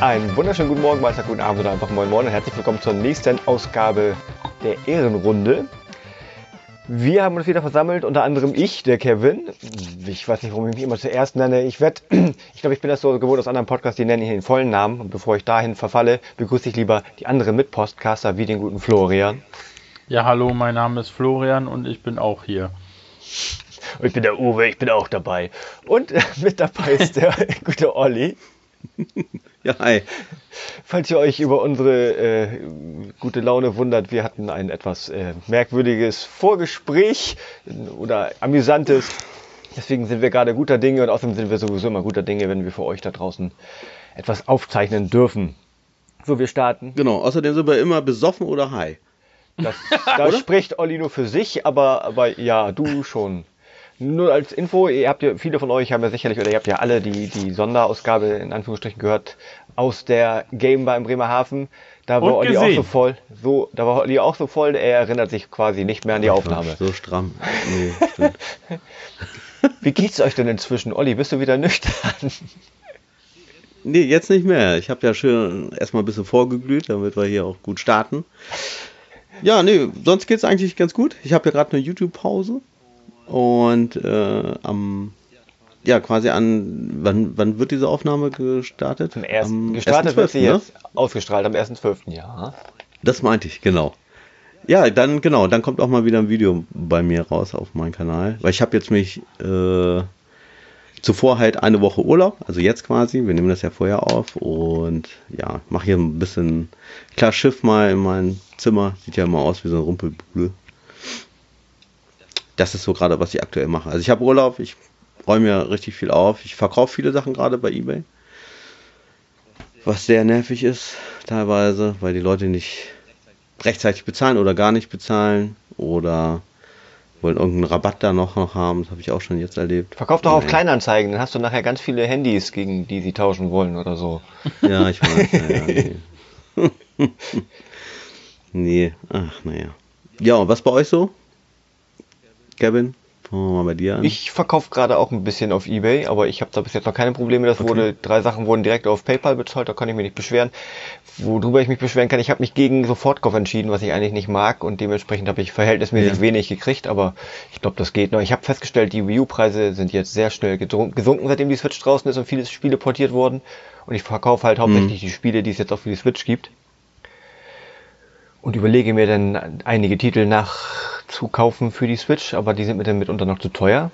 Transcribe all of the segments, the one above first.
Einen wunderschönen guten Morgen, Meister, guten Abend oder einfach moin moin und herzlich willkommen zur nächsten Ausgabe der Ehrenrunde. Wir haben uns wieder versammelt, unter anderem ich, der Kevin. Ich weiß nicht, warum ich mich immer zuerst nenne. Ich werde, ich glaube, ich bin das so gewohnt aus anderen Podcasts, die nennen hier den vollen Namen. Und bevor ich dahin verfalle, begrüße ich lieber die anderen Mitpostcaster wie den guten Florian. Ja, hallo, mein Name ist Florian und ich bin auch hier. Und ich bin der Uwe, ich bin auch dabei. Und mit dabei ist der gute Olli. Ja, hi. Falls ihr euch über unsere äh, gute Laune wundert, wir hatten ein etwas äh, merkwürdiges Vorgespräch oder amüsantes. Deswegen sind wir gerade guter Dinge und außerdem sind wir sowieso immer guter Dinge, wenn wir für euch da draußen etwas aufzeichnen dürfen. So, wir starten. Genau, außerdem sind wir immer besoffen oder high. Das, da spricht Olli nur für sich, aber, aber ja, du schon. Nur als Info, ihr habt ja, viele von euch haben ja sicherlich, oder ihr habt ja alle die, die Sonderausgabe in Anführungsstrichen gehört aus der Game Bar in Bremerhaven. Da war Olli auch so voll, so, da war Olli auch so voll, er erinnert sich quasi nicht mehr an die Aufnahme. So stramm. Nee, stimmt. Wie geht's euch denn inzwischen? Olli, bist du wieder nüchtern? Nee, jetzt nicht mehr. Ich habe ja schön erstmal ein bisschen vorgeglüht, damit wir hier auch gut starten. Ja, nee, sonst geht's eigentlich ganz gut. Ich habe ja gerade eine YouTube-Pause. Und äh, am ja, quasi an, wann, wann wird diese Aufnahme gestartet? Am ersten, am gestartet 1. wird sie ne? jetzt ausgestrahlt am 1.12. Ja. Das meinte ich, genau. Ja, dann genau, dann kommt auch mal wieder ein Video bei mir raus auf meinen Kanal, weil ich habe jetzt mich äh, zuvor halt eine Woche Urlaub, also jetzt quasi, wir nehmen das ja vorher auf und ja, mache hier ein bisschen klar Schiff mal in mein Zimmer, sieht ja immer aus wie so ein Rumpelbude das ist so gerade, was ich aktuell mache. Also ich habe Urlaub, ich räume mir richtig viel auf. Ich verkaufe viele Sachen gerade bei eBay. Was sehr nervig ist, teilweise, weil die Leute nicht rechtzeitig bezahlen oder gar nicht bezahlen oder wollen irgendeinen Rabatt da noch, noch haben. Das habe ich auch schon jetzt erlebt. Verkauf doch auf Kleinanzeigen, dann hast du nachher ganz viele Handys, gegen die sie tauschen wollen oder so. Ja, ich weiß. ja, nee. nee, ach, naja. Ja, und was bei euch so? Kevin? Fangen wir mal bei dir an. Ich verkaufe gerade auch ein bisschen auf Ebay, aber ich habe da bis jetzt noch keine Probleme. Das okay. wurde, drei Sachen wurden direkt auf PayPal bezahlt, da kann ich mich nicht beschweren. Worüber ich mich beschweren kann, ich habe mich gegen Sofortkauf entschieden, was ich eigentlich nicht mag und dementsprechend habe ich verhältnismäßig ja. wenig gekriegt, aber ich glaube, das geht noch. Ich habe festgestellt, die Wii U-Preise sind jetzt sehr schnell gesunken, seitdem die Switch draußen ist und viele Spiele portiert wurden. Und ich verkaufe halt hauptsächlich mhm. die Spiele, die es jetzt auch für die Switch gibt. Und überlege mir dann einige Titel nach zu kaufen für die Switch, aber die sind mir dann mitunter noch zu teuer.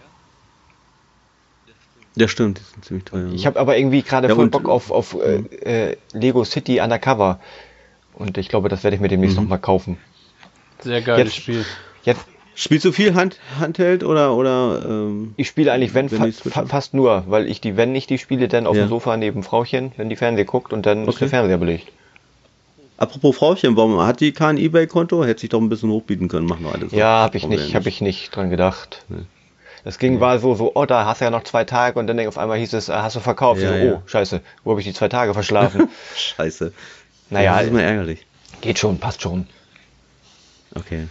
Ja, stimmt, die sind ziemlich teuer. Ich habe aber irgendwie gerade ja, voll Bock auf, auf äh, mhm. äh, Lego City Undercover. Und ich glaube, das werde ich mir demnächst mhm. nochmal kaufen. Sehr geiles jetzt, Spiel. Jetzt, Spielst du viel Hand, Handheld oder oder? Ähm, ich spiele eigentlich wenn, wenn fa fa fast nur, weil ich die wenn nicht die spiele, dann auf ja. dem Sofa neben Frauchen, wenn die Fernseh guckt und dann okay. ist der Fernseher belegt. Apropos Frauchen, warum hat die kein Ebay-Konto? Hätte sich doch ein bisschen hochbieten können, machen wir alles. Ja, habe ich nicht, habe ich nicht dran gedacht. Nee. Das ging, nee. war so, so, oh, da hast du ja noch zwei Tage und dann auf einmal hieß es, äh, hast du verkauft? Ja, so, ja. Oh, scheiße, wo habe ich die zwei Tage verschlafen? scheiße. Naja, das ist mir ärgerlich. Geht schon, passt schon. Okay.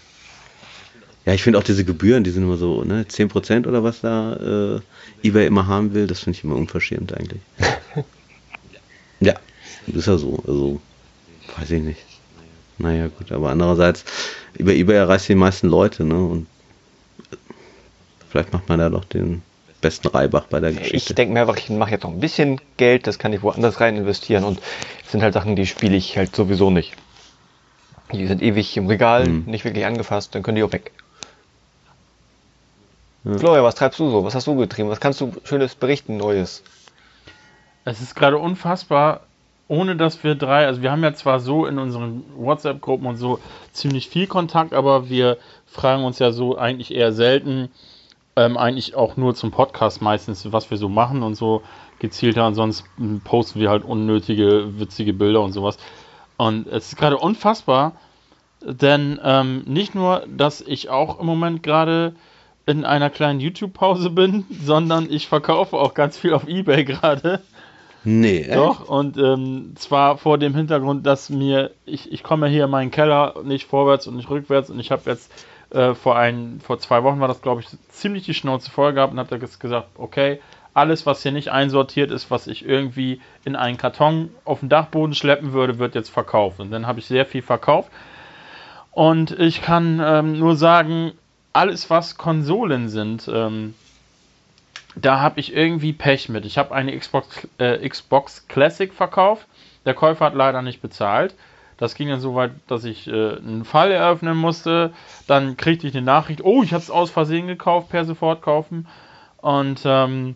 Ja, ich finde auch diese Gebühren, die sind immer so, ne, 10% oder was da äh, eBay immer haben will, das finde ich immer unverschämt eigentlich. ja, ist ja so. Also Weiß ich nicht. Naja, gut, aber andererseits, über eBay erreicht die meisten Leute, ne? Und vielleicht macht man da doch den besten Reibach bei der Geschichte. Ich denke mir einfach, ich mache jetzt noch ein bisschen Geld, das kann ich woanders rein investieren und es sind halt Sachen, die spiele ich halt sowieso nicht. Die sind ewig im Regal, hm. nicht wirklich angefasst, dann können die auch weg. Ja. Florian, was treibst du so? Was hast du getrieben? Was kannst du Schönes berichten, Neues? Es ist gerade unfassbar, ohne dass wir drei, also wir haben ja zwar so in unseren WhatsApp-Gruppen und so ziemlich viel Kontakt, aber wir fragen uns ja so eigentlich eher selten, ähm, eigentlich auch nur zum Podcast meistens, was wir so machen und so gezielter. Und sonst posten wir halt unnötige, witzige Bilder und sowas. Und es ist gerade unfassbar, denn ähm, nicht nur, dass ich auch im Moment gerade in einer kleinen YouTube-Pause bin, sondern ich verkaufe auch ganz viel auf Ebay gerade. Nee, echt? Doch, und ähm, zwar vor dem Hintergrund, dass mir, ich, ich komme hier in meinen Keller nicht vorwärts und nicht rückwärts und ich habe jetzt äh, vor ein, vor zwei Wochen war das, glaube ich, ziemlich die Schnauze voll gehabt und habe da gesagt, okay, alles, was hier nicht einsortiert ist, was ich irgendwie in einen Karton auf den Dachboden schleppen würde, wird jetzt verkauft. Und dann habe ich sehr viel verkauft. Und ich kann ähm, nur sagen, alles, was Konsolen sind, ähm, da habe ich irgendwie Pech mit. Ich habe eine Xbox, äh, Xbox Classic verkauft. Der Käufer hat leider nicht bezahlt. Das ging dann so weit, dass ich äh, einen Fall eröffnen musste. Dann kriegte ich eine Nachricht, oh, ich habe es aus Versehen gekauft, per sofort kaufen. Und ähm,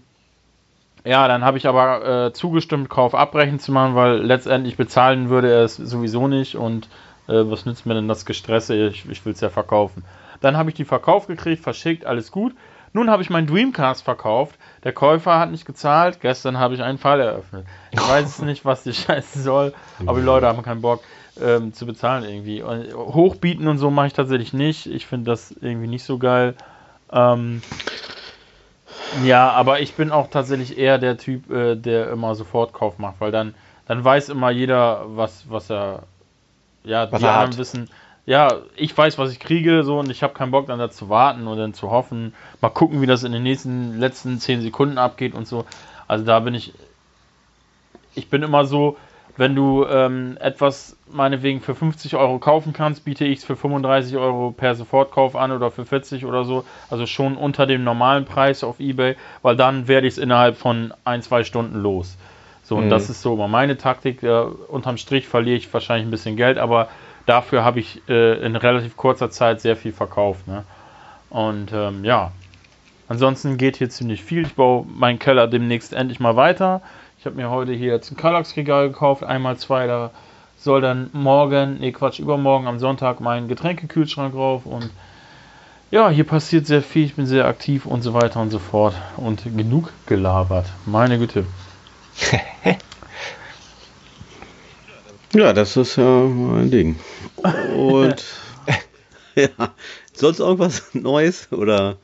ja, dann habe ich aber äh, zugestimmt, Kauf abbrechen zu machen, weil letztendlich bezahlen würde er es sowieso nicht. Und äh, was nützt mir denn das Gestresse? Ich, ich will es ja verkaufen. Dann habe ich die verkauft gekriegt, verschickt, alles gut. Nun habe ich meinen Dreamcast verkauft. Der Käufer hat nicht gezahlt. Gestern habe ich einen Fall eröffnet. Ich weiß es nicht, was die Scheiße soll, aber die Leute haben keinen Bock ähm, zu bezahlen irgendwie. Und hochbieten und so mache ich tatsächlich nicht. Ich finde das irgendwie nicht so geil. Ähm, ja, aber ich bin auch tatsächlich eher der Typ, äh, der immer Sofortkauf macht, weil dann, dann weiß immer jeder, was, was er, ja, Was die er anderen hat. wissen, ja, ich weiß, was ich kriege, so, und ich habe keinen Bock dann da zu warten und dann zu hoffen, mal gucken, wie das in den nächsten letzten 10 Sekunden abgeht und so. Also da bin ich, ich bin immer so, wenn du ähm, etwas meinetwegen für 50 Euro kaufen kannst, biete ich es für 35 Euro per Sofortkauf an oder für 40 oder so. Also schon unter dem normalen Preis auf Ebay, weil dann werde ich es innerhalb von ein, zwei Stunden los. So, und Mhm. das ist so immer meine Taktik. Äh, unterm Strich verliere ich wahrscheinlich ein bisschen Geld, aber dafür habe ich äh, in relativ kurzer Zeit sehr viel verkauft. Ne? Und ähm, ja, ansonsten geht hier ziemlich viel. Ich baue meinen Keller demnächst endlich mal weiter. Ich habe mir heute hier jetzt ein Kallax-Regal gekauft, einmal zwei, da soll dann morgen, nee Quatsch, übermorgen am Sonntag mein Getränkekühlschrank drauf und ja, hier passiert sehr viel, ich bin sehr aktiv und so weiter und so fort. Und genug gelabert. Meine Güte. Ja, das ist ja mein Ding. Und ja, sonst irgendwas Neues oder?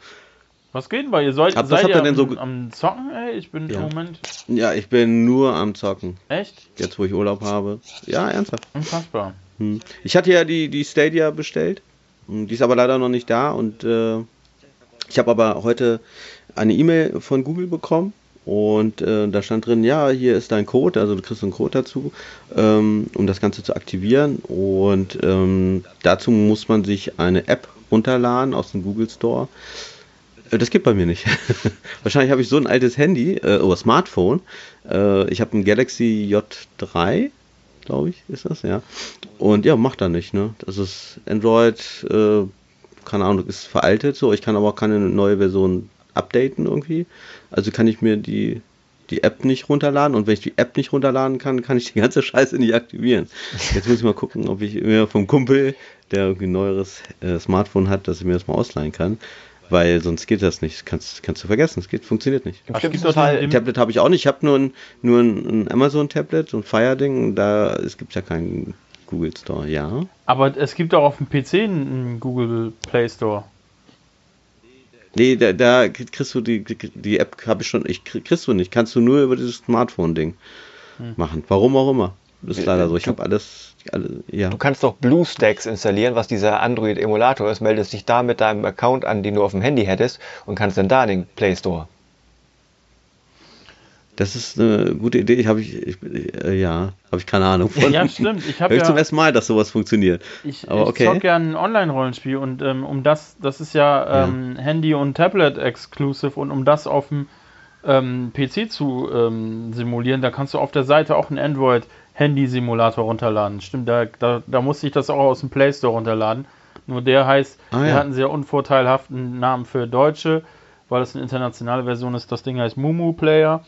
Was geht denn bei ihr? Seid, Hab- was seid habt ihr ihr am, denn so am Zocken, ey? Ich bin Ja. im Moment Ja, ich bin nur am Zocken. echt Jetzt, wo ich Urlaub habe. Ja, ernsthaft. unfassbar. Hm. Ich hatte ja die, die Stadia bestellt. Hm, Die ist aber leider noch nicht da. Und äh, ich habe aber heute eine E-Mail von Google bekommen. Und äh, da stand drin, ja, hier ist dein Code, also du kriegst einen Code dazu, ähm, um das Ganze zu aktivieren. Und ähm, dazu muss man sich eine App runterladen aus dem Google Store. Äh, Das geht bei mir nicht. Wahrscheinlich habe ich so ein altes Handy äh, oder Smartphone. Äh, ich habe ein Galaxy J3, glaube ich, ist das, ja. Und ja, macht er nicht, ne? Das ist Android, äh, keine Ahnung, ist veraltet so. Ich kann aber auch keine neue Version updaten irgendwie. Also kann ich mir die, die App nicht runterladen und wenn ich die App nicht runterladen kann, kann ich die ganze Scheiße nicht aktivieren. Jetzt muss ich mal gucken, ob ich mir vom Kumpel, der irgendwie ein neueres äh, Smartphone hat, dass ich mir das mal ausleihen kann. Weil sonst geht das nicht. Kannst, kannst du vergessen. Es geht, funktioniert nicht. Ach, gibt's den- Tablet habe ich auch nicht. Ich habe nur ein, nur ein, ein Amazon-Tablet, so ein Fire-Ding. Da es gibt ja keinen Google Store. Ja. Aber es gibt auch auf dem PC einen Google Play Store. Nee, da, da kriegst du die, die App habe ich schon, ich krieg- kriegst du nicht. Kannst du nur über dieses Smartphone-Ding machen. Warum auch immer. Das ist leider so. Ich habe alles, alle, ja. du kannst doch BlueStacks installieren, was dieser Android-Emulator ist, meldest dich da mit deinem Account an, den du auf dem Handy hättest und kannst dann da in den Play Store. Das ist eine gute Idee. Ich habe ich, ich äh, ja, habe ich keine Ahnung von. Ja, stimmt. Ich habe ich ja, zum ersten Mal, dass sowas funktioniert. ich, aber ich okay. zock gerne ein Online-Rollenspiel und ähm, um das, das ist ja, ähm, Handy- und Tablet-exclusive und um das auf dem ähm, PC zu ähm, simulieren, da kannst du auf der Seite auch einen Android-Handy-Simulator runterladen. Stimmt, da, da, da musste ich das auch aus dem Play Store runterladen. Nur der heißt, Ah, der ja. hat einen sehr unvorteilhaften Namen für Deutsche, weil das eine internationale Version ist. Das Ding heißt Mumu Player.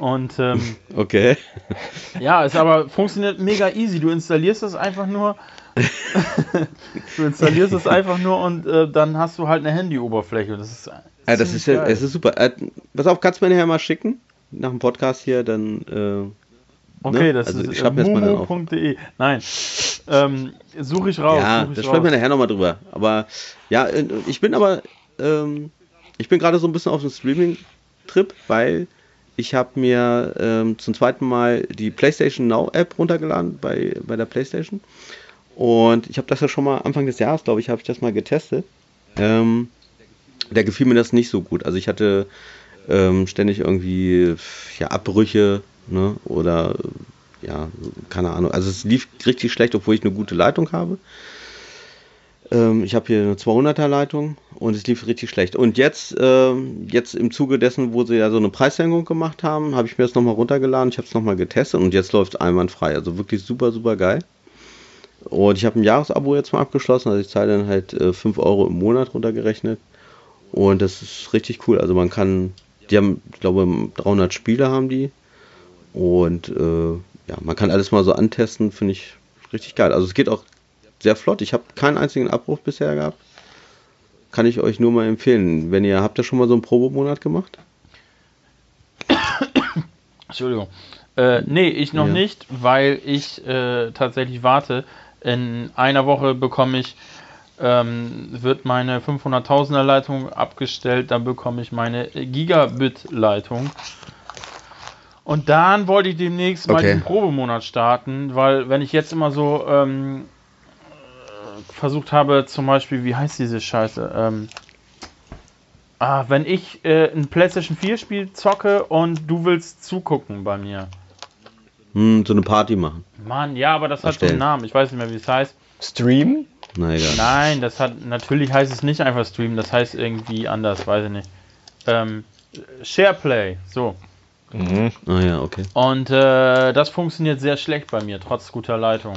Und ähm, Okay. ja, ist aber funktioniert mega easy. Du installierst das einfach nur. du installierst es einfach nur und äh, dann hast du halt eine Handy-Oberfläche. Das ist, Ja, das ist ja, es ist super. Äh, pass auf, kannst du mir nachher mal schicken? Nach dem Podcast hier, dann. Äh, Okay, ne? das Also, ist ich äh, mumu.de. Nein. Ähm, suche ich raus. ja, such raus. sprechen wir nachher nochmal drüber. Aber ja, äh, ich bin aber, ähm, ich bin gerade so ein bisschen auf dem Streaming-Trip, weil ich habe mir ähm, zum zweiten Mal die PlayStation Now App runtergeladen bei, bei der PlayStation. Und ich habe das ja schon mal Anfang des Jahres, glaube ich, habe ich das mal getestet. Ähm, der gefiel mir das nicht so gut. Also ich hatte ähm, ständig irgendwie ja, Abbrüche ne? oder ja, keine Ahnung. Also es lief richtig schlecht, obwohl ich eine gute Leitung habe. Ähm, ich habe hier eine 200er Leitung und es lief richtig schlecht. Und jetzt, ähm, jetzt im Zuge dessen, wo sie ja so eine Preissenkung gemacht haben, habe ich mir das nochmal runtergeladen. Ich habe es nochmal getestet und jetzt läuft es einwandfrei. Also wirklich super, super geil. Und ich habe ein Jahresabo jetzt mal abgeschlossen. Also ich zahle dann halt äh, 5 Euro im Monat runtergerechnet. Und das ist richtig cool. Also man kann, die haben, ich glaube, 300 Spiele haben die. Und äh, ja, man kann alles mal so antesten, finde ich richtig geil. Also es geht auch sehr flott. Ich habe keinen einzigen Abbruch bisher gehabt. Kann ich euch nur mal empfehlen. Wenn ihr habt ihr schon mal so einen Probemonat gemacht? Entschuldigung. Äh, nee, ich noch ja. nicht, weil ich äh, tatsächlich warte. In einer Woche bekomme ich, ähm, wird meine 500.000er Leitung abgestellt, dann bekomme ich meine Gigabit-Leitung. Und dann wollte ich demnächst mal den Probemonat starten, weil wenn ich jetzt immer so ähm, versucht habe, zum Beispiel, wie heißt diese Scheiße? Ähm, ah, wenn ich äh, ein PlayStation 4 Spiel zocke und du willst zugucken bei mir. Hm, so eine Party machen. Mann, ja, aber das Erstellen. hat so einen Namen. Ich weiß nicht mehr, wie es heißt. Stream? Na, egal. Nein, das hat natürlich heißt es nicht einfach Stream, das heißt irgendwie anders, weiß ich nicht. Ähm, Shareplay, so. Mhm. Ah ja, okay. Und äh, das funktioniert sehr schlecht bei mir, trotz guter Leitung.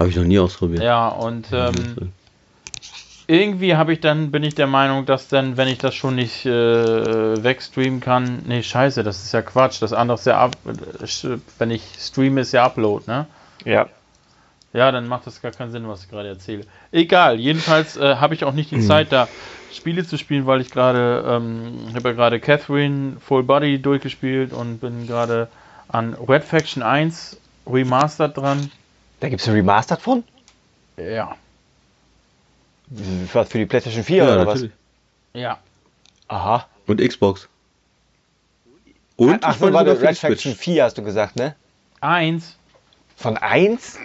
Habe ich noch nie ausprobiert. Ja, und ähm, irgendwie habe ich dann, bin ich der Meinung, dass dann, wenn ich das schon nicht äh, wegstreamen kann, nee, scheiße, das ist ja Quatsch. Das andere ist ja ab, wenn ich streame, ist ja Upload, ne? Ja. Ja, dann macht das gar keinen Sinn, was ich gerade erzähle. Egal, jedenfalls äh, habe ich auch nicht die mhm. Zeit, da Spiele zu spielen, weil ich gerade, ähm, habe ja gerade Catherine Full Body durchgespielt und bin gerade an Red Faction 1 Remastered dran. Da gibt es ein Remastered von? Ja. Was für die PlayStation 4 ja, oder natürlich. was? Ja. Aha. Und Xbox. Und ach, so, warte, Red Faction 4 hast du gesagt, ne? Eins. Von 1?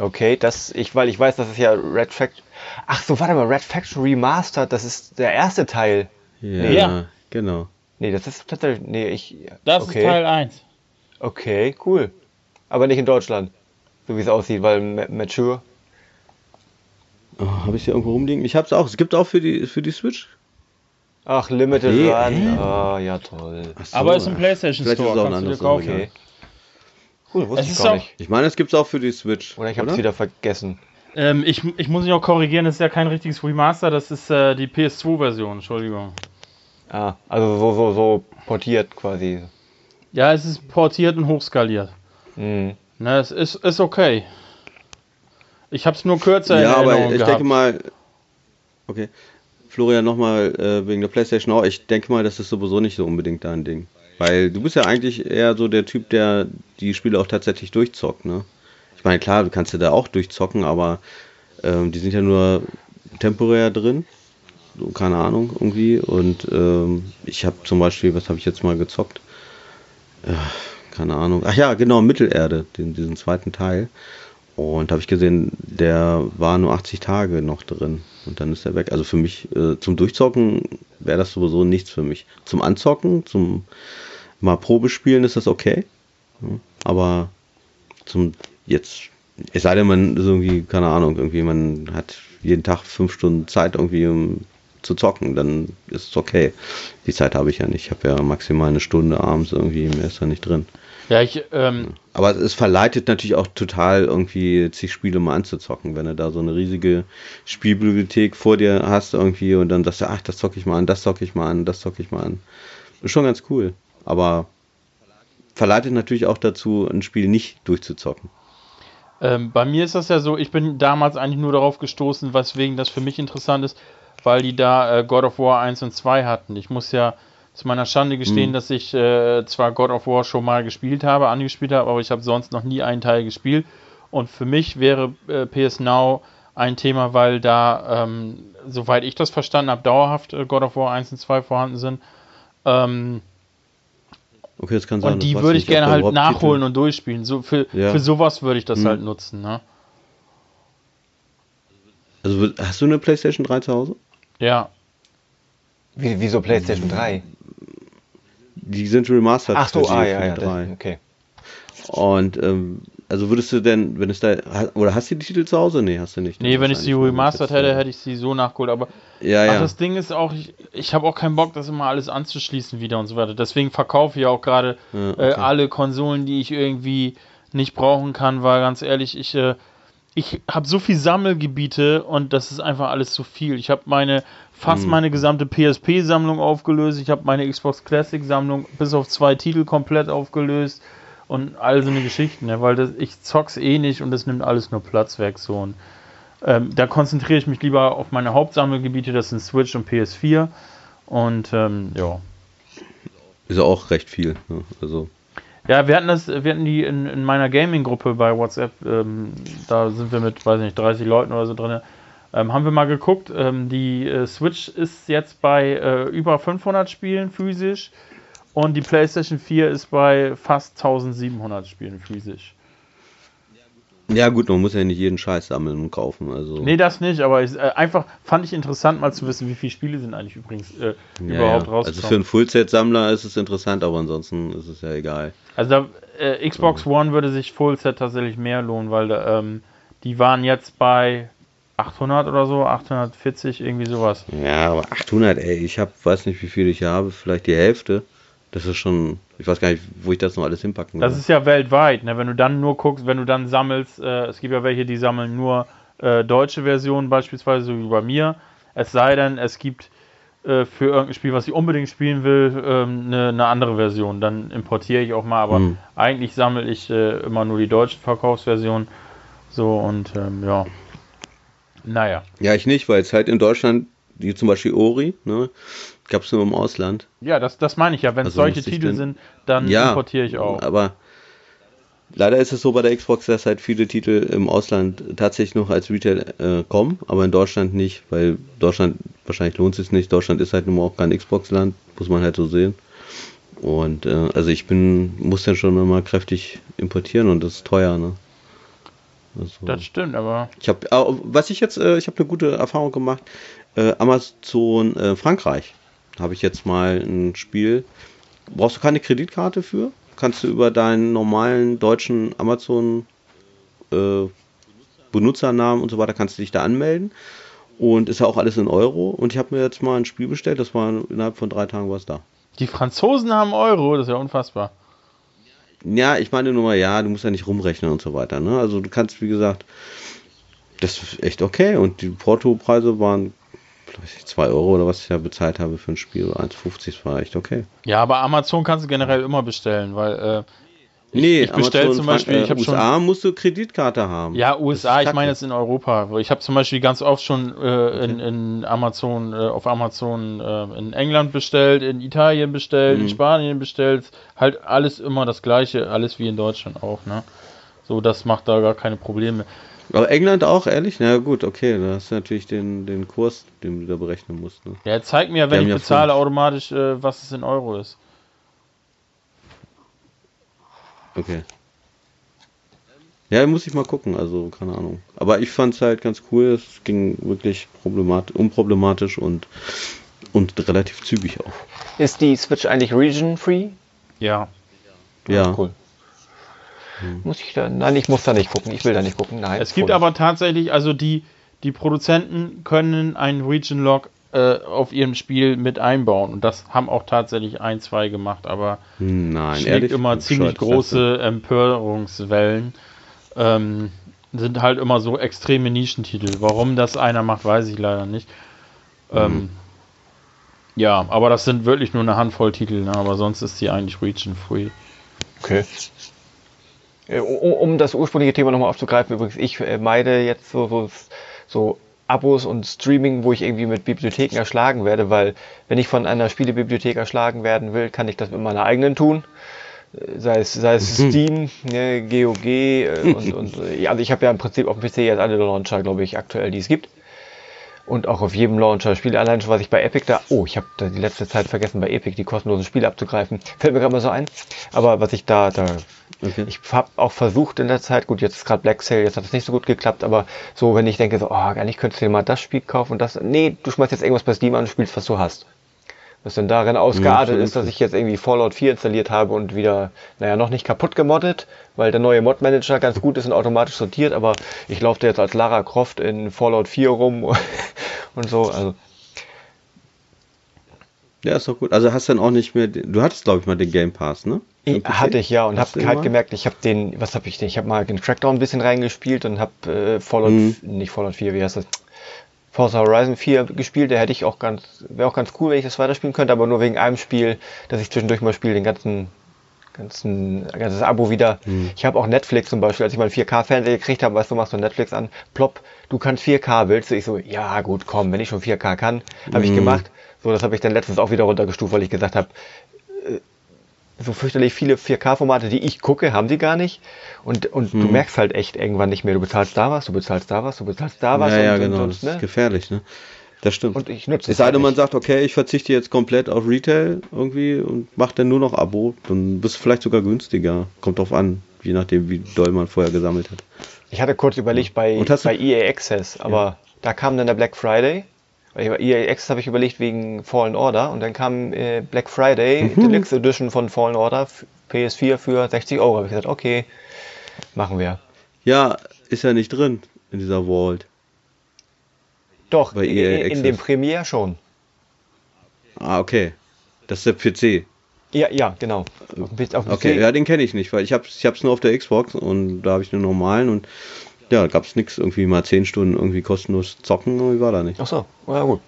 Okay, das, ich, weil ich weiß, das ist ja Red Faction. Ach so, warte mal, Red Faction Remastered, das ist der erste Teil. Ja, nee. ja. genau. Nee, das ist tatsächlich, nee, ich. Das okay. ist Teil 1. Okay, cool. Aber nicht in Deutschland. So wie es aussieht, weil Mature. Oh, habe ich hier irgendwo rumliegen? Ich habe es auch. Es gibt auch für die, für die Switch. Ach, Limited nee, Run. Ah, ja toll. So, Aber es ist ein PlayStation Store. Kannst du dir kaufen. Okay. Cool, wusste es ich gar nicht. Ich meine, es gibt es auch für die Switch. Oder ich habe es wieder vergessen. Ähm, ich, ich muss mich auch korrigieren, das ist ja kein richtiges Remaster, das ist äh, die PS2-Version, Entschuldigung. Ah, also so, so, so portiert quasi. Ja, es ist portiert und hochskaliert. Mhm. Na, es ist, ist okay. Ich habe es nur kürzer Ja, aber ich gehabt. denke mal, okay. Florian, nochmal äh, wegen der PlayStation auch. Ich denke mal, das ist sowieso nicht so unbedingt dein Ding. Weil du bist ja eigentlich eher so der Typ, der die Spiele auch tatsächlich durchzockt, ne? Ich meine, klar, du kannst ja da auch durchzocken, aber ähm, die sind ja nur temporär drin. So, keine Ahnung, irgendwie. Und ähm, ich habe zum Beispiel, was habe ich jetzt mal gezockt? Äh, keine Ahnung. Ach ja, genau, Mittelerde, den, diesen zweiten Teil. Und habe ich gesehen, der war nur 80 Tage noch drin und dann ist er weg. Also für mich, äh, zum Durchzocken wäre das sowieso nichts für mich. Zum Anzocken, zum mal Probe spielen ist das okay. Aber zum jetzt, es sei denn, man ist irgendwie, keine Ahnung, irgendwie, man hat jeden Tag fünf Stunden Zeit irgendwie um zu zocken, dann ist es okay. Die Zeit habe ich ja nicht. Ich habe ja maximal eine Stunde abends irgendwie, mehr ist da nicht drin. Ja, ich, ähm, Aber es verleitet natürlich auch total, irgendwie zig Spiele mal anzuzocken, wenn du da so eine riesige Spielbibliothek vor dir hast irgendwie und dann sagst du, ach, das zocke ich mal an, das zocke ich mal an, das zocke ich mal an. Ist schon ganz cool. Aber verleitet natürlich auch dazu, ein Spiel nicht durchzuzocken. Ähm, bei mir ist das ja so, ich bin damals eigentlich nur darauf gestoßen, weswegen das für mich interessant ist, weil die da äh, God of War 1 und 2 hatten. Ich muss ja zu meiner Schande gestehen, mhm. dass ich äh, zwar God of War schon mal gespielt habe, angespielt habe, aber ich habe sonst noch nie einen Teil gespielt. Und für mich wäre äh, PS Now ein Thema, weil da, ähm, soweit ich das verstanden habe, dauerhaft äh, God of War 1 und 2 vorhanden sind. Ähm, Okay, das kann sein. Und die würde ich gerne halt nachholen und durchspielen. So für, Ja. für sowas würde ich das Hm. halt nutzen, ne? Also hast du eine PlayStation 3 zu Hause? Ja. Wie, wieso PlayStation 3? Die sind remastered. Ach so, ah, ja, ja, 3. das, okay. Und ähm, also würdest du denn, wenn es da oder hast du die Titel zu Hause? Nee, hast du nicht. Nee, wenn ich sie remastered hätte, jetzt, hätte ich sie so nachgeholt. Aber Ja, Ach, ja. das Ding ist auch, ich, ich habe auch keinen Bock, das immer alles anzuschließen wieder und so weiter. Deswegen verkaufe ich auch gerade Ja, äh, okay. alle Konsolen, die ich irgendwie nicht brauchen kann, weil ganz ehrlich, ich, äh, ich habe so viel Sammelgebiete und das ist einfach alles zu viel. Ich habe meine fast Mhm. meine gesamte PSP-Sammlung aufgelöst. Ich habe meine Xbox Classic-Sammlung bis auf zwei Titel komplett aufgelöst und all so eine Geschichten, ne? weil das, ich zock's eh nicht und das nimmt alles nur Platz weg so und ähm, da konzentriere ich mich lieber auf meine Hauptsammelgebiete, das sind Switch und PS4 und ähm, ja. Ist ja auch recht viel. Ne? Also Ja, wir hatten das, wir hatten die in, in meiner Gaming-Gruppe bei WhatsApp, ähm, da sind wir mit, weiß nicht, 30 Leuten oder so drin. Ähm, haben wir mal geguckt, ähm, die äh, Switch ist jetzt bei äh, über 500 Spielen physisch und die PlayStation 4 ist bei fast 1700 Spielen physisch. ja gut, man muss ja nicht jeden Scheiß sammeln und kaufen. Also Nee, das nicht, aber ich, äh, einfach fand ich interessant mal zu wissen, wie viele Spiele sind eigentlich übrigens äh, ja, überhaupt ja. rausgekommen. Also für einen Fullset-Sammler ist es interessant, aber ansonsten ist es ja egal. Also da, äh, Xbox One würde sich Fullset tatsächlich mehr lohnen, weil ähm, die waren jetzt bei 800 oder so, 840, irgendwie sowas. Ja, aber 800, ey, ich hab, weiß nicht, wie viel ich habe, vielleicht die Hälfte. Das ist schon, ich weiß gar nicht, wo ich das noch alles hinpacken Das will. ist ja weltweit, ne? wenn du dann nur guckst, wenn du dann sammelst, äh, es gibt ja welche, die sammeln nur äh, deutsche Versionen beispielsweise, so wie bei mir. Es sei denn, es gibt äh, für irgendein Spiel, was ich unbedingt spielen will, ähm, eine, eine andere Version. Dann importiere ich auch mal, aber Hm. eigentlich sammle ich äh, immer nur die deutsche Verkaufsversion. So und ähm, ja. Naja. Ja, ich nicht, weil es halt in Deutschland, wie zum Beispiel Ori, ne, gab es nur im Ausland. Ja, das, das meine ich ja. Wenn es Also solche Titel denn- sind, dann ja, importiere ich auch. Aber leider ist es so bei der Xbox, dass halt viele Titel im Ausland tatsächlich noch als Retail äh, kommen, aber in Deutschland nicht, weil Deutschland, wahrscheinlich lohnt es sich nicht. Deutschland ist halt nun mal auch kein Xbox-Land, muss man halt so sehen. Und äh, also ich bin, muss dann schon immer kräftig importieren und das ist teuer, ne? Also, Das stimmt, aber ich habe, was ich jetzt, äh, ich habe eine gute Erfahrung gemacht. Äh, Amazon äh, Frankreich habe ich jetzt mal ein Spiel. Brauchst du keine Kreditkarte für? Kannst du über deinen normalen deutschen Amazon äh, Benutzernamen und so weiter kannst du dich da anmelden. Und ist ja auch alles in Euro. Und ich habe mir jetzt mal ein Spiel bestellt. Das war innerhalb von drei Tagen was da. die Franzosen haben Euro, das ist ja unfassbar. Ja, ich meine nur mal, ja, du musst ja nicht rumrechnen und so weiter. Ne? Also du kannst, wie gesagt, das ist echt okay. Und die Porto-Preise waren, glaube ich, 2 Euro oder was ich da bezahlt habe für ein Spiel, 1,50, das war echt okay. Ja, aber Amazon kannst du generell immer bestellen, weil äh, nee, ich bestell zum Frank- Beispiel, ich hab USA musst du Kreditkarte haben. ja, USA, ich meine jetzt in Europa. Ich habe zum Beispiel ganz oft schon äh, in, in Amazon, äh, auf Amazon äh, in England bestellt, in Italien bestellt, in Mhm. Spanien bestellt. Halt alles immer das gleiche, alles wie in Deutschland auch, ne? So, das macht da gar keine Probleme. Aber England auch, ehrlich? Na gut, okay, da hast du natürlich den, den Kurs, den du da berechnen musst. Ne? Ja, zeig mir, wenn ich ja bezahle, fünf. automatisch, äh, was es in Euro ist. Okay. Ja, muss ich mal gucken, also keine Ahnung. Aber ich fand es halt ganz cool, es ging wirklich problemat unproblematisch und, und relativ zügig auch. Ist die Switch eigentlich region-free? Ja. Ja, Cool. Muss ich da? Nein, ich muss da nicht gucken. Ich will da nicht gucken. Nein. Es gibt aber tatsächlich, also die, die Produzenten können einen Region Lock äh, auf ihrem Spiel mit einbauen. Und das haben auch tatsächlich ein, zwei gemacht, aber nein, schlägt ehrlich. immer ziemlich große Empörungswellen. Ähm, sind halt immer so extreme Nischentitel. Warum das einer macht, weiß ich leider nicht. Mhm. Ähm, ja, aber das sind wirklich nur eine Handvoll Titel, ne? aber sonst ist die eigentlich region-free. Okay. Äh, Um, um das ursprüngliche Thema nochmal aufzugreifen, übrigens, ich äh, meide jetzt so, so, so Abos und Streaming, wo ich irgendwie mit Bibliotheken erschlagen werde, weil wenn ich von einer Spielebibliothek erschlagen werden will, kann ich das mit meiner eigenen tun. Äh, Sei es, sei es Steam, ne, GOG äh, und, und ja, also ich habe ja im Prinzip auf dem PC jetzt alle Launcher, glaube ich, aktuell, die es gibt. und auch auf jedem Launcher Spiele. Allein schon, was ich bei Epic da, oh, ich habe da die letzte Zeit vergessen, bei Epic die kostenlosen Spiele abzugreifen. Fällt mir gerade mal so ein. Aber was ich da, da, okay. ich habe auch versucht in der Zeit, gut, jetzt ist gerade Black Sale, jetzt hat es nicht so gut geklappt, aber so, wenn ich denke, so, oh, eigentlich könntest du dir mal das Spiel kaufen und das, nee, du schmeißt jetzt irgendwas bei Steam an und spielst, was du hast. Was dann darin ausgeartet ja, ist, dass ich jetzt irgendwie Fallout 4 installiert habe und wieder, naja, noch nicht kaputt gemoddet, weil der neue Mod-Manager ganz gut ist und automatisch sortiert, aber ich laufe da jetzt als Lara Croft in Fallout 4 rum und so, also. Ja, ist doch gut. Also hast du dann auch nicht mehr, du hattest glaube ich mal den Game Pass, ne? Hatte ich ja und habe halt gemerkt, ich habe den, was habe ich denn? Ich habe mal den Crackdown ein bisschen reingespielt und habe äh, Fallout, mhm. nicht Fallout 4, wie heißt das? Forza Horizon 4 gespielt, der hätte ich auch ganz, wäre auch ganz cool, wenn ich das weiterspielen könnte, aber nur wegen einem Spiel, dass ich zwischendurch mal spiele, den ganzen, ganzen, ganzes Abo wieder. Hm. Ich habe auch Netflix zum Beispiel, als ich mal einen 4K-Fernseher gekriegt habe, weißt du, machst du Netflix an, plopp, du kannst 4K, willst du? Ich so, ja gut, komm, wenn ich schon 4K kann, habe hm. ich gemacht. So, das habe ich dann letztens auch wieder runtergestuft, weil ich gesagt habe, so fürchterlich viele 4K-Formate, die ich gucke, haben die gar nicht. Und, und hm. du merkst halt echt irgendwann nicht mehr, du bezahlst da was, du bezahlst da was, du bezahlst da was. Ja, und, ja, genau, und, das ne? ist gefährlich, ne? Das stimmt. Und ich nutze es. sei denn, man sagt, okay, ich verzichte jetzt komplett auf Retail irgendwie und mache dann nur noch Abo, dann bist du vielleicht sogar günstiger. Kommt drauf an, je nachdem, wie doll man vorher gesammelt hat. Ich hatte kurz überlegt bei, bei EA Access, aber ja. da kam dann der Black Friday EA Access habe ich überlegt wegen Fallen Order und dann kam äh, Black Friday mhm. Deluxe Edition von Fallen Order PS4 für 60 Euro. Habe ich gesagt, okay, machen wir. Ja, ist ja nicht drin in dieser Vault. Doch, Bei EA in, in dem Premiere schon. Ah, okay. Das ist der PC. Ja, ja, genau. Auf, auf okay, ja, den kenne ich nicht, weil ich habe ich nur auf der Xbox und da habe ich einen normalen und ja, gab es nichts, irgendwie mal 10 Stunden irgendwie kostenlos zocken, irgendwie war da nicht. Ach so, ja gut.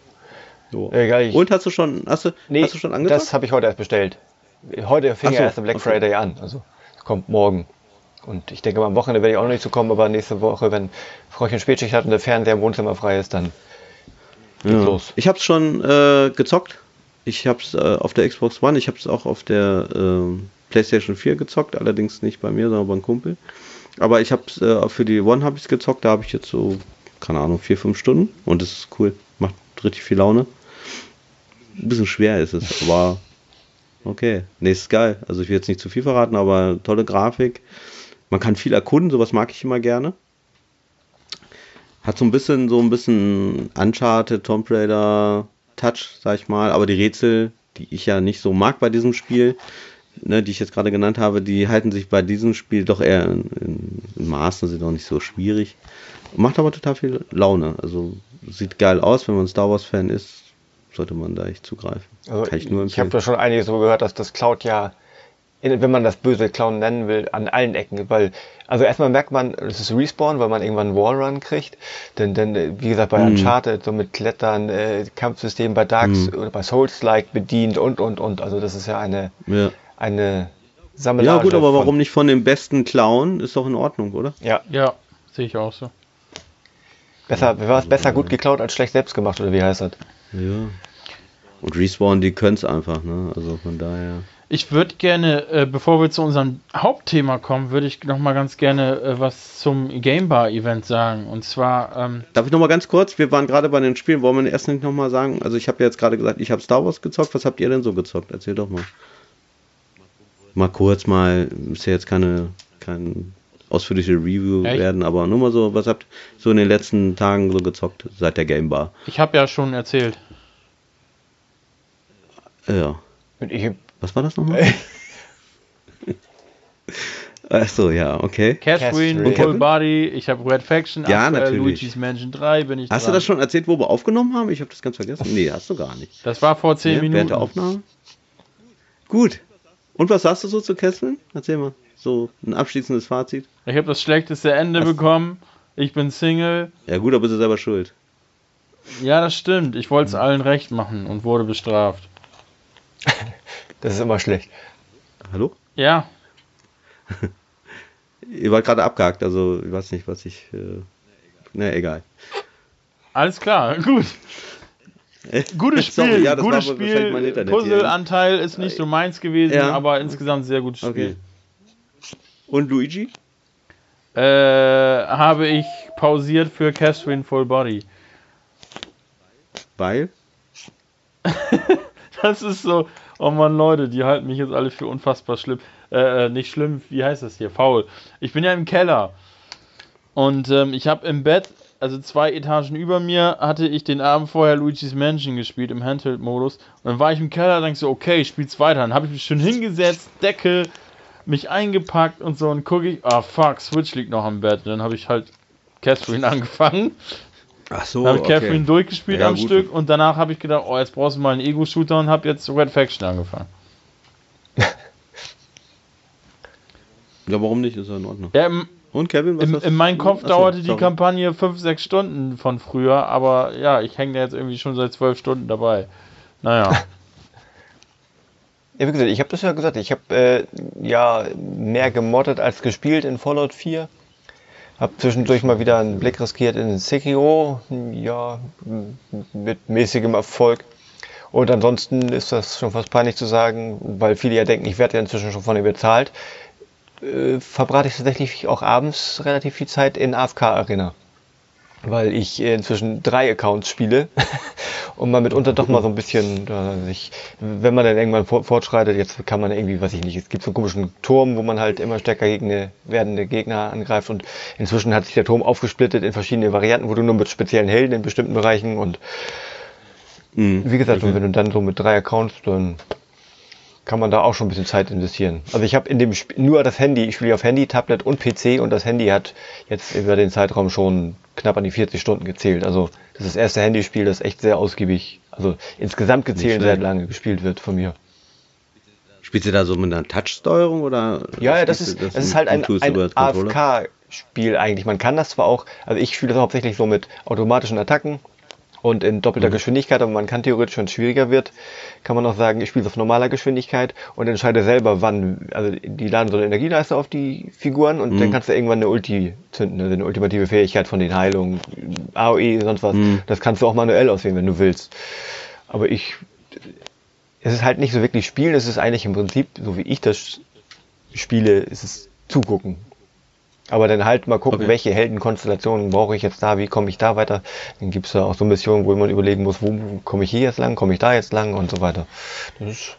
So. Egal, Und hast du schon, hast du, nee, hast du schon angezockt? Das habe ich heute erst bestellt. Heute fing so, ja erst der Black okay. Friday an, also kommt morgen. Und ich denke, am Wochenende werde ich auch noch nicht zu kommen, aber nächste Woche, wenn Frauchen Spätschicht hat und der Fernseher im Wohnzimmer frei ist, dann geht's ja. los. Ich habe es schon äh, gezockt. Ich habe es äh, auf der Xbox One, ich habe es auch auf der äh, PlayStation 4 gezockt, allerdings nicht bei mir, sondern beim Kumpel. Aber ich habe äh, für die One habe ich gezockt, da habe ich jetzt so, keine Ahnung, vier, fünf Stunden und das ist cool. Macht richtig viel Laune. Ein bisschen schwer ist es, aber okay. Nee, ist geil. Also ich will jetzt nicht zu viel verraten, aber tolle Grafik. Man kann viel erkunden, sowas mag ich immer gerne. Hat so ein bisschen, so ein bisschen Uncharted, Tomb Raider Touch, sag ich mal, aber die Rätsel, die ich ja nicht so mag bei diesem Spiel, ne, die ich jetzt gerade genannt habe, die halten sich bei diesem Spiel doch eher in, in, in Maßen, sind auch nicht so schwierig. Macht aber total viel Laune. Also sieht geil aus, wenn man Star Wars-Fan ist, sollte man da echt zugreifen. Also Kann ich nur empfehlen. Ich habe da schon einiges so gehört, dass das Cloud ja, wenn man das böse Clown nennen will, an allen Ecken, weil, also erstmal merkt man, es ist Respawn, weil man irgendwann einen Wallrun kriegt, denn, denn wie gesagt, bei mhm. Uncharted, so mit Klettern, äh, Kampfsystem bei Darks mhm. oder bei Souls-like bedient und, und, und, also das ist ja eine, ja eine Sammelage. Ja gut, aber warum nicht von dem besten Clown? Ist doch in Ordnung, oder? Ja. Ja, sehe ich auch so. Besser, war es besser gut geklaut als schlecht selbst gemacht, oder wie heißt das? Ja. Und Respawn, die können es einfach, ne? Also von daher. Ich würde gerne, äh, bevor wir zu unserem Hauptthema kommen, würde ich noch mal ganz gerne äh, was zum Gamebar-Event sagen. Und zwar. Ähm Darf ich noch mal ganz kurz? Wir waren gerade bei den Spielen. Wollen wir erst nicht noch mal sagen? Also ich habe ja jetzt gerade gesagt, ich habe Star Wars gezockt. Was habt ihr denn so gezockt? Erzähl doch mal mal kurz mal, ist ja jetzt keine, kein ausführliche Review ja, werden, aber nur mal so, was habt ihr so in den letzten Tagen so gezockt seit der Game Bar? Ich habe ja schon erzählt. Ja. was war das nochmal? Achso, ja, okay. Catherine, Full Body, ich habe Red Faction, ja, natürlich. Luigi's Mansion 3 bin ich Hast dran. du das schon erzählt, wo wir aufgenommen haben? Ich habe das ganz vergessen. Nee, hast du gar nicht. Das war vor 10 ja, Minuten. Während der Aufnahme? Gut, und was sagst du so zu Kesseln? Erzähl mal. So ein abschließendes Fazit. Ich habe das schlechteste Ende was? bekommen. Ich bin Single. Ja gut, aber bist du selber schuld. Ja, das stimmt. Ich wollte es mhm. allen recht machen und wurde bestraft. das ist immer schlecht. Hallo? Ja. Ihr wart gerade abgehakt, also ich weiß nicht, was ich. Äh, na, egal. Alles klar, gut. Gutes Spiel, Sorry, ja, gutes Spiel. Puzzle-Anteil ist nicht so meins gewesen, ja. aber insgesamt sehr gutes Spiel. Okay. Und Luigi? Äh, habe ich pausiert für Catherine Full Body. Weil? das ist so, oh Mann, Leute, die halten mich jetzt alle für unfassbar schlimm. Äh, äh nicht schlimm, wie heißt das hier? Faul. Ich bin ja im Keller. Und ähm, ich habe im Bett, also zwei Etagen über mir, hatte ich den Abend vorher Luigi's Mansion gespielt im Handheld-Modus. Und dann war ich im Keller, dachte so, okay, ich spiel's weiter. Dann habe ich mich schön hingesetzt, Decke, mich eingepackt und so und gucke ich, ah fuck, Switch liegt noch am Bett. Und dann habe ich halt Catherine angefangen. Ach so. Dann habe ich okay. Catherine durchgespielt ja, am gut. Stück und danach habe ich gedacht, oh, jetzt brauchst du mal einen Ego-Shooter und habe jetzt Red Faction angefangen. ja, warum nicht? Ist ja in Ordnung. Ja, und Kevin, was Im, in meinem Kopf Achso, dauerte sorry. die Kampagne 5, 6 Stunden von früher, aber ja, ich hänge da jetzt irgendwie schon seit 12 Stunden dabei. Naja. Ja, wie gesagt, ich habe das ja gesagt, ich habe äh, ja mehr gemoddet als gespielt in Fallout 4. Hab zwischendurch mal wieder einen Blick riskiert in Sekiro, ja, mit mäßigem Erfolg. Und ansonsten ist das schon fast peinlich zu sagen, weil viele ja denken, ich werde ja inzwischen schon von ihm bezahlt. Äh, verbrate ich tatsächlich auch abends relativ viel Zeit in AFK Arena weil ich inzwischen drei Accounts spiele und man mitunter doch mal so ein bisschen, äh, sich, wenn man dann irgendwann fortschreitet, jetzt kann man irgendwie, weiß ich nicht, es gibt so einen komischen Turm, wo man halt immer stärker gegen eine werdende Gegner angreift und inzwischen hat sich der Turm aufgesplittet in verschiedene Varianten, wo du nur mit speziellen Helden in bestimmten Bereichen und mhm, wie gesagt, okay. wenn du dann so mit drei Accounts, dann kann man da auch schon ein bisschen Zeit investieren. Also ich habe in dem Spiel nur das Handy, ich spiele auf Handy, Tablet und PC und das Handy hat jetzt über den Zeitraum schon knapp an die 40 Stunden gezählt. Also das ist das erste Handyspiel, das echt sehr ausgiebig, also insgesamt gezählt sehr lange gespielt wird von mir. Spielst du da so mit einer Touch-Steuerung oder? Ja, ja das ist, das, das ist halt ein, ein AFK-Spiel eigentlich. Man kann das zwar auch, also ich spiele das hauptsächlich so mit automatischen Attacken, und in doppelter mhm. Geschwindigkeit, aber man kann theoretisch, wenn es schwieriger wird, kann man auch sagen, ich spiele auf normaler Geschwindigkeit und entscheide selber, wann, also die laden so eine Energieleiste auf die Figuren und mhm. dann kannst du irgendwann eine Ulti zünden, also eine ultimative Fähigkeit von den Heilungen, AOE, sonst was. Mhm. Das kannst du auch manuell auswählen, wenn du willst. Aber ich, es ist halt nicht so wirklich spielen, es ist eigentlich im Prinzip, so wie ich das spiele, ist es zugucken. Aber dann halt mal gucken, okay. welche Heldenkonstellationen brauche ich jetzt da, wie komme ich da weiter. Dann gibt es da auch so Missionen, wo man überlegen muss, wo komme ich hier jetzt lang, komme ich da jetzt lang und so weiter. Das ist,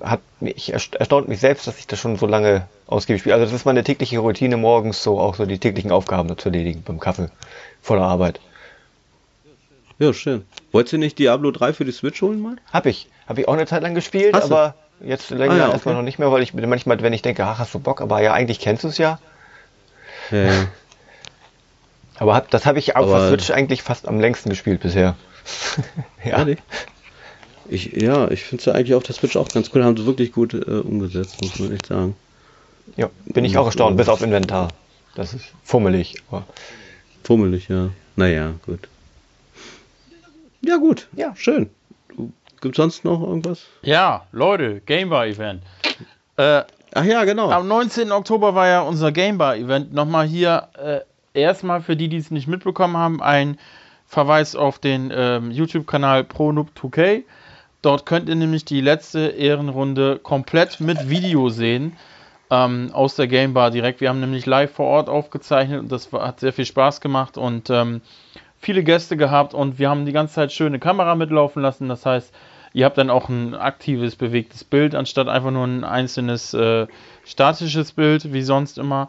hat mich erstaunt mich selbst, dass ich das schon so lange ausgiebig spiele. Also das ist meine tägliche Routine morgens, so auch so die täglichen Aufgaben zu erledigen beim Kaffee vor der Arbeit. Ja, schön. Wolltest du nicht Diablo 3 für die Switch holen mal? Hab ich. Hab ich auch eine Zeit lang gespielt, aber jetzt länger ah, ja, erstmal noch nicht mehr, weil ich manchmal, wenn ich denke, ach, hast du Bock, aber ja, eigentlich kennst du es ja. Ja, Aber hab, das habe ich auf der Switch eigentlich fast am längsten gespielt bisher. ja. Ich, ja, ich finde es ja eigentlich auf der Switch auch ganz cool. Haben sie wirklich gut äh, umgesetzt, muss man echt sagen. Ja, bin ich auch erstaunt, bis auf Inventar. Das ist fummelig. Aber fummelig, ja. Naja, gut. Ja, gut. Ja, schön. Gibt sonst noch irgendwas? Ja, Leute, Gamebar-Event. Äh, Ach ja, genau. Am 19. Oktober war ja unser Gamebar-Event. Nochmal hier äh, erstmal für die, die es nicht mitbekommen haben, ein Verweis auf den ähm, YouTube-Kanal ProNoob2K. Dort könnt ihr nämlich die letzte Ehrenrunde komplett mit Video sehen. Ähm, aus der Gamebar direkt. Wir haben nämlich live vor Ort aufgezeichnet und das war, hat sehr viel Spaß gemacht und ähm, viele Gäste gehabt und wir haben die ganze Zeit schöne Kamera mitlaufen lassen. Das heißt, Ihr habt dann auch ein aktives, bewegtes Bild, anstatt einfach nur ein einzelnes äh, statisches Bild, wie sonst immer.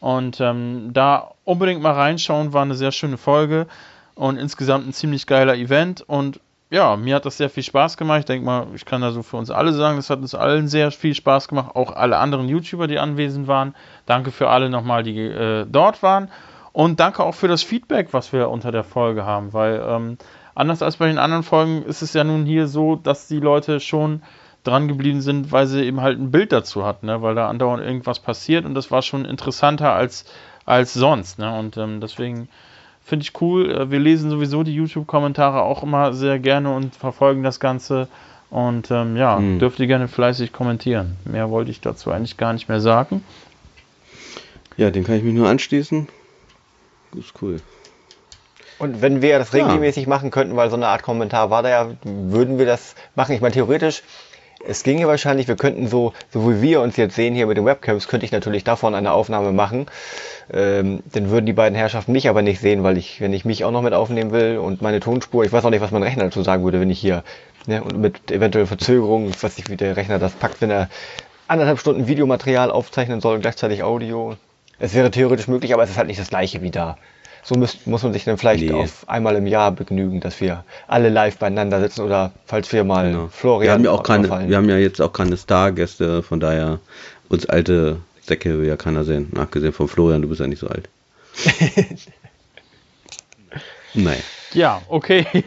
Und ähm, da unbedingt mal reinschauen, war eine sehr schöne Folge und insgesamt ein ziemlich geiler Event. Und ja, mir hat das sehr viel Spaß gemacht. Ich denke mal, ich kann da so für uns alle sagen, das hat uns allen sehr viel Spaß gemacht. Auch alle anderen YouTuber, die anwesend waren. Danke für alle nochmal, die äh, dort waren. Und danke auch für das Feedback, was wir unter der Folge haben, weil ähm, Anders als bei den anderen Folgen ist es ja nun hier so, dass die Leute schon dran geblieben sind, weil sie eben halt ein Bild dazu hatten, ne? weil da andauernd irgendwas passiert und das war schon interessanter als, als sonst. Ne? Und ähm, deswegen finde ich cool. Äh, wir lesen sowieso die YouTube-Kommentare auch immer sehr gerne und verfolgen das Ganze. Und ähm, ja, mhm. dürft ihr gerne fleißig kommentieren. Mehr wollte ich dazu eigentlich gar nicht mehr sagen. Ja, den kann ich mich nur anschließen. Ist cool. Und wenn wir das regelmäßig ja. machen könnten, weil so eine Art Kommentar war da ja, würden wir das machen. Ich meine, theoretisch Es ginge wahrscheinlich, wir könnten so, so wie wir uns jetzt sehen hier mit den Webcams, könnte ich natürlich davon eine Aufnahme machen. Ähm, dann würden die beiden Herrschaften mich aber nicht sehen, weil ich, wenn ich mich auch noch mit aufnehmen will und meine Tonspur, ich weiß auch nicht, was mein Rechner dazu sagen würde, wenn ich hier, ne, und mit eventuell Verzögerung, ich weiß nicht, wie der Rechner das packt, wenn er anderthalb Stunden Videomaterial aufzeichnen soll und gleichzeitig Audio. Es wäre theoretisch möglich, aber es ist halt nicht das gleiche wie da so muss, muss man sich dann vielleicht nee. auf einmal im Jahr begnügen, dass wir alle live beieinander sitzen oder falls wir mal genau. Florian. Wir haben ja auch keine, wir haben ja jetzt auch keine Stargäste, von daher uns alte Säcke will ja keiner sehen. Nachgesehen von Florian, du bist ja nicht so alt. Nein. Ja, okay.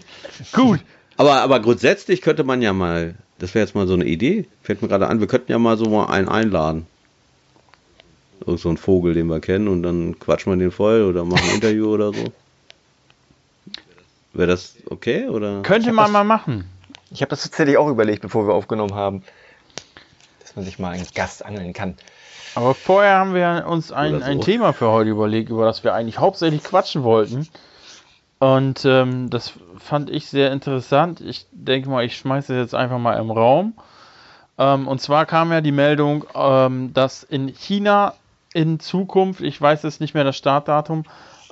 Gut. Aber, aber grundsätzlich könnte man ja mal, das wäre jetzt mal so eine Idee, fällt mir gerade an, wir könnten ja mal so mal einen einladen so ein Vogel, den wir kennen, und dann quatschen wir den voll oder machen ein Interview oder so. Wäre das okay? Oder? Könnte man das, mal machen. Ich habe das tatsächlich auch überlegt, bevor wir aufgenommen haben, dass man sich mal einen Gast angeln kann. Aber vorher haben wir uns ein, so. ein Thema für heute überlegt, über das wir eigentlich hauptsächlich quatschen wollten. Und ähm, das fand ich sehr interessant. Ich denke mal, ich schmeiße es jetzt einfach mal im Raum. Ähm, und zwar kam ja die Meldung, ähm, dass in China in Zukunft, ich weiß jetzt nicht mehr das Startdatum,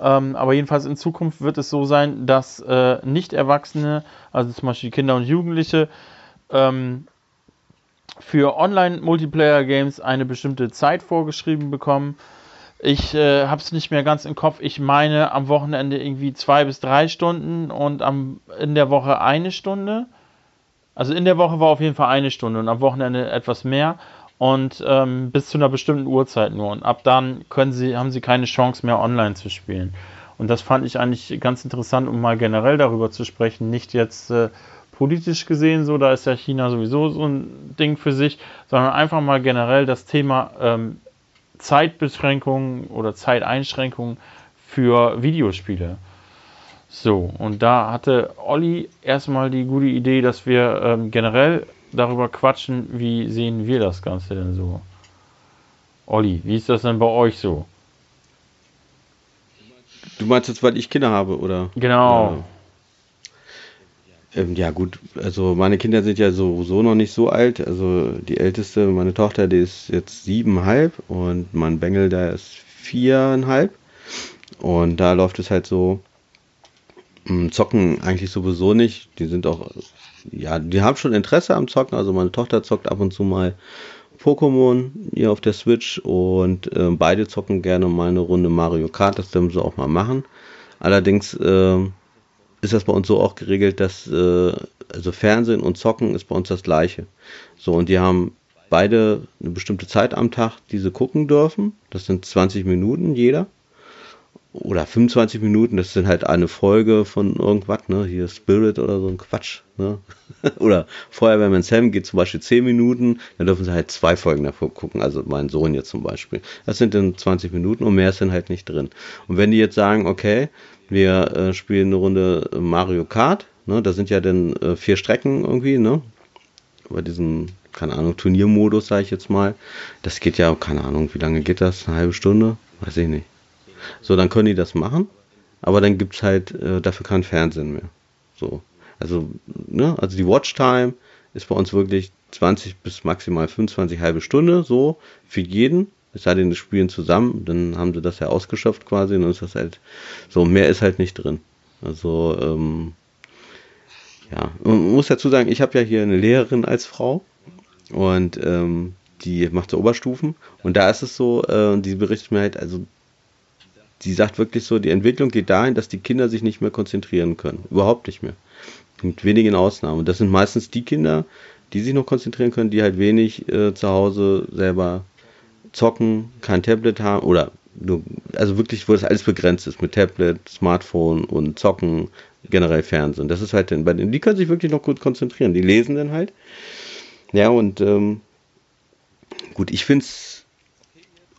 ähm, aber jedenfalls in Zukunft wird es so sein, dass äh, Nicht-Erwachsene, also zum Beispiel Kinder und Jugendliche, ähm, für Online-Multiplayer-Games eine bestimmte Zeit vorgeschrieben bekommen. Ich äh, habe es nicht mehr ganz im Kopf. Ich meine am Wochenende irgendwie zwei bis drei Stunden und am, in der Woche eine Stunde. Also in der Woche war auf jeden Fall eine Stunde und am Wochenende etwas mehr und ähm, bis zu einer bestimmten Uhrzeit nur. Und ab dann können sie, haben sie keine Chance mehr online zu spielen. Und das fand ich eigentlich ganz interessant, um mal generell darüber zu sprechen. Nicht jetzt äh, politisch gesehen, so da ist ja China sowieso so ein Ding für sich, sondern einfach mal generell das Thema ähm, Zeitbeschränkungen oder Zeiteinschränkungen für Videospiele. So, und da hatte Olli erstmal die gute Idee, dass wir ähm, generell darüber quatschen, wie sehen wir das Ganze denn so? Olli, wie ist das denn bei euch so? Du meinst jetzt, weil ich Kinder habe, oder? Genau. Ja. Ähm, ja, gut, also meine Kinder sind ja sowieso noch nicht so alt. Also die älteste, meine Tochter, die ist jetzt siebenhalb und mein Bengel, der ist viereinhalb. Und da läuft es halt so, hm, zocken eigentlich sowieso nicht. Die sind auch ja, die haben schon Interesse am Zocken. Also meine Tochter zockt ab und zu mal Pokémon hier auf der Switch und äh, beide zocken gerne mal eine Runde Mario Kart. Das dürfen sie auch mal machen. Allerdings äh, ist das bei uns so auch geregelt, dass äh, also Fernsehen und Zocken ist bei uns das gleiche. So, und die haben beide eine bestimmte Zeit am Tag, die sie gucken dürfen. Das sind 20 Minuten jeder oder 25 Minuten, das sind halt eine Folge von irgendwas, ne? Hier Spirit oder so ein Quatsch, ne? oder Feuerwehrmann Sam geht zum Beispiel 10 Minuten, dann dürfen sie halt zwei Folgen davor gucken, also mein Sohn jetzt zum Beispiel. Das sind dann 20 Minuten und mehr ist dann halt nicht drin. Und wenn die jetzt sagen, okay, wir äh, spielen eine Runde Mario Kart, ne? Da sind ja dann äh, vier Strecken irgendwie, ne? Bei diesem, keine Ahnung, Turniermodus, sage ich jetzt mal. Das geht ja, keine Ahnung, wie lange geht das? Eine halbe Stunde? Weiß ich nicht. So, dann können die das machen, aber dann gibt es halt äh, dafür kein Fernsehen mehr. So. Also, ne, also die Watchtime ist bei uns wirklich 20 bis maximal 25 halbe Stunde, so, für jeden. Es sei denn, die spielen zusammen, dann haben sie das ja ausgeschöpft quasi, und dann ist das halt, so, mehr ist halt nicht drin. Also, ähm, ja, man muss dazu sagen, ich habe ja hier eine Lehrerin als Frau und ähm, die macht so Oberstufen und da ist es so, äh, die berichtet mir halt, also die sagt wirklich so, die Entwicklung geht dahin, dass die Kinder sich nicht mehr konzentrieren können. Überhaupt nicht mehr. Mit wenigen Ausnahmen. Das sind meistens die Kinder, die sich noch konzentrieren können, die halt wenig äh, zu Hause selber zocken, kein Tablet haben oder nur, also wirklich, wo das alles begrenzt ist mit Tablet, Smartphone und Zocken, generell Fernsehen. Das ist halt, bei denen, die können sich wirklich noch gut konzentrieren. Die lesen dann halt. Ja, und ähm, gut, ich finde es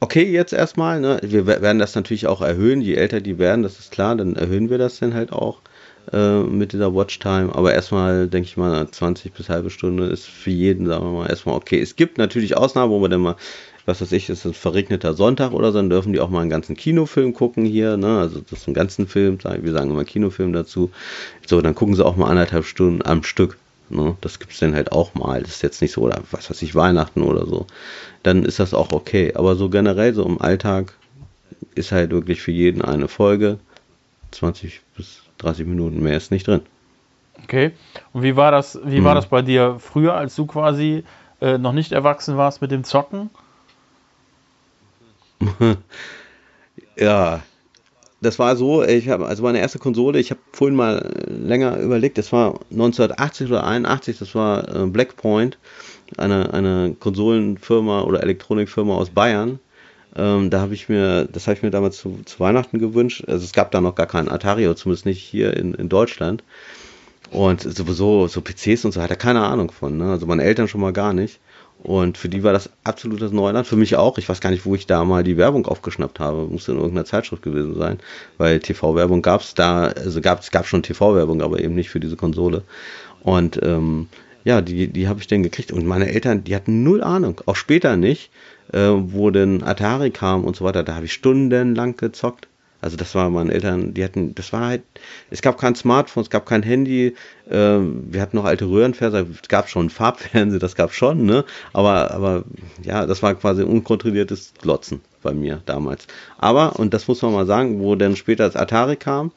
okay jetzt erstmal. Ne? Wir werden das natürlich auch erhöhen. Je älter die werden, das ist klar, dann erhöhen wir das dann halt auch äh, mit dieser Watchtime. Aber erstmal denke ich mal, 20 bis halbe Stunde ist für jeden, sagen wir mal, erstmal okay. Es gibt natürlich Ausnahmen, wo man dann mal was weiß ich, ist ein verregneter Sonntag oder so, dann dürfen die auch mal einen ganzen Kinofilm gucken hier, ne? Also das ist ein ganzen Film, wir sagen immer Kinofilm dazu. So, dann gucken sie auch mal anderthalb Stunden am Stück. Ne? Das gibt es dann halt auch mal. Das ist jetzt nicht so, oder was weiß ich, Weihnachten oder so. Dann ist das auch okay. Aber so generell, so im Alltag, ist halt wirklich für jeden eine Folge. 20 bis 30 Minuten mehr ist nicht drin. Okay. Und wie war das, wie hm. war das bei dir früher, als du quasi äh, noch nicht erwachsen warst mit dem Zocken? ja, das war so, ich habe, also meine erste Konsole, ich habe vorhin mal länger überlegt, das war 1980 oder 81, das war äh, Blackpoint, eine, eine Konsolenfirma oder Elektronikfirma aus Bayern. Ähm, da habe ich mir, das habe ich mir damals zu, zu, Weihnachten gewünscht. Also es gab da noch gar keinen Atari, zumindest nicht hier in, in Deutschland. Und sowieso so PCs und so hat er keine Ahnung von. Ne? Also meine Eltern schon mal gar nicht. Und für die war das absolutes Neuland. Für mich auch. Ich weiß gar nicht, wo ich da mal die Werbung aufgeschnappt habe. Muss in irgendeiner Zeitschrift gewesen sein. Weil TV-Werbung gab es da, also gab es gab schon TV-Werbung, aber eben nicht für diese Konsole. Und ähm, ja, die, die habe ich dann gekriegt. Und meine Eltern, die hatten null Ahnung. Auch später nicht, äh, wo denn Atari kam und so weiter. Da habe ich stundenlang gezockt. Also das war meine Eltern, die hatten, das war halt, es gab kein Smartphone, es gab kein Handy, äh, wir hatten noch alte Röhrenfernseher, es gab schon Farbfernsehen, das gab schon, ne? Aber, aber ja, das war quasi unkontrolliertes Glotzen bei mir damals. Aber, und das muss man mal sagen, wo dann später das Atari kam,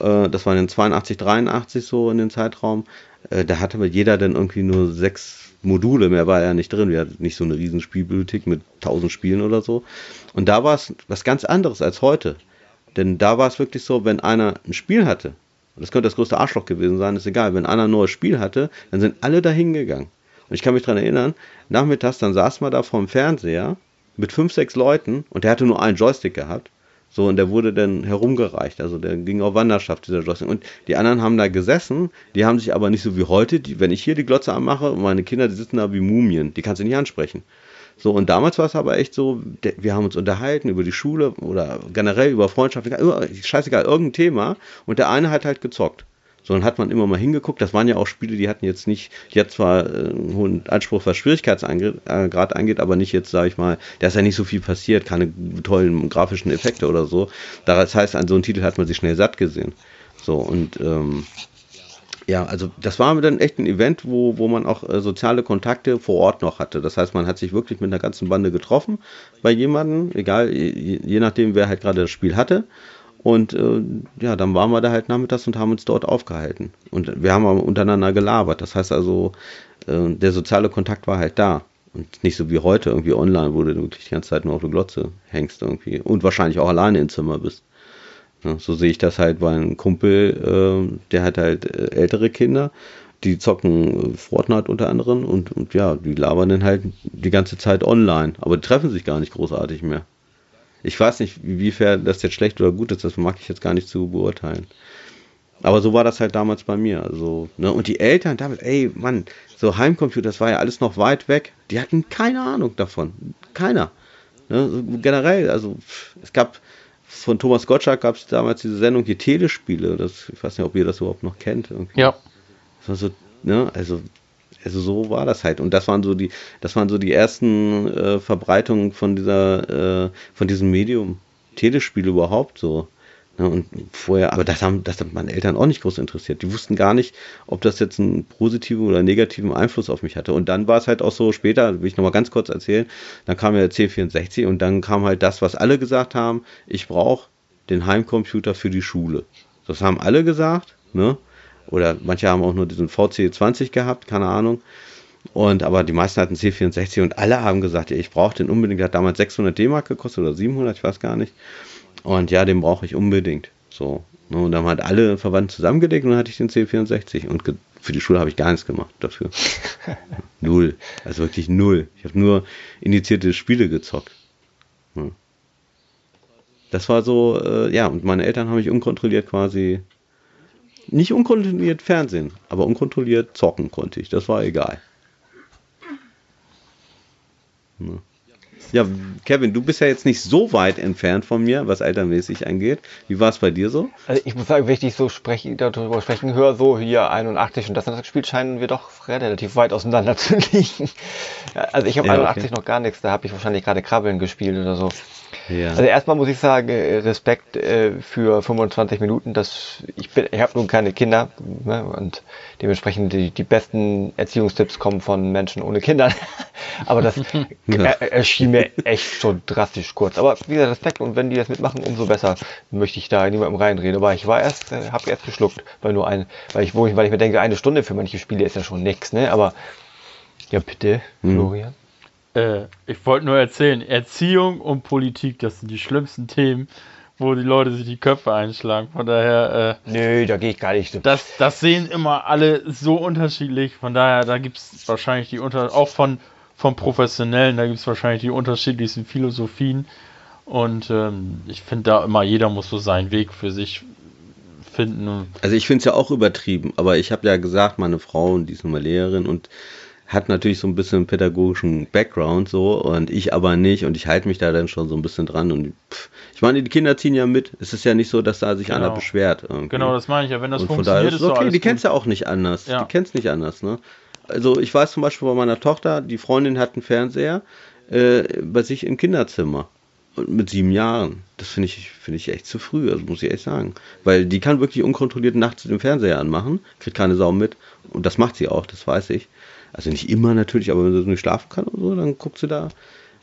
äh, das war in den 82, 83 so in den Zeitraum, äh, da hatte jeder dann irgendwie nur sechs Module, mehr war ja nicht drin. Wir hatten nicht so eine riesen Spielbibliothek mit tausend Spielen oder so. Und da war es was ganz anderes als heute. Denn da war es wirklich so, wenn einer ein Spiel hatte, und das könnte das größte Arschloch gewesen sein, ist egal, wenn einer ein neues Spiel hatte, dann sind alle da hingegangen. Und ich kann mich daran erinnern, nachmittags, dann saß man da vorm Fernseher mit fünf, sechs Leuten und der hatte nur einen Joystick gehabt. So, und der wurde dann herumgereicht. Also der ging auf Wanderschaft, dieser Joystick. Und die anderen haben da gesessen, die haben sich aber nicht so wie heute, die, wenn ich hier die Glotze anmache, meine Kinder, die sitzen da wie Mumien, die kannst du nicht ansprechen. So, und damals war es aber echt so, wir haben uns unterhalten über die Schule oder generell über Freundschaft, scheißegal, irgendein Thema. Und der eine hat halt gezockt. So, dann hat man immer mal hingeguckt. Das waren ja auch Spiele, die hatten jetzt nicht, die hat zwar äh, einen hohen Anspruch, was Schwierigkeitsgrad äh, angeht, aber nicht jetzt, sage ich mal, da ist ja nicht so viel passiert, keine tollen grafischen Effekte oder so. Das heißt, an so einem Titel hat man sich schnell satt gesehen. So, und ähm, ja, also das war dann echt ein Event, wo, wo man auch äh, soziale Kontakte vor Ort noch hatte. Das heißt, man hat sich wirklich mit einer ganzen Bande getroffen bei jemandem, egal, je, je nachdem, wer halt gerade das Spiel hatte. Und äh, ja, dann waren wir da halt nachmittags und haben uns dort aufgehalten. Und wir haben untereinander gelabert. Das heißt also, äh, der soziale Kontakt war halt da. Und nicht so wie heute irgendwie online, wo du wirklich die ganze Zeit nur auf der Glotze hängst irgendwie. Und wahrscheinlich auch alleine im Zimmer bist. Ja, so sehe ich das halt bei einem Kumpel, äh, der hat halt äh, ältere Kinder, die zocken Fortnite unter anderem und, und ja, die labern dann halt die ganze Zeit online, aber die treffen sich gar nicht großartig mehr. Ich weiß nicht, inwiefern das jetzt schlecht oder gut ist, das mag ich jetzt gar nicht zu beurteilen. Aber so war das halt damals bei mir. Also, ne? Und die Eltern damals, ey, Mann, so Heimcomputer, das war ja alles noch weit weg. Die hatten keine Ahnung davon. Keiner. Ne? generell, also es gab von Thomas Gottschalk gab es damals diese Sendung, die Telespiele. Das, ich weiß nicht, ob ihr das überhaupt noch kennt. Irgendwie. Ja. Das war so, ne, also, also so war das halt. Und das waren so die, das waren so die ersten äh, Verbreitungen von dieser, äh, von diesem Medium. Telespiele überhaupt so. Ne, und vorher, aber das haben, das haben meine Eltern auch nicht groß interessiert. Die wussten gar nicht, ob das jetzt einen positiven oder negativen Einfluss auf mich hatte. Und dann war es halt auch so später, will ich nochmal ganz kurz erzählen, dann kam ja der C64 und dann kam halt das, was alle gesagt haben, ich brauche den Heimcomputer für die Schule. Das haben alle gesagt, ne? Oder manche haben auch nur diesen VC20 gehabt, keine Ahnung. Und aber die meisten hatten C64 und alle haben gesagt, ja, ich brauche den unbedingt. Hat damals 600 D-Mark gekostet oder 700, ich weiß gar nicht. Und ja, den brauche ich unbedingt. So. Ne, und dann haben halt alle Verwandten zusammengelegt und dann hatte ich den C64. Und für die Schule habe ich gar nichts gemacht dafür. null. Also wirklich null. Ich habe nur initiierte Spiele gezockt. Ja. Das war so, äh, ja, und meine Eltern haben mich unkontrolliert quasi, nicht unkontrolliert Fernsehen, aber unkontrolliert zocken konnte ich. Das war egal. Ja. Ja, Kevin, du bist ja jetzt nicht so weit entfernt von mir, was altermäßig angeht. Wie war es bei dir so? Also ich muss sagen, wenn ich dich so spreche, darüber sprechen höre, so hier 81 und das gespielt, scheinen wir doch relativ weit auseinander zu liegen. Also ich habe ja, 81 okay. noch gar nichts, da habe ich wahrscheinlich gerade Krabbeln gespielt oder so. Ja. Also erstmal muss ich sagen, äh, Respekt äh, für 25 Minuten. Das, ich bin, ich habe nun keine Kinder ne, und dementsprechend die, die besten Erziehungstipps kommen von Menschen ohne Kinder. Aber das ja. erschien mir echt schon drastisch kurz. Aber wie gesagt, Respekt und wenn die das mitmachen, umso besser. Möchte ich da niemandem reinreden. Aber ich war erst, äh, habe erst geschluckt, weil nur ein, weil ich, wo ich, weil ich mir denke, eine Stunde für manche Spiele ist ja schon nix, ne? Aber ja bitte, hm. Florian. Äh, ich wollte nur erzählen, Erziehung und Politik, das sind die schlimmsten Themen, wo die Leute sich die Köpfe einschlagen. Von daher. Äh, Nö, da gehe ich gar nicht so. Das, das sehen immer alle so unterschiedlich. Von daher, da gibt es wahrscheinlich die Unter. Auch von, von Professionellen, da gibt es wahrscheinlich die unterschiedlichsten Philosophien. Und ähm, ich finde da immer, jeder muss so seinen Weg für sich finden. Also ich finde es ja auch übertrieben, aber ich habe ja gesagt, meine Frau, die ist nun mal Lehrerin und hat natürlich so ein bisschen pädagogischen Background so und ich aber nicht und ich halte mich da dann schon so ein bisschen dran und pff, ich meine, die Kinder ziehen ja mit. Es ist ja nicht so, dass da sich genau. einer beschwert. Irgendwie. Genau, das meine ich ja. Wenn das und funktioniert, ist es okay. Die kennst ja auch nicht anders. Ja. Die kennst nicht anders, ne? Also ich weiß zum Beispiel bei meiner Tochter, die Freundin hat einen Fernseher äh, bei sich im Kinderzimmer. Und mit sieben Jahren. Das finde ich, finde ich echt zu früh, also muss ich echt sagen. Weil die kann wirklich unkontrolliert nachts den Fernseher anmachen, kriegt keine Sau mit. Und das macht sie auch, das weiß ich. Also nicht immer natürlich, aber wenn sie nicht schlafen kann oder so, dann guckt sie da.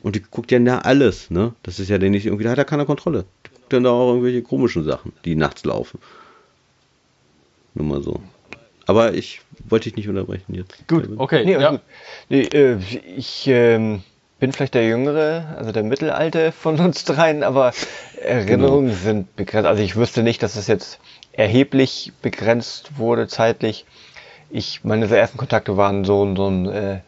Und die guckt ja da alles, ne? Das ist ja dann nicht irgendwie, da hat er keine Kontrolle. Die guckt dann da auch irgendwelche komischen Sachen, die nachts laufen. Nur mal so. Aber ich wollte dich nicht unterbrechen jetzt. Gut, okay. Nee, ja. Nee, äh, ich ähm, bin vielleicht der Jüngere, also der Mittelalte von uns dreien, aber Erinnerungen genau. sind begrenzt. Also ich wüsste nicht, dass es jetzt erheblich begrenzt wurde zeitlich ich, meine ersten Kontakte waren so, so ein, äh,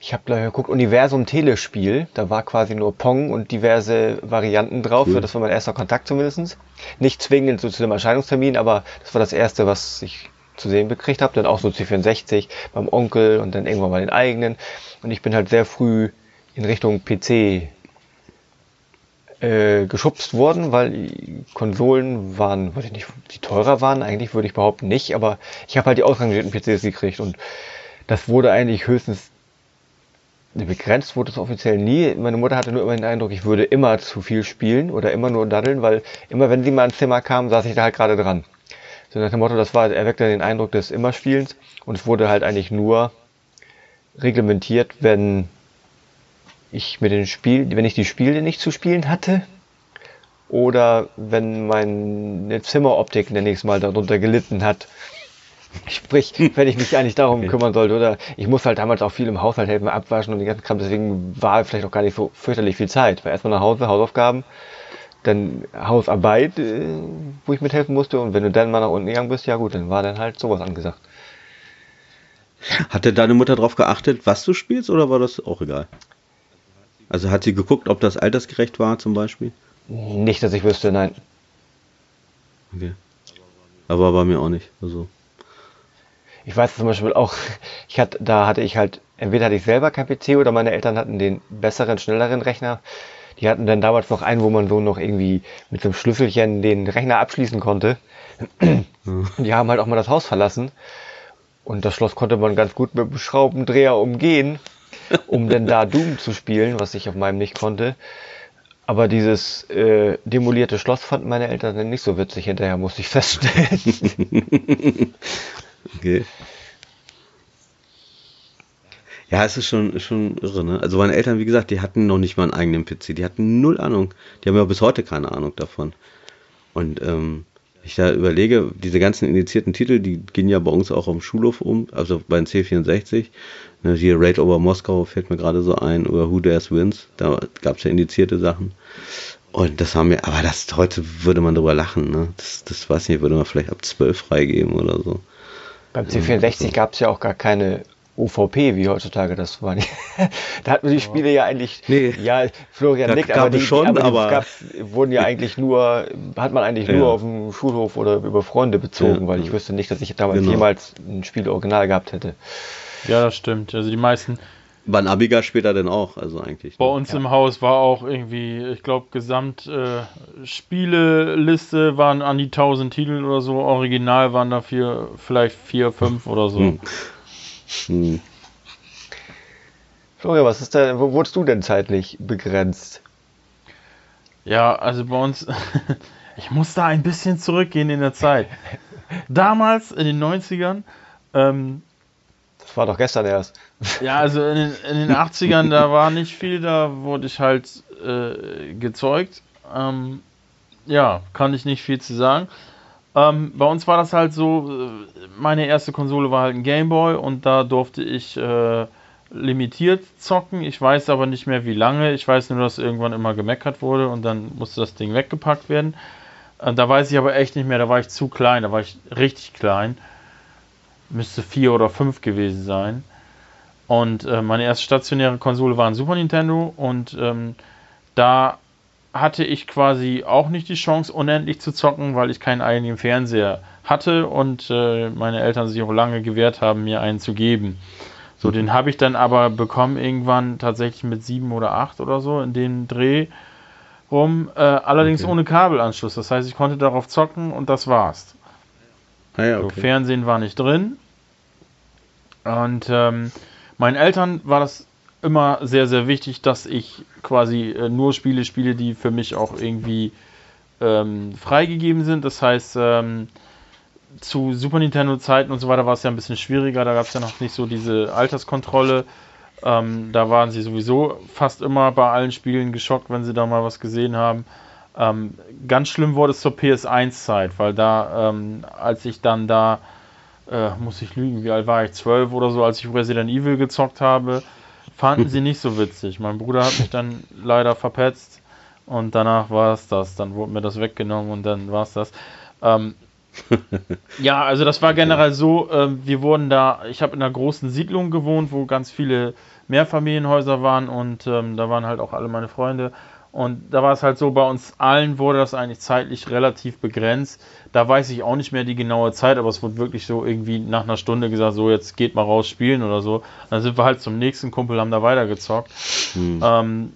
ich habe gleich geguckt, Universum Telespiel. Da war quasi nur Pong und diverse Varianten drauf. Cool. Das war mein erster Kontakt zumindestens. Nicht zwingend so zu dem Erscheinungstermin, aber das war das erste, was ich zu sehen bekriegt habe. Dann auch so C64 beim Onkel und dann irgendwann mal den eigenen. Und ich bin halt sehr früh in Richtung PC äh, geschubst worden, weil Konsolen waren, weiß ich nicht, die teurer waren, eigentlich würde ich behaupten nicht, aber ich habe halt die ausrangierten PCs gekriegt und das wurde eigentlich höchstens begrenzt wurde es offiziell nie. Meine Mutter hatte nur immer den Eindruck, ich würde immer zu viel spielen oder immer nur daddeln, weil immer wenn sie mal ins Zimmer kam, saß ich da halt gerade dran. So nach dem Motto, das war, erweckte den Eindruck des Immerspielens und es wurde halt eigentlich nur reglementiert, wenn ich mit den Spiel, wenn ich die Spiele nicht zu spielen hatte, oder wenn meine Zimmeroptik nächste Mal darunter gelitten hat. Sprich, wenn ich mich eigentlich darum okay. kümmern sollte, oder ich muss halt damals auch viel im Haushalt helfen, abwaschen und den ganzen Kram, deswegen war vielleicht auch gar nicht so fürchterlich viel Zeit. Weil erstmal nach Hause, Hausaufgaben, dann Hausarbeit, äh, wo ich mithelfen musste, und wenn du dann mal nach unten gegangen bist, ja gut, dann war dann halt sowas angesagt. Hatte deine Mutter darauf geachtet, was du spielst, oder war das auch egal? Also hat sie geguckt, ob das altersgerecht war zum Beispiel? Nicht, dass ich wüsste, nein. Okay. Aber bei mir auch nicht. Also. Ich weiß zum Beispiel auch, ich hatte, da hatte ich halt, entweder hatte ich selber kein PC oder meine Eltern hatten den besseren, schnelleren Rechner. Die hatten dann damals noch einen, wo man so noch irgendwie mit so einem Schlüsselchen den Rechner abschließen konnte. Die haben halt auch mal das Haus verlassen. Und das Schloss konnte man ganz gut mit dem Schraubendreher umgehen um denn da Doom zu spielen, was ich auf meinem nicht konnte. Aber dieses äh, demolierte Schloss fanden meine Eltern dann nicht so witzig. Hinterher musste ich feststellen. okay. Ja, es ist schon, schon irre, ne? Also meine Eltern, wie gesagt, die hatten noch nicht mal einen eigenen PC. Die hatten null Ahnung. Die haben ja bis heute keine Ahnung davon. Und ähm, ich da überlege, diese ganzen indizierten Titel, die gehen ja bei uns auch am Schulhof um, also bei den C64. Ne, hier Raid over Moskau fällt mir gerade so ein, oder Who Dares Wins, da gab es ja indizierte Sachen. Und das haben wir, aber das heute würde man drüber lachen, ne? Das, das weiß nicht, würde man vielleicht ab 12 freigeben oder so. Beim C64 ja, gab es ja auch gar keine UVP wie heutzutage das war. da hatten die Spiele ja eigentlich. Nee, ja, Florian nickt, aber die, schon, aber, aber gab, wurden ja eigentlich nur, hat man eigentlich ja. nur auf dem Schulhof oder über Freunde bezogen, ja. weil ich wüsste nicht, dass ich damals genau. jemals ein Spiel original gehabt hätte. Ja, das stimmt. Also die meisten, War ein Amiga später denn auch, also eigentlich. Bei ne? uns ja. im Haus war auch irgendwie, ich glaube, Gesamt äh, Spieleliste waren an die 1000 Titel oder so. Original waren dafür vielleicht 4, 5 oder so. Hm. Hm. Florian, was ist denn, wo wurdest du denn zeitlich begrenzt? Ja, also bei uns, ich muss da ein bisschen zurückgehen in der Zeit. Damals in den 90ern, ähm, das war doch gestern erst. Ja, also in den, in den 80ern, da war nicht viel, da wurde ich halt äh, gezeugt. Ähm, ja, kann ich nicht viel zu sagen. Ähm, bei uns war das halt so, äh, meine erste Konsole war halt ein Gameboy und da durfte ich äh, limitiert zocken. Ich weiß aber nicht mehr wie lange. Ich weiß nur, dass irgendwann immer gemeckert wurde und dann musste das Ding weggepackt werden. Äh, da weiß ich aber echt nicht mehr, da war ich zu klein, da war ich richtig klein. Müsste vier oder fünf gewesen sein. Und äh, meine erste stationäre Konsole war ein Super Nintendo und ähm, da hatte ich quasi auch nicht die Chance, unendlich zu zocken, weil ich keinen eigenen Fernseher hatte und äh, meine Eltern sich auch lange gewehrt haben, mir einen zu geben. So, den habe ich dann aber bekommen irgendwann tatsächlich mit sieben oder acht oder so in den Dreh rum. Äh, allerdings okay. ohne Kabelanschluss. Das heißt, ich konnte darauf zocken und das war's. Ah ja, okay. so, Fernsehen war nicht drin. Und ähm, meinen Eltern war das immer sehr, sehr wichtig, dass ich quasi äh, nur Spiele spiele, die für mich auch irgendwie ähm, freigegeben sind. Das heißt, ähm, zu Super Nintendo-Zeiten und so weiter war es ja ein bisschen schwieriger. Da gab es ja noch nicht so diese Alterskontrolle. Ähm, da waren sie sowieso fast immer bei allen Spielen geschockt, wenn sie da mal was gesehen haben. Ähm, ganz schlimm wurde es zur PS1-Zeit, weil da, ähm, als ich dann da, äh, muss ich lügen, wie alt war ich? Zwölf oder so, als ich Resident Evil gezockt habe, fanden sie nicht so witzig. Mein Bruder hat mich dann leider verpetzt und danach war es das. Dann wurde mir das weggenommen und dann war es das. Ähm, ja, also das war generell so, äh, wir wurden da, ich habe in einer großen Siedlung gewohnt, wo ganz viele Mehrfamilienhäuser waren und ähm, da waren halt auch alle meine Freunde. Und da war es halt so, bei uns allen wurde das eigentlich zeitlich relativ begrenzt. Da weiß ich auch nicht mehr die genaue Zeit, aber es wurde wirklich so irgendwie nach einer Stunde gesagt, so jetzt geht mal raus spielen oder so. Dann sind wir halt zum nächsten Kumpel, haben da weitergezockt. Hm. Ähm,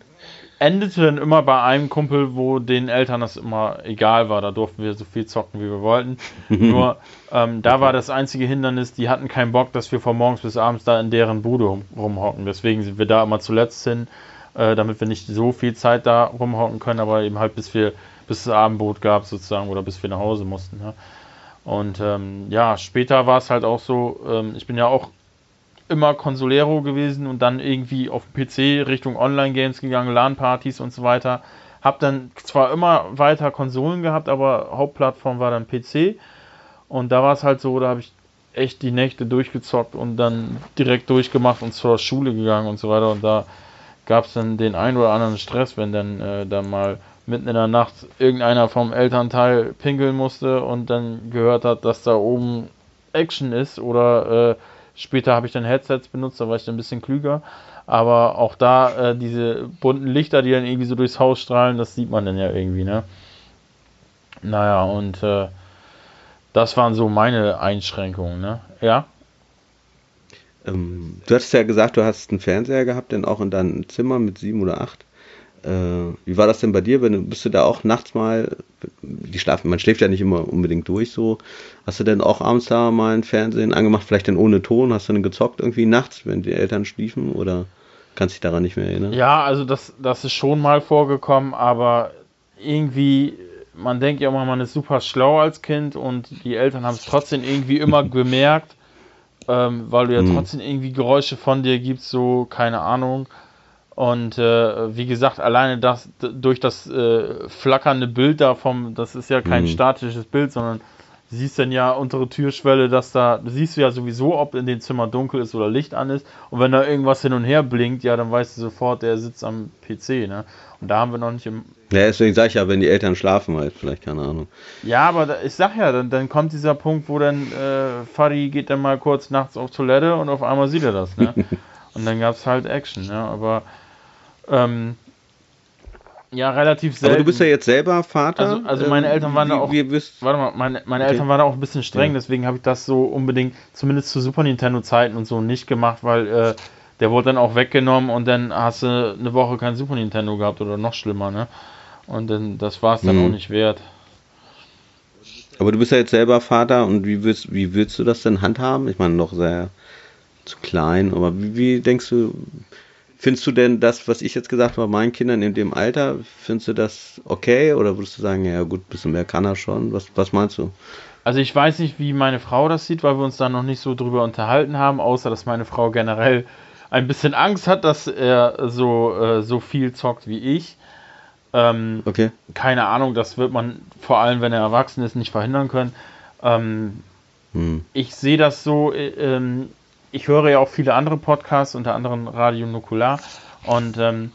endete dann immer bei einem Kumpel, wo den Eltern das immer egal war. Da durften wir so viel zocken, wie wir wollten. Nur ähm, da war das einzige Hindernis, die hatten keinen Bock, dass wir von morgens bis abends da in deren Bude rum, rumhocken. Deswegen sind wir da immer zuletzt hin, äh, damit wir nicht so viel Zeit da rumhocken können, aber eben halt bis wir bis es Abendbrot gab sozusagen oder bis wir nach Hause mussten. Ja. Und ähm, ja, später war es halt auch so, ähm, ich bin ja auch immer Consolero gewesen und dann irgendwie auf dem PC Richtung Online-Games gegangen, LAN-Partys und so weiter. Hab dann zwar immer weiter Konsolen gehabt, aber Hauptplattform war dann PC. Und da war es halt so, da habe ich echt die Nächte durchgezockt und dann direkt durchgemacht und zur Schule gegangen und so weiter. Und da gab es dann den einen oder anderen Stress, wenn dann äh, da mal mitten in der Nacht irgendeiner vom Elternteil pinkeln musste und dann gehört hat, dass da oben Action ist oder äh, Später habe ich dann Headsets benutzt, da war ich dann ein bisschen klüger. Aber auch da, äh, diese bunten Lichter, die dann irgendwie so durchs Haus strahlen, das sieht man dann ja irgendwie, ne? Naja, und äh, das waren so meine Einschränkungen, ne? Ja? Ähm, du hattest ja gesagt, du hast einen Fernseher gehabt, denn auch in deinem Zimmer mit sieben oder acht. Äh, wie war das denn bei dir? Bist du da auch nachts mal, die schlafen, man schläft ja nicht immer unbedingt durch so. Hast du denn auch abends da mal ein Fernsehen angemacht, vielleicht dann ohne Ton? Hast du dann gezockt irgendwie nachts, wenn die Eltern schliefen oder kannst dich daran nicht mehr erinnern? Ja, also das, das ist schon mal vorgekommen, aber irgendwie, man denkt ja immer, man ist super schlau als Kind und die Eltern haben es trotzdem irgendwie immer bemerkt, ähm, weil du ja hm. trotzdem irgendwie Geräusche von dir gibst, so, keine Ahnung. Und äh, wie gesagt, alleine das durch das äh, flackernde Bild da vom, das ist ja kein mhm. statisches Bild, sondern du siehst dann ja untere Türschwelle, dass da, du siehst ja sowieso, ob in dem Zimmer dunkel ist oder Licht an ist. Und wenn da irgendwas hin und her blinkt, ja, dann weißt du sofort, der sitzt am PC, ne? Und da haben wir noch nicht im. Ja, deswegen sag ich ja, wenn die Eltern schlafen halt, vielleicht, keine Ahnung. Ja, aber da, ich sag ja, dann, dann kommt dieser Punkt, wo dann äh, Fadi geht dann mal kurz nachts auf Toilette und auf einmal sieht er das, ne? und dann gab's halt Action, ne? Aber ähm, ja, relativ selten. Aber du bist ja jetzt selber Vater. Also, also meine ähm, Eltern waren da auch. Warte mal, meine, meine okay. Eltern waren da auch ein bisschen streng, ja. deswegen habe ich das so unbedingt, zumindest zu Super Nintendo-Zeiten und so, nicht gemacht, weil äh, der wurde dann auch weggenommen und dann hast du eine Woche kein Super Nintendo gehabt oder noch schlimmer, ne? Und dann, das war es dann mhm. auch nicht wert. Aber du bist ja jetzt selber Vater und wie willst, wie willst du das denn handhaben? Ich meine, noch sehr zu klein, aber wie, wie denkst du, findest du denn das, was ich jetzt gesagt habe, meinen Kindern in dem Alter, findest du das okay oder würdest du sagen, ja gut, ein bisschen mehr kann er schon? Was, was meinst du? Also ich weiß nicht, wie meine Frau das sieht, weil wir uns da noch nicht so drüber unterhalten haben, außer dass meine Frau generell ein bisschen Angst hat, dass er so, äh, so viel zockt wie ich. Ähm, okay. Keine Ahnung, das wird man vor allem, wenn er erwachsen ist, nicht verhindern können. Ähm, hm. Ich sehe das so, äh, ähm, ich höre ja auch viele andere Podcasts, unter anderem Radio Nukular. Und ähm,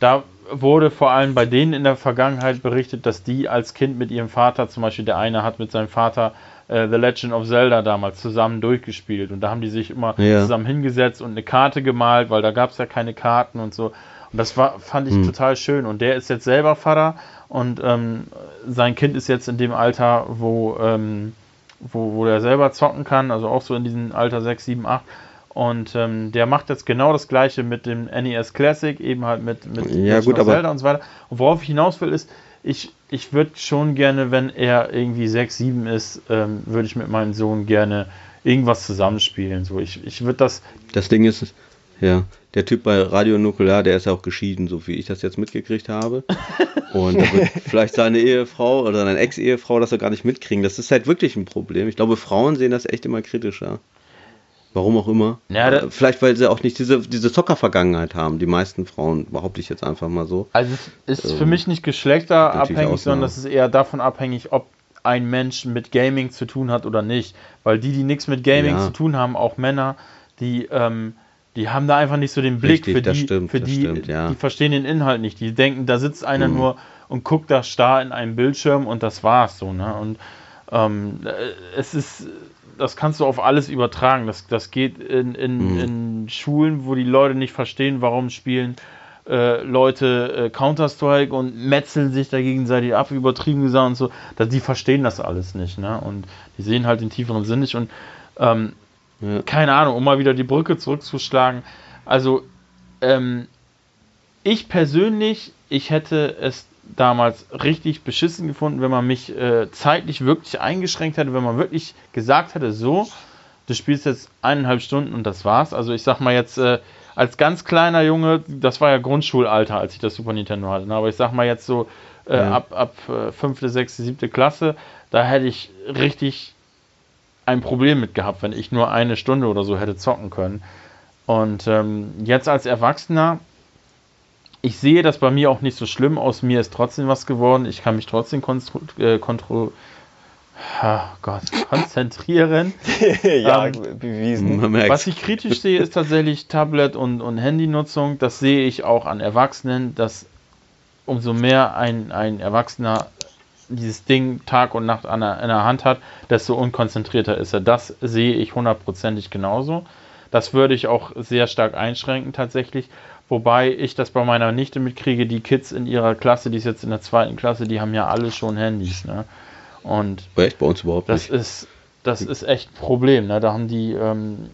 da wurde vor allem bei denen in der Vergangenheit berichtet, dass die als Kind mit ihrem Vater, zum Beispiel der eine hat mit seinem Vater äh, The Legend of Zelda damals zusammen durchgespielt. Und da haben die sich immer ja. zusammen hingesetzt und eine Karte gemalt, weil da gab es ja keine Karten und so. Und das war, fand ich hm. total schön. Und der ist jetzt selber Vater und ähm, sein Kind ist jetzt in dem Alter, wo, ähm, wo, wo der selber zocken kann, also auch so in diesem Alter 6, 7, 8. Und ähm, der macht jetzt genau das gleiche mit dem NES Classic, eben halt mit, mit ja, gut, Zelda und so weiter. Und worauf ich hinaus will, ist, ich, ich würde schon gerne, wenn er irgendwie 6, 7 ist, ähm, würde ich mit meinem Sohn gerne irgendwas zusammenspielen. So, ich, ich würde das. Das Ding ist, ja, der Typ bei Radio Nukular, der ist auch geschieden, so wie ich das jetzt mitgekriegt habe. Und vielleicht seine Ehefrau oder seine Ex-Ehefrau das ja gar nicht mitkriegen. Das ist halt wirklich ein Problem. Ich glaube, Frauen sehen das echt immer kritischer. Warum auch immer. Ja, äh, Vielleicht, weil sie auch nicht diese, diese Zocker-Vergangenheit haben. Die meisten Frauen, behaupte ich jetzt einfach mal so. Also es ist ähm, für mich nicht geschlechterabhängig, sondern es ist eher davon abhängig, ob ein Mensch mit Gaming zu tun hat oder nicht. Weil die, die nichts mit Gaming ja. zu tun haben, auch Männer, die ähm, die haben da einfach nicht so den Blick Richtig, für die, stimmt, für die, stimmt, ja. die verstehen den Inhalt nicht. Die denken, da sitzt einer mhm. nur und guckt da starr in einem Bildschirm und das war's so, ne? Und ähm, es ist, das kannst du auf alles übertragen. Das, das geht in, in, mhm. in Schulen, wo die Leute nicht verstehen, warum spielen äh, Leute äh, Counter-Strike und metzeln sich da gegenseitig ab, übertrieben gesagt und so. Da, die verstehen das alles nicht, ne? Und die sehen halt den tieferen Sinn nicht und ähm, ja. Keine Ahnung, um mal wieder die Brücke zurückzuschlagen. Also, ähm, ich persönlich, ich hätte es damals richtig beschissen gefunden, wenn man mich äh, zeitlich wirklich eingeschränkt hätte, wenn man wirklich gesagt hätte, so, du spielst jetzt eineinhalb Stunden und das war's. Also ich sag mal jetzt, äh, als ganz kleiner Junge, das war ja Grundschulalter, als ich das Super Nintendo hatte, ne? aber ich sag mal jetzt so äh, ja. ab, ab äh, fünfte, sechste, siebte Klasse, da hätte ich richtig ein Problem mit gehabt, wenn ich nur eine Stunde oder so hätte zocken können. Und ähm, jetzt als Erwachsener, ich sehe das bei mir auch nicht so schlimm. Aus mir ist trotzdem was geworden. Ich kann mich trotzdem äh, kontro oh Gott, konzentrieren. ja, ähm, bewiesen. Was ich kritisch sehe, ist tatsächlich Tablet- und, und Handynutzung. Das sehe ich auch an Erwachsenen, dass umso mehr ein, ein Erwachsener dieses Ding Tag und Nacht an der, in der Hand hat, desto unkonzentrierter ist er. Das sehe ich hundertprozentig genauso. Das würde ich auch sehr stark einschränken tatsächlich. Wobei ich das bei meiner Nichte mitkriege, die Kids in ihrer Klasse, die ist jetzt in der zweiten Klasse, die haben ja alle schon Handys. Ne? Und echt bei uns überhaupt das nicht. Ist, das ist echt ein Problem. Ne? Da haben die, ähm,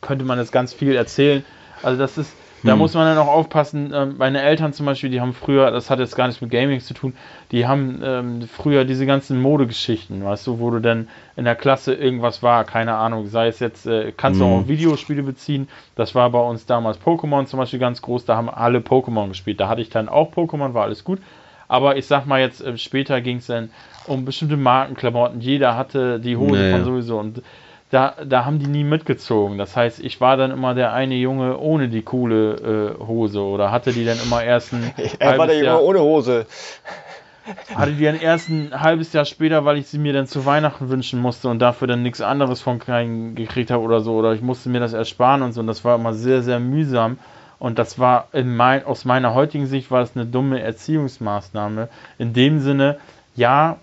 könnte man jetzt ganz viel erzählen. Also das ist, da hm. muss man dann auch aufpassen. Ähm, meine Eltern zum Beispiel, die haben früher, das hat jetzt gar nichts mit Gaming zu tun, die haben ähm, früher diese ganzen Modegeschichten, weißt du, wo du dann in der Klasse irgendwas war, keine Ahnung, sei es jetzt, äh, kannst hm. du auch auf Videospiele beziehen. Das war bei uns damals Pokémon zum Beispiel ganz groß, da haben alle Pokémon gespielt. Da hatte ich dann auch Pokémon, war alles gut. Aber ich sag mal jetzt, äh, später ging es dann um bestimmte Markenklamotten. Jeder hatte die Hose naja. von sowieso. Und da, da haben die nie mitgezogen. Das heißt, ich war dann immer der eine Junge ohne die coole äh, Hose oder hatte die dann immer erst ein. er war der Junge ohne Hose. Hatte die dann erst ein halbes Jahr später, weil ich sie mir dann zu Weihnachten wünschen musste und dafür dann nichts anderes von keinen gekriegt habe oder so. Oder ich musste mir das ersparen und so. Und das war immer sehr, sehr mühsam. Und das war mein, aus meiner heutigen Sicht war das eine dumme Erziehungsmaßnahme. In dem Sinne, ja,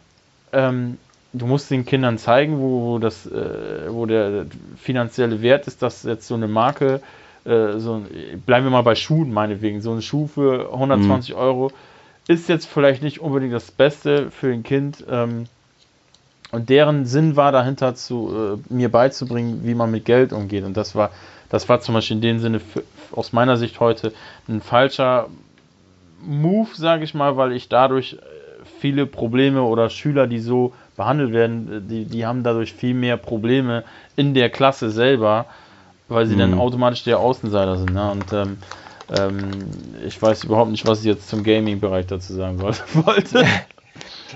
ähm, du musst den Kindern zeigen, wo, das, äh, wo der finanzielle Wert ist, dass jetzt so eine Marke, äh, so bleiben wir mal bei Schuhen meinetwegen, so ein Schuh für 120 mhm. Euro ist jetzt vielleicht nicht unbedingt das Beste für ein Kind. Ähm, und deren Sinn war dahinter zu äh, mir beizubringen, wie man mit Geld umgeht. Und das war, das war zum Beispiel in dem Sinne für, aus meiner Sicht heute ein falscher Move, sage ich mal, weil ich dadurch äh, viele Probleme oder Schüler, die so behandelt werden, äh, die, die haben dadurch viel mehr Probleme in der Klasse selber, weil sie mhm. dann automatisch der Außenseiter sind. Ne? Und ähm, ähm, ich weiß überhaupt nicht, was ich jetzt zum Gaming-Bereich dazu sagen wollte.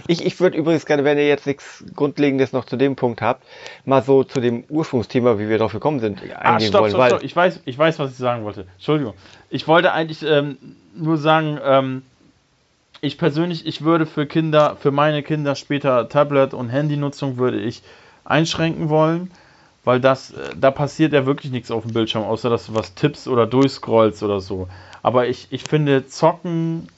Ich, ich würde übrigens gerne, wenn ihr jetzt nichts Grundlegendes noch zu dem Punkt habt, mal so zu dem Ursprungsthema, wie wir darauf gekommen sind, ah, eingehen ah, stopp, wollen. Stopp, stopp. Ich weiß, ich weiß, was ich sagen wollte. Entschuldigung. Ich wollte eigentlich ähm, nur sagen, ähm, ich persönlich, ich würde für Kinder, für meine Kinder später Tablet- und Handynutzung würde ich einschränken wollen weil das, äh, da passiert ja wirklich nichts auf dem Bildschirm, außer dass du was tippst oder durchscrollst oder so. Aber ich, ich finde, Zocken,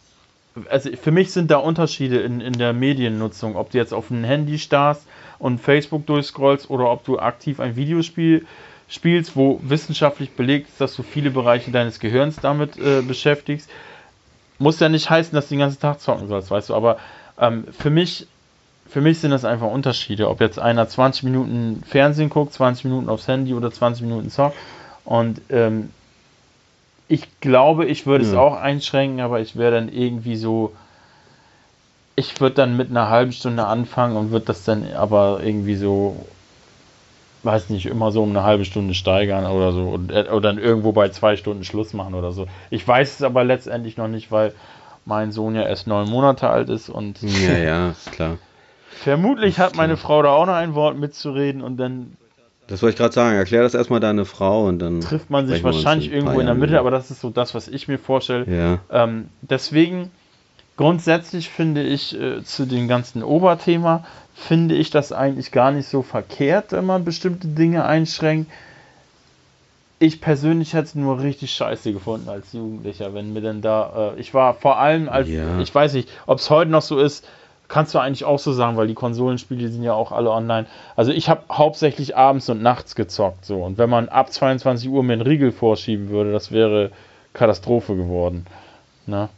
also für mich sind da Unterschiede in, in der Mediennutzung, ob du jetzt auf ein Handy starrst und Facebook durchscrollst oder ob du aktiv ein Videospiel spielst, wo wissenschaftlich belegt ist, dass du viele Bereiche deines Gehirns damit äh, beschäftigst. Muss ja nicht heißen, dass du den ganzen Tag zocken sollst, weißt du, aber ähm, für mich für mich sind das einfach Unterschiede. Ob jetzt einer 20 Minuten Fernsehen guckt, 20 Minuten aufs Handy oder 20 Minuten zockt. Und ähm, ich glaube, ich würde ja. es auch einschränken, aber ich wäre dann irgendwie so. Ich würde dann mit einer halben Stunde anfangen und würde das dann aber irgendwie so, weiß nicht, immer so um eine halbe Stunde steigern oder so. Und, äh, oder dann irgendwo bei zwei Stunden Schluss machen oder so. Ich weiß es aber letztendlich noch nicht, weil mein Sohn ja erst neun Monate alt ist und. Ja, ja, klar. Vermutlich hat meine Frau da auch noch ein Wort mitzureden und dann. Das wollte ich gerade sagen. Erklär das erstmal deine Frau und dann. Trifft man sich wahrscheinlich irgendwo in der Mitte, aber das ist so das, was ich mir vorstelle. Ja. Ähm, deswegen, grundsätzlich finde ich äh, zu dem ganzen Oberthema, finde ich das eigentlich gar nicht so verkehrt, wenn man bestimmte Dinge einschränkt. Ich persönlich hätte es nur richtig scheiße gefunden als Jugendlicher, wenn mir denn da. Äh, ich war vor allem als. Ja. Ich weiß nicht, ob es heute noch so ist Kannst du eigentlich auch so sagen, weil die Konsolenspiele sind ja auch alle online. Also ich habe hauptsächlich abends und nachts gezockt so. Und wenn man ab 22 Uhr mir einen Riegel vorschieben würde, das wäre Katastrophe geworden. Ne?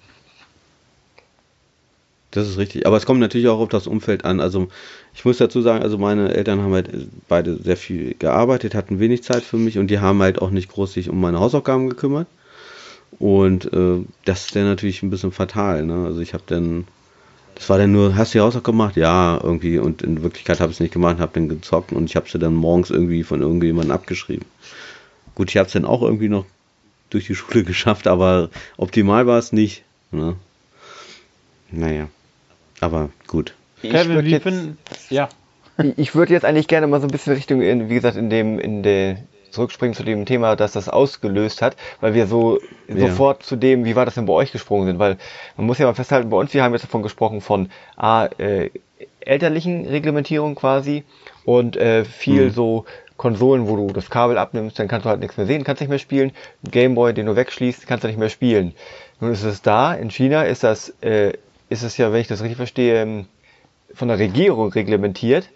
Das ist richtig. Aber es kommt natürlich auch auf das Umfeld an. Also ich muss dazu sagen, also meine Eltern haben halt beide sehr viel gearbeitet, hatten wenig Zeit für mich und die haben halt auch nicht groß sich um meine Hausaufgaben gekümmert. Und äh, das ist dann natürlich ein bisschen fatal. Ne? Also ich habe dann das war dann nur, hast du die Hausaufgaben gemacht? Ja, irgendwie. Und in Wirklichkeit habe ich es nicht gemacht, habe dann gezockt und ich habe sie dann morgens irgendwie von irgendjemandem abgeschrieben. Gut, ich habe es dann auch irgendwie noch durch die Schule geschafft, aber optimal war es nicht. Ne? Naja, aber gut. Kevin, wie finden, ja. Ich würde jetzt eigentlich gerne mal so ein bisschen Richtung, in, wie gesagt, in dem, in der, zurückspringen zu dem Thema, das das ausgelöst hat, weil wir so ja. sofort zu dem, wie war das denn bei euch gesprungen sind, weil man muss ja mal festhalten, bei uns, wir haben jetzt davon gesprochen von A, äh, elterlichen Reglementierung quasi und äh, viel mhm. so Konsolen, wo du das Kabel abnimmst, dann kannst du halt nichts mehr sehen, kannst nicht mehr spielen. Gameboy, den du wegschließt, kannst du nicht mehr spielen. Nun ist es da, in China ist das, äh, ist es ja, wenn ich das richtig verstehe, ähm, von der Regierung reglementiert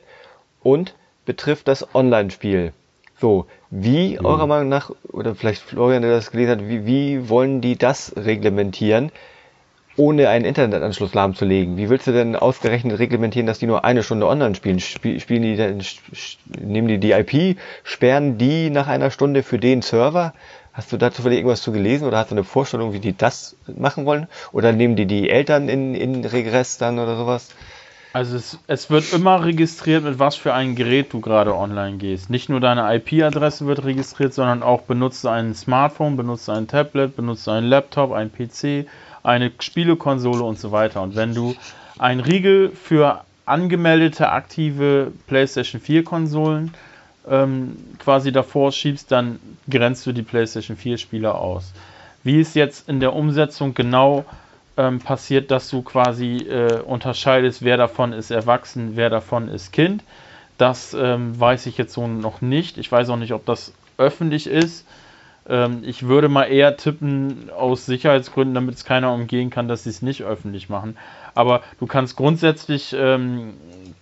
und betrifft das Online-Spiel. So, wie mhm. eurer Meinung nach, oder vielleicht Florian, der das gelesen hat, wie, wie wollen die das reglementieren, ohne einen Internetanschluss lahmzulegen? Wie willst du denn ausgerechnet reglementieren, dass die nur eine Stunde online spielen? Spielen die dann, nehmen die die IP, sperren die nach einer Stunde für den Server? Hast du dazu vielleicht irgendwas zu gelesen oder hast du eine Vorstellung, wie die das machen wollen? Oder nehmen die die Eltern in, in Regress dann oder sowas? Also es, es, wird immer registriert, mit was für ein Gerät du gerade online gehst. Nicht nur deine IP-Adresse wird registriert, sondern auch benutzt ein Smartphone, benutzt ein Tablet, benutzt einen Laptop, ein PC, eine Spielekonsole und so weiter. Und wenn du ein Riegel für angemeldete aktive PlayStation 4 Konsolen ähm, quasi davor schiebst, dann grenzt du die PlayStation 4 Spieler aus. Wie es jetzt in der Umsetzung genau ähm, passiert, dass du quasi äh, unterscheidest, wer davon ist erwachsen, wer davon ist Kind. Das ähm, weiß ich jetzt so noch nicht. Ich weiß auch nicht, ob das öffentlich ist. Ähm, ich würde mal eher tippen aus Sicherheitsgründen, damit es keiner umgehen kann, dass sie es nicht öffentlich machen. Aber du kannst grundsätzlich ähm,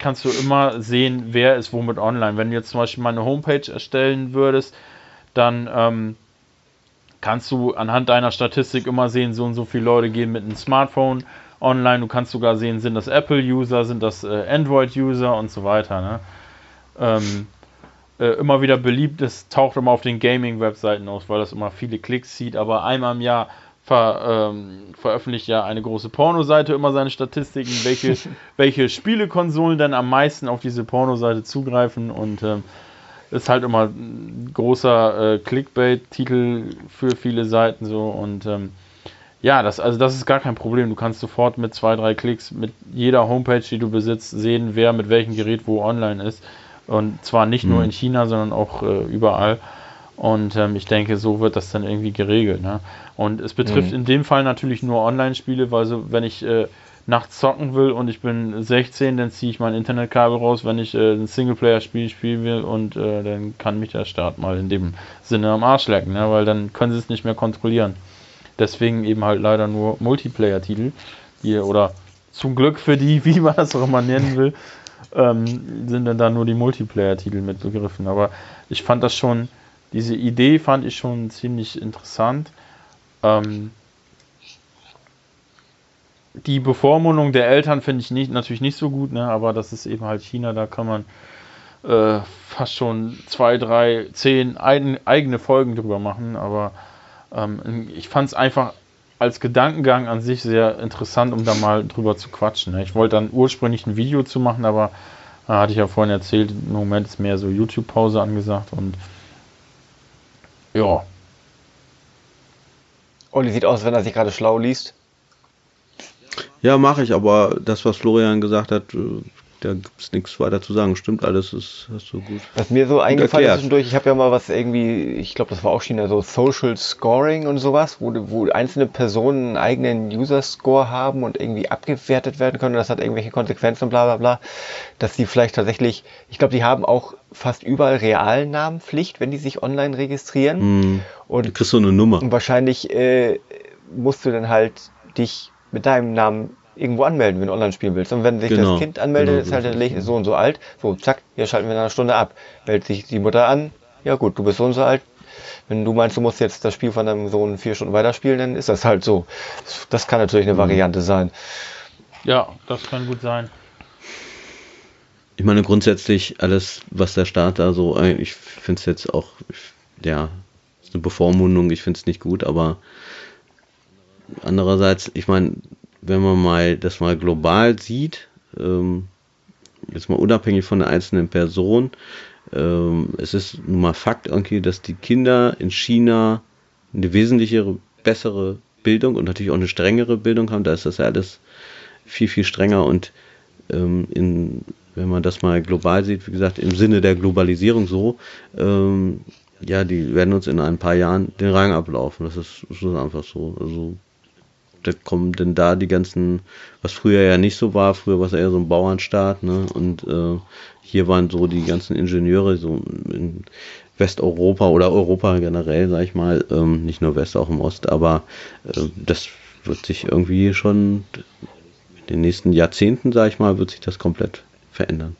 kannst du immer sehen, wer ist womit online. Wenn du jetzt zum Beispiel mal eine Homepage erstellen würdest, dann ähm, kannst du anhand deiner Statistik immer sehen, so und so viele Leute gehen mit einem Smartphone online. Du kannst sogar sehen, sind das Apple-User, sind das äh, Android-User und so weiter. Ne? Ähm, äh, immer wieder beliebt, das taucht immer auf den Gaming-Webseiten aus, weil das immer viele Klicks zieht, aber einmal im Jahr ver, ähm, veröffentlicht ja eine große Pornoseite immer seine Statistiken, welche, welche Spielekonsolen dann am meisten auf diese Pornoseite zugreifen und ähm, ist halt immer ein großer äh, Clickbait-Titel für viele Seiten so und ähm, ja, das, also das ist gar kein Problem. Du kannst sofort mit zwei, drei Klicks mit jeder Homepage, die du besitzt, sehen, wer mit welchem Gerät wo online ist. Und zwar nicht mhm. nur in China, sondern auch äh, überall. Und ähm, ich denke, so wird das dann irgendwie geregelt. Ne? Und es betrifft mhm. in dem Fall natürlich nur Online-Spiele, weil so, wenn ich äh, nachts zocken will und ich bin 16, dann ziehe ich mein Internetkabel raus, wenn ich äh, ein Singleplayer-Spiel spielen will und äh, dann kann mich der Staat mal in dem Sinne am Arsch lecken, ne? weil dann können sie es nicht mehr kontrollieren. Deswegen eben halt leider nur Multiplayer-Titel, oder zum Glück für die, wie man das auch immer nennen will, ähm, sind dann da nur die Multiplayer-Titel mit begriffen. Aber ich fand das schon, diese Idee fand ich schon ziemlich interessant. Ähm, die Bevormundung der Eltern finde ich nicht, natürlich nicht so gut, ne? aber das ist eben halt China, da kann man äh, fast schon zwei, drei, zehn ein, eigene Folgen drüber machen, aber ähm, ich fand es einfach als Gedankengang an sich sehr interessant, um da mal drüber zu quatschen. Ne? Ich wollte dann ursprünglich ein Video zu machen, aber äh, hatte ich ja vorhin erzählt, im Moment ist mehr so YouTube-Pause angesagt und ja. Olli sieht aus, wenn er sich gerade schlau liest. Ja, mache ich, aber das, was Florian gesagt hat, äh, da gibt es nichts weiter zu sagen. Stimmt alles, ist hast du gut. Was mir so eingefallen ist zwischendurch, ich habe ja mal was irgendwie, ich glaube, das war auch China, so Social Scoring und sowas, wo, wo einzelne Personen einen eigenen User-Score haben und irgendwie abgewertet werden können. Und das hat irgendwelche Konsequenzen und bla bla bla. Dass die vielleicht tatsächlich, ich glaube, die haben auch fast überall Realnamenpflicht, wenn die sich online registrieren. Hm. Und du kriegst so eine Nummer. Und wahrscheinlich äh, musst du dann halt dich mit deinem Namen irgendwo anmelden, wenn du online spielen willst. Und wenn sich genau, das Kind anmeldet, genau, ist halt der so und so alt, so zack, hier schalten wir in einer Stunde ab. Meldet sich die Mutter an, ja gut, du bist so und so alt. Wenn du meinst, du musst jetzt das Spiel von deinem Sohn vier Stunden weiterspielen, dann ist das halt so. Das kann natürlich eine mhm. Variante sein. Ja, das kann gut sein. Ich meine, grundsätzlich alles, was der Staat da so, äh, ich finde es jetzt auch, ja, ist eine Bevormundung, ich finde es nicht gut, aber andererseits, ich meine, wenn man mal das mal global sieht, ähm, jetzt mal unabhängig von der einzelnen Person, ähm, es ist nun mal Fakt irgendwie, dass die Kinder in China eine wesentliche bessere Bildung und natürlich auch eine strengere Bildung haben. Da ist das ja alles viel, viel strenger und ähm, in, wenn man das mal global sieht, wie gesagt, im Sinne der Globalisierung so, ähm, ja, die werden uns in ein paar Jahren den Rang ablaufen. Das ist, das ist einfach so. Also da kommen denn da die ganzen, was früher ja nicht so war, früher war es eher so ein Bauernstaat, ne? Und äh, hier waren so die ganzen Ingenieure, so in Westeuropa oder Europa generell, sag ich mal, ähm, nicht nur West, auch im Ost, aber äh, das wird sich irgendwie schon in den nächsten Jahrzehnten, sag ich mal, wird sich das komplett verändern.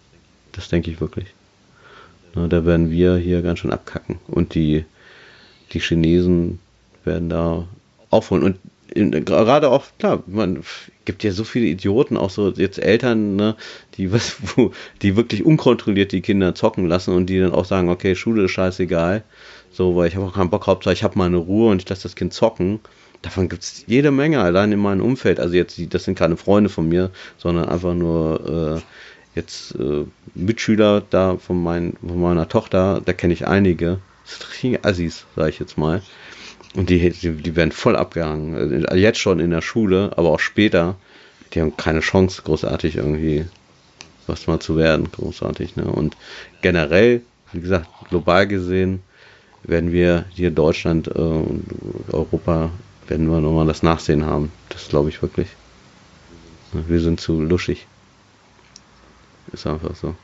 Das denke ich wirklich. Na, da werden wir hier ganz schön abkacken. Und die, die Chinesen werden da aufholen. Und gerade auch, klar, man gibt ja so viele Idioten, auch so jetzt Eltern, ne, die was, wo, die wirklich unkontrolliert die Kinder zocken lassen und die dann auch sagen, okay, Schule ist scheißegal, so, weil ich habe auch keinen Bock, Hauptsache ich habe mal eine Ruhe und ich lasse das Kind zocken. Davon gibt es jede Menge, allein in meinem Umfeld. Also jetzt, das sind keine Freunde von mir, sondern einfach nur äh, jetzt äh, Mitschüler da von, mein, von meiner Tochter, da kenne ich einige. Das sind richtige Assis, sage ich jetzt mal und die, die, die werden voll abgehangen. Also jetzt schon in der Schule, aber auch später. Die haben keine Chance, großartig irgendwie was mal zu werden, großartig. Ne? Und generell, wie gesagt, global gesehen, werden wir hier in Deutschland äh, und Europa, werden wir nochmal das Nachsehen haben. Das glaube ich wirklich. Wir sind zu luschig. Ist einfach so.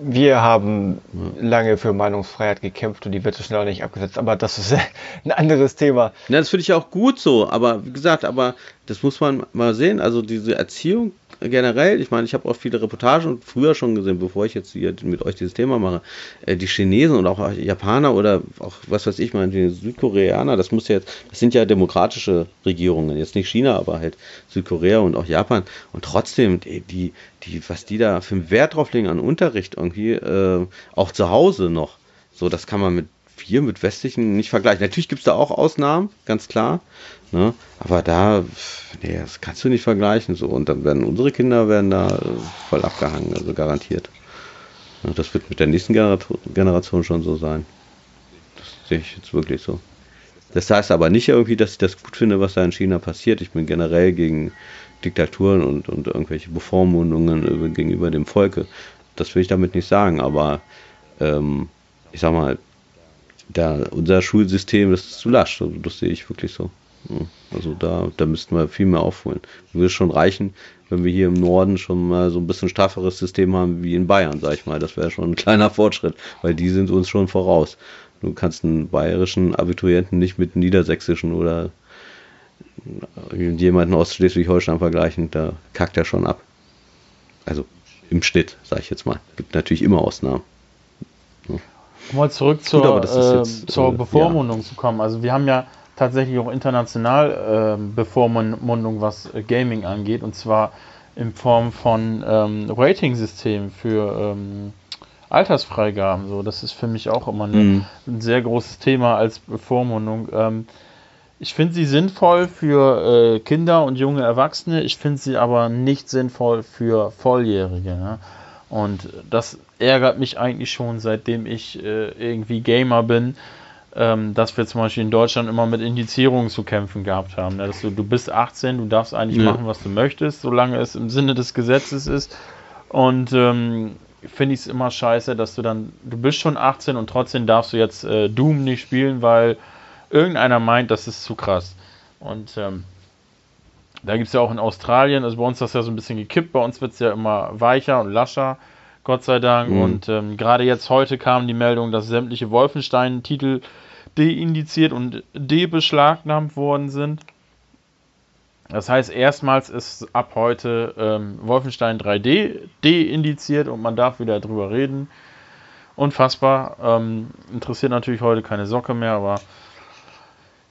Wir haben lange für Meinungsfreiheit gekämpft und die wird so schnell nicht abgesetzt, aber das ist ein anderes Thema. Ja, das finde ich auch gut so, aber wie gesagt, aber das muss man mal sehen. Also diese Erziehung generell, ich meine, ich habe auch viele Reportagen früher schon gesehen, bevor ich jetzt hier mit euch dieses Thema mache, äh, die Chinesen und auch Japaner oder auch, was weiß ich, meine, die Südkoreaner, das muss ja jetzt, das sind ja demokratische Regierungen, jetzt nicht China, aber halt Südkorea und auch Japan. Und trotzdem, die, die, die was die da für einen Wert drauf legen an Unterricht irgendwie, äh, auch zu Hause noch, so, das kann man mit wir mit westlichen nicht vergleichen. Natürlich gibt es da auch Ausnahmen, ganz klar. Ne? Aber da, nee, das kannst du nicht vergleichen. So. Und dann werden unsere Kinder werden da äh, voll abgehangen, also garantiert. Das wird mit der nächsten Generation schon so sein. Das sehe ich jetzt wirklich so. Das heißt aber nicht irgendwie, dass ich das gut finde, was da in China passiert. Ich bin generell gegen Diktaturen und, und irgendwelche Bevormundungen gegenüber dem Volke. Das will ich damit nicht sagen, aber ähm, ich sag mal, da, unser Schulsystem, das ist zu lasch. Also das sehe ich wirklich so. Also da, da müssten wir viel mehr aufholen. Würde schon reichen, wenn wir hier im Norden schon mal so ein bisschen strafferes System haben wie in Bayern, sag ich mal. Das wäre schon ein kleiner Fortschritt, weil die sind uns schon voraus. Du kannst einen bayerischen Abiturienten nicht mit einem niedersächsischen oder jemanden aus Schleswig-Holstein vergleichen, da kackt er schon ab. Also im Schnitt, sag ich jetzt mal. Gibt natürlich immer Ausnahmen. Mal zurück zur, Gut, äh, jetzt, zur äh, Bevormundung ja. zu kommen. Also wir haben ja tatsächlich auch international äh, Bevormundung, was äh, Gaming angeht, und zwar in Form von ähm, Rating-Systemen für ähm, Altersfreigaben. So, das ist für mich auch immer eine, mhm. ein sehr großes Thema als Bevormundung. Ähm, ich finde sie sinnvoll für äh, Kinder und junge Erwachsene, ich finde sie aber nicht sinnvoll für Volljährige. Ne? Und das ärgert mich eigentlich schon, seitdem ich äh, irgendwie Gamer bin, ähm, dass wir zum Beispiel in Deutschland immer mit Indizierungen zu kämpfen gehabt haben. Ne? Dass du, du bist 18, du darfst eigentlich ja. machen, was du möchtest, solange es im Sinne des Gesetzes ist. Und ähm, finde ich es immer scheiße, dass du dann, du bist schon 18 und trotzdem darfst du jetzt äh, Doom nicht spielen, weil irgendeiner meint, das ist zu krass. Und ähm, da gibt es ja auch in Australien, also bei uns ist das ja so ein bisschen gekippt, bei uns wird es ja immer weicher und lascher, Gott sei Dank. Mhm. Und ähm, gerade jetzt heute kam die Meldung, dass sämtliche Wolfenstein-Titel deindiziert und debeschlagnahmt worden sind. Das heißt, erstmals ist ab heute ähm, Wolfenstein 3D deindiziert und man darf wieder drüber reden. Unfassbar. Ähm, interessiert natürlich heute keine Socke mehr, aber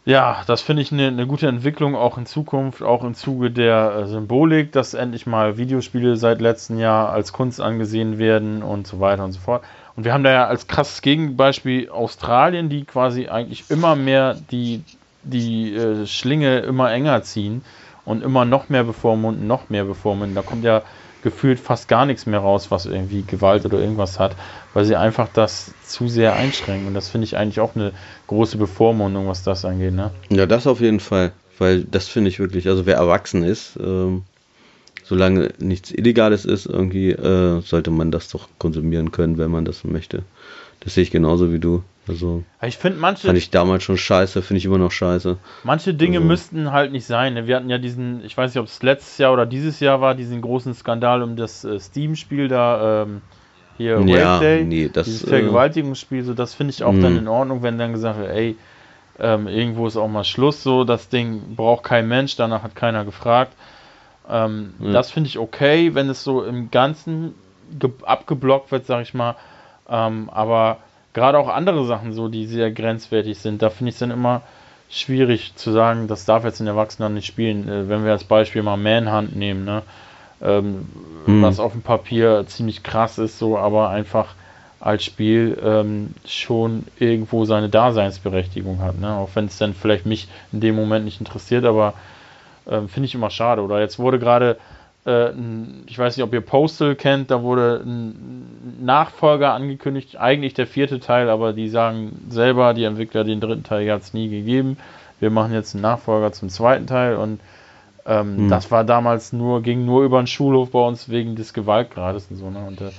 ja, das finde ich eine, eine gute Entwicklung auch in Zukunft, auch im Zuge der äh, Symbolik, dass endlich mal Videospiele seit letztem Jahr als Kunst angesehen werden und so weiter und so fort. Und wir haben da ja als krasses Gegenbeispiel Australien, die quasi eigentlich immer mehr die, die äh, Schlinge immer enger ziehen und immer noch mehr bevormunden, noch mehr bevormunden. Da kommt ja gefühlt fast gar nichts mehr raus, was irgendwie Gewalt oder irgendwas hat, weil sie einfach das zu sehr einschränken. Und das finde ich eigentlich auch eine große Bevormundung, was das angeht. Ne? Ja, das auf jeden Fall. Weil das finde ich wirklich, also wer erwachsen ist, ähm, solange nichts Illegales ist, irgendwie, äh, sollte man das doch konsumieren können, wenn man das möchte. Das sehe ich genauso wie du. Also ich finde manche fand ich damals schon scheiße, finde ich immer noch scheiße. Manche Dinge also. müssten halt nicht sein. Ne? Wir hatten ja diesen, ich weiß nicht, ob es letztes Jahr oder dieses Jahr war, diesen großen Skandal um das äh, Steam-Spiel da ähm, hier ja, Day, nee, das, dieses äh, Vergewaltigungsspiel. So, das finde ich auch mh. dann in Ordnung, wenn dann gesagt wird, ey, ähm, irgendwo ist auch mal Schluss. So, das Ding braucht kein Mensch, danach hat keiner gefragt. Ähm, mhm. Das finde ich okay, wenn es so im Ganzen abgeblockt wird, sag ich mal. Ähm, aber gerade auch andere Sachen so, die sehr grenzwertig sind, da finde ich es dann immer schwierig zu sagen, das darf jetzt ein Erwachsener nicht spielen. Äh, wenn wir als Beispiel mal Manhunt nehmen, ne? Ähm, hm. was auf dem Papier ziemlich krass ist, so, aber einfach als Spiel ähm, schon irgendwo seine Daseinsberechtigung hat. Ne? Auch wenn es dann vielleicht mich in dem Moment nicht interessiert, aber ähm, finde ich immer schade. Oder jetzt wurde gerade äh, ich weiß nicht, ob ihr Postal kennt, da wurde ein Nachfolger angekündigt, eigentlich der vierte Teil, aber die sagen selber, die Entwickler, den dritten Teil hat es nie gegeben. Wir machen jetzt einen Nachfolger zum zweiten Teil und ähm, hm. das war damals nur, ging nur über den Schulhof bei uns wegen des Gewaltgrades und so. Ne? Und äh,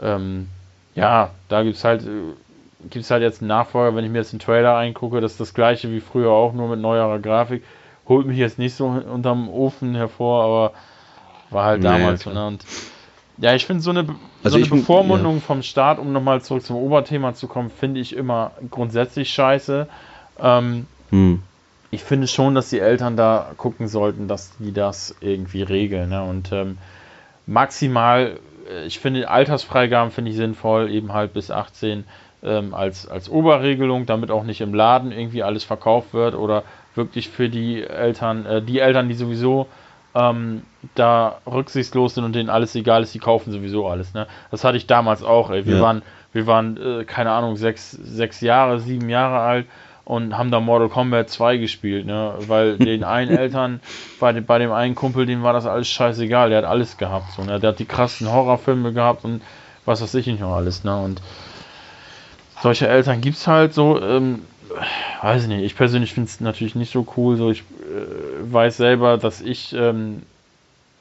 ähm, ja, da gibt es halt, äh, gibt's halt jetzt einen Nachfolger, wenn ich mir jetzt den Trailer eingucke, das ist das gleiche wie früher auch, nur mit neuerer Grafik. Holt mich jetzt nicht so unterm Ofen hervor, aber war halt damals. Nee, ne? Und ja, ich finde so eine, also so eine Bevormundung ja. vom Staat, um nochmal zurück zum Oberthema zu kommen, finde ich immer grundsätzlich scheiße. Ähm, hm. ich finde schon, dass die Eltern da gucken sollten, dass die das irgendwie regeln. Ne? Und ähm, maximal, äh, ich finde Altersfreigaben finde ich sinnvoll, eben halt bis 18 ähm, als, als Oberregelung, damit auch nicht im Laden irgendwie alles verkauft wird oder wirklich für die Eltern, äh, die Eltern, die sowieso ähm, da rücksichtslos sind und denen alles egal ist, die kaufen sowieso alles. Ne? Das hatte ich damals auch. Ey. Wir ja. waren, wir waren äh, keine Ahnung, sechs, sechs Jahre, sieben Jahre alt und haben da Mortal Kombat 2 gespielt, ne? Weil den einen Eltern, bei dem, bei dem einen Kumpel, dem war das alles scheißegal, der hat alles gehabt, so, ne? Der hat die krassen Horrorfilme gehabt und was weiß ich nicht noch alles, ne? Und solche Eltern gibt es halt so, ähm, weiß ich nicht, ich persönlich finde es natürlich nicht so cool, so ich äh, weiß selber, dass ich ähm,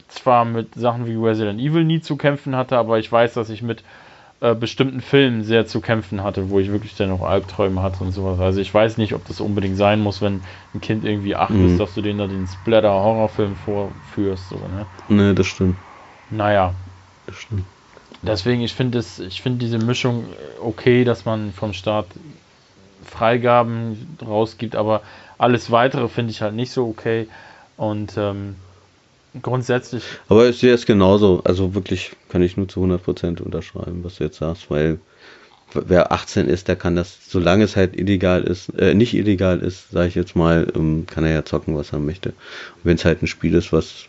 zwar mit Sachen wie Resident Evil nie zu kämpfen hatte, aber ich weiß, dass ich mit äh, bestimmten Filmen sehr zu kämpfen hatte, wo ich wirklich dann auch Albträume hatte und sowas. Also ich weiß nicht, ob das unbedingt sein muss, wenn ein Kind irgendwie acht mhm. ist, dass du denen da den Splatter-Horrorfilm vorführst, so, ne? Ne, das stimmt. Naja. Das stimmt. Deswegen, ich finde es, ich finde diese Mischung okay, dass man vom Staat Freigaben rausgibt, aber alles weitere finde ich halt nicht so okay. Und ähm, grundsätzlich. Aber ich sehe es genauso. Also wirklich kann ich nur zu 100% unterschreiben, was du jetzt sagst, weil wer 18 ist, der kann das, solange es halt illegal ist, äh, nicht illegal ist, sage ich jetzt mal, ähm, kann er ja zocken, was er möchte. Wenn es halt ein Spiel ist, was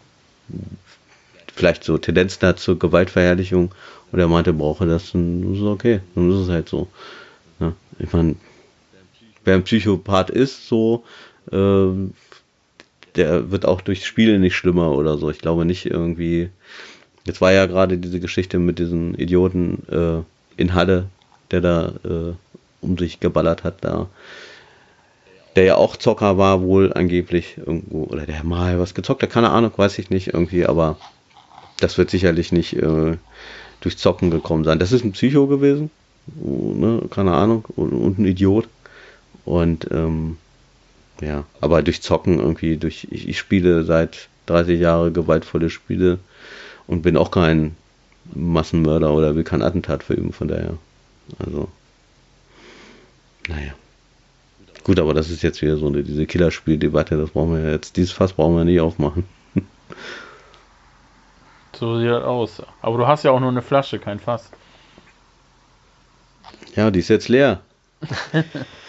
vielleicht so Tendenzen hat zur Gewaltverherrlichung und er meinte, brauche das, dann ist es okay. Dann ist es halt so. Ja, ich meine, wer ein Psychopath ist, so, äh, der wird auch durch Spiele nicht schlimmer oder so. Ich glaube nicht irgendwie. Jetzt war ja gerade diese Geschichte mit diesem Idioten äh, in Halle, der da äh, um sich geballert hat, da. Der ja auch Zocker war, wohl angeblich irgendwo, oder der mal was gezockt hat, keine Ahnung, weiß ich nicht irgendwie, aber das wird sicherlich nicht äh, durch Zocken gekommen sein. Das ist ein Psycho gewesen, ne? keine Ahnung, und, und ein Idiot. Und ähm, ja, aber durch Zocken irgendwie, durch ich, ich spiele seit 30 Jahren gewaltvolle Spiele und bin auch kein Massenmörder oder will kein Attentat verüben, von daher. Also, naja. Gut, aber das ist jetzt wieder so eine, diese Killerspieldebatte, das brauchen wir jetzt, dieses Fass brauchen wir nicht aufmachen. So sieht das aus. Aber du hast ja auch nur eine Flasche, kein Fass. Ja, die ist jetzt leer.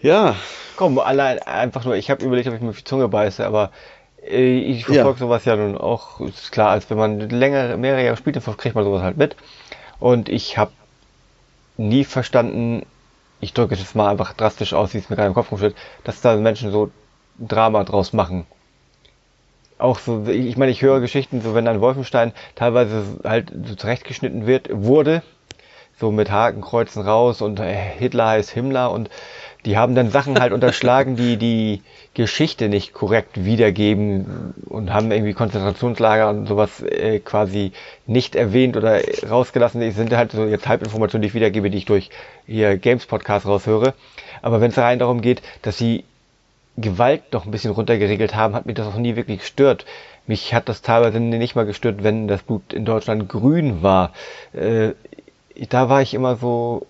ja. Komm, allein einfach nur, ich habe überlegt, ob ich mir auf die Zunge beiße, aber äh, ich verfolge ja. sowas ja nun auch, ist klar, als wenn man länger, mehrere Jahre spielt, dann kriegt man sowas halt mit. Und ich habe nie verstanden, ich drücke es jetzt mal einfach drastisch aus, wie es mir gerade im Kopf rumsteht, dass da Menschen so Drama draus machen. Auch so, ich meine, ich höre Geschichten, so wenn ein Wolfenstein teilweise halt so zurechtgeschnitten wird, wurde, so mit Hakenkreuzen raus und äh, Hitler heißt Himmler und die haben dann Sachen halt unterschlagen, die die Geschichte nicht korrekt wiedergeben und haben irgendwie Konzentrationslager und sowas äh, quasi nicht erwähnt oder rausgelassen. Die sind halt so jetzt Halbinformationen, die ich wiedergebe, die ich durch hier Games Podcast raushöre. Aber wenn es rein darum geht, dass sie Gewalt noch ein bisschen runtergeregelt haben, hat mich das auch nie wirklich gestört. Mich hat das teilweise nicht mal gestört, wenn das Blut in Deutschland grün war. Äh, da war ich immer so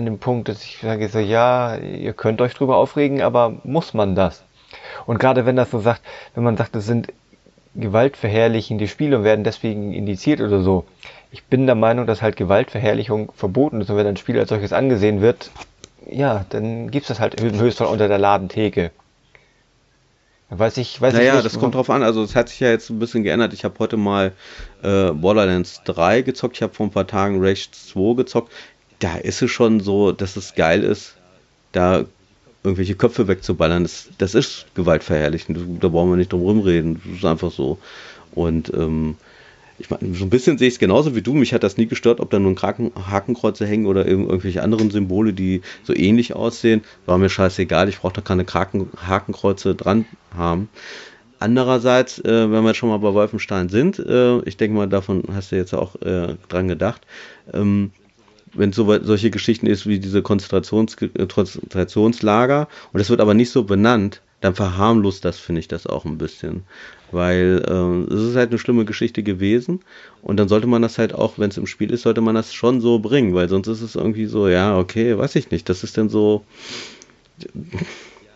an dem Punkt, dass ich sage so, ja, ihr könnt euch drüber aufregen, aber muss man das? Und gerade wenn das so sagt, wenn man sagt, das sind gewaltverherrlichende Spiele und werden deswegen indiziert oder so. Ich bin der Meinung, dass halt Gewaltverherrlichung verboten ist und wenn ein Spiel als solches angesehen wird, ja, dann gibt's das halt im Höchstfall unter der Ladenteke. Weiß ich, weiß naja, ich nicht. das kommt drauf an. Also es hat sich ja jetzt ein bisschen geändert. Ich habe heute mal äh, Borderlands 3 gezockt. Ich habe vor ein paar Tagen Rage 2 gezockt da ist es schon so, dass es geil ist, da irgendwelche Köpfe wegzuballern. Das, das ist gewaltverherrlichend. Da brauchen wir nicht drum rumreden. Das ist einfach so. Und ähm, ich meine, so ein bisschen sehe ich es genauso wie du. Mich hat das nie gestört, ob da nur ein Haken, Hakenkreuze hängen oder irgendwelche anderen Symbole, die so ähnlich aussehen. War mir scheißegal. Ich brauche da keine Haken, Hakenkreuze dran haben. Andererseits, äh, wenn wir schon mal bei Wolfenstein sind, äh, ich denke mal, davon hast du jetzt auch äh, dran gedacht, ähm, wenn so solche Geschichten ist wie diese Konzentrations äh, Konzentrationslager und es wird aber nicht so benannt, dann verharmlost das, finde ich, das auch ein bisschen. Weil äh, es ist halt eine schlimme Geschichte gewesen und dann sollte man das halt auch, wenn es im Spiel ist, sollte man das schon so bringen, weil sonst ist es irgendwie so, ja, okay, weiß ich nicht, das ist dann so,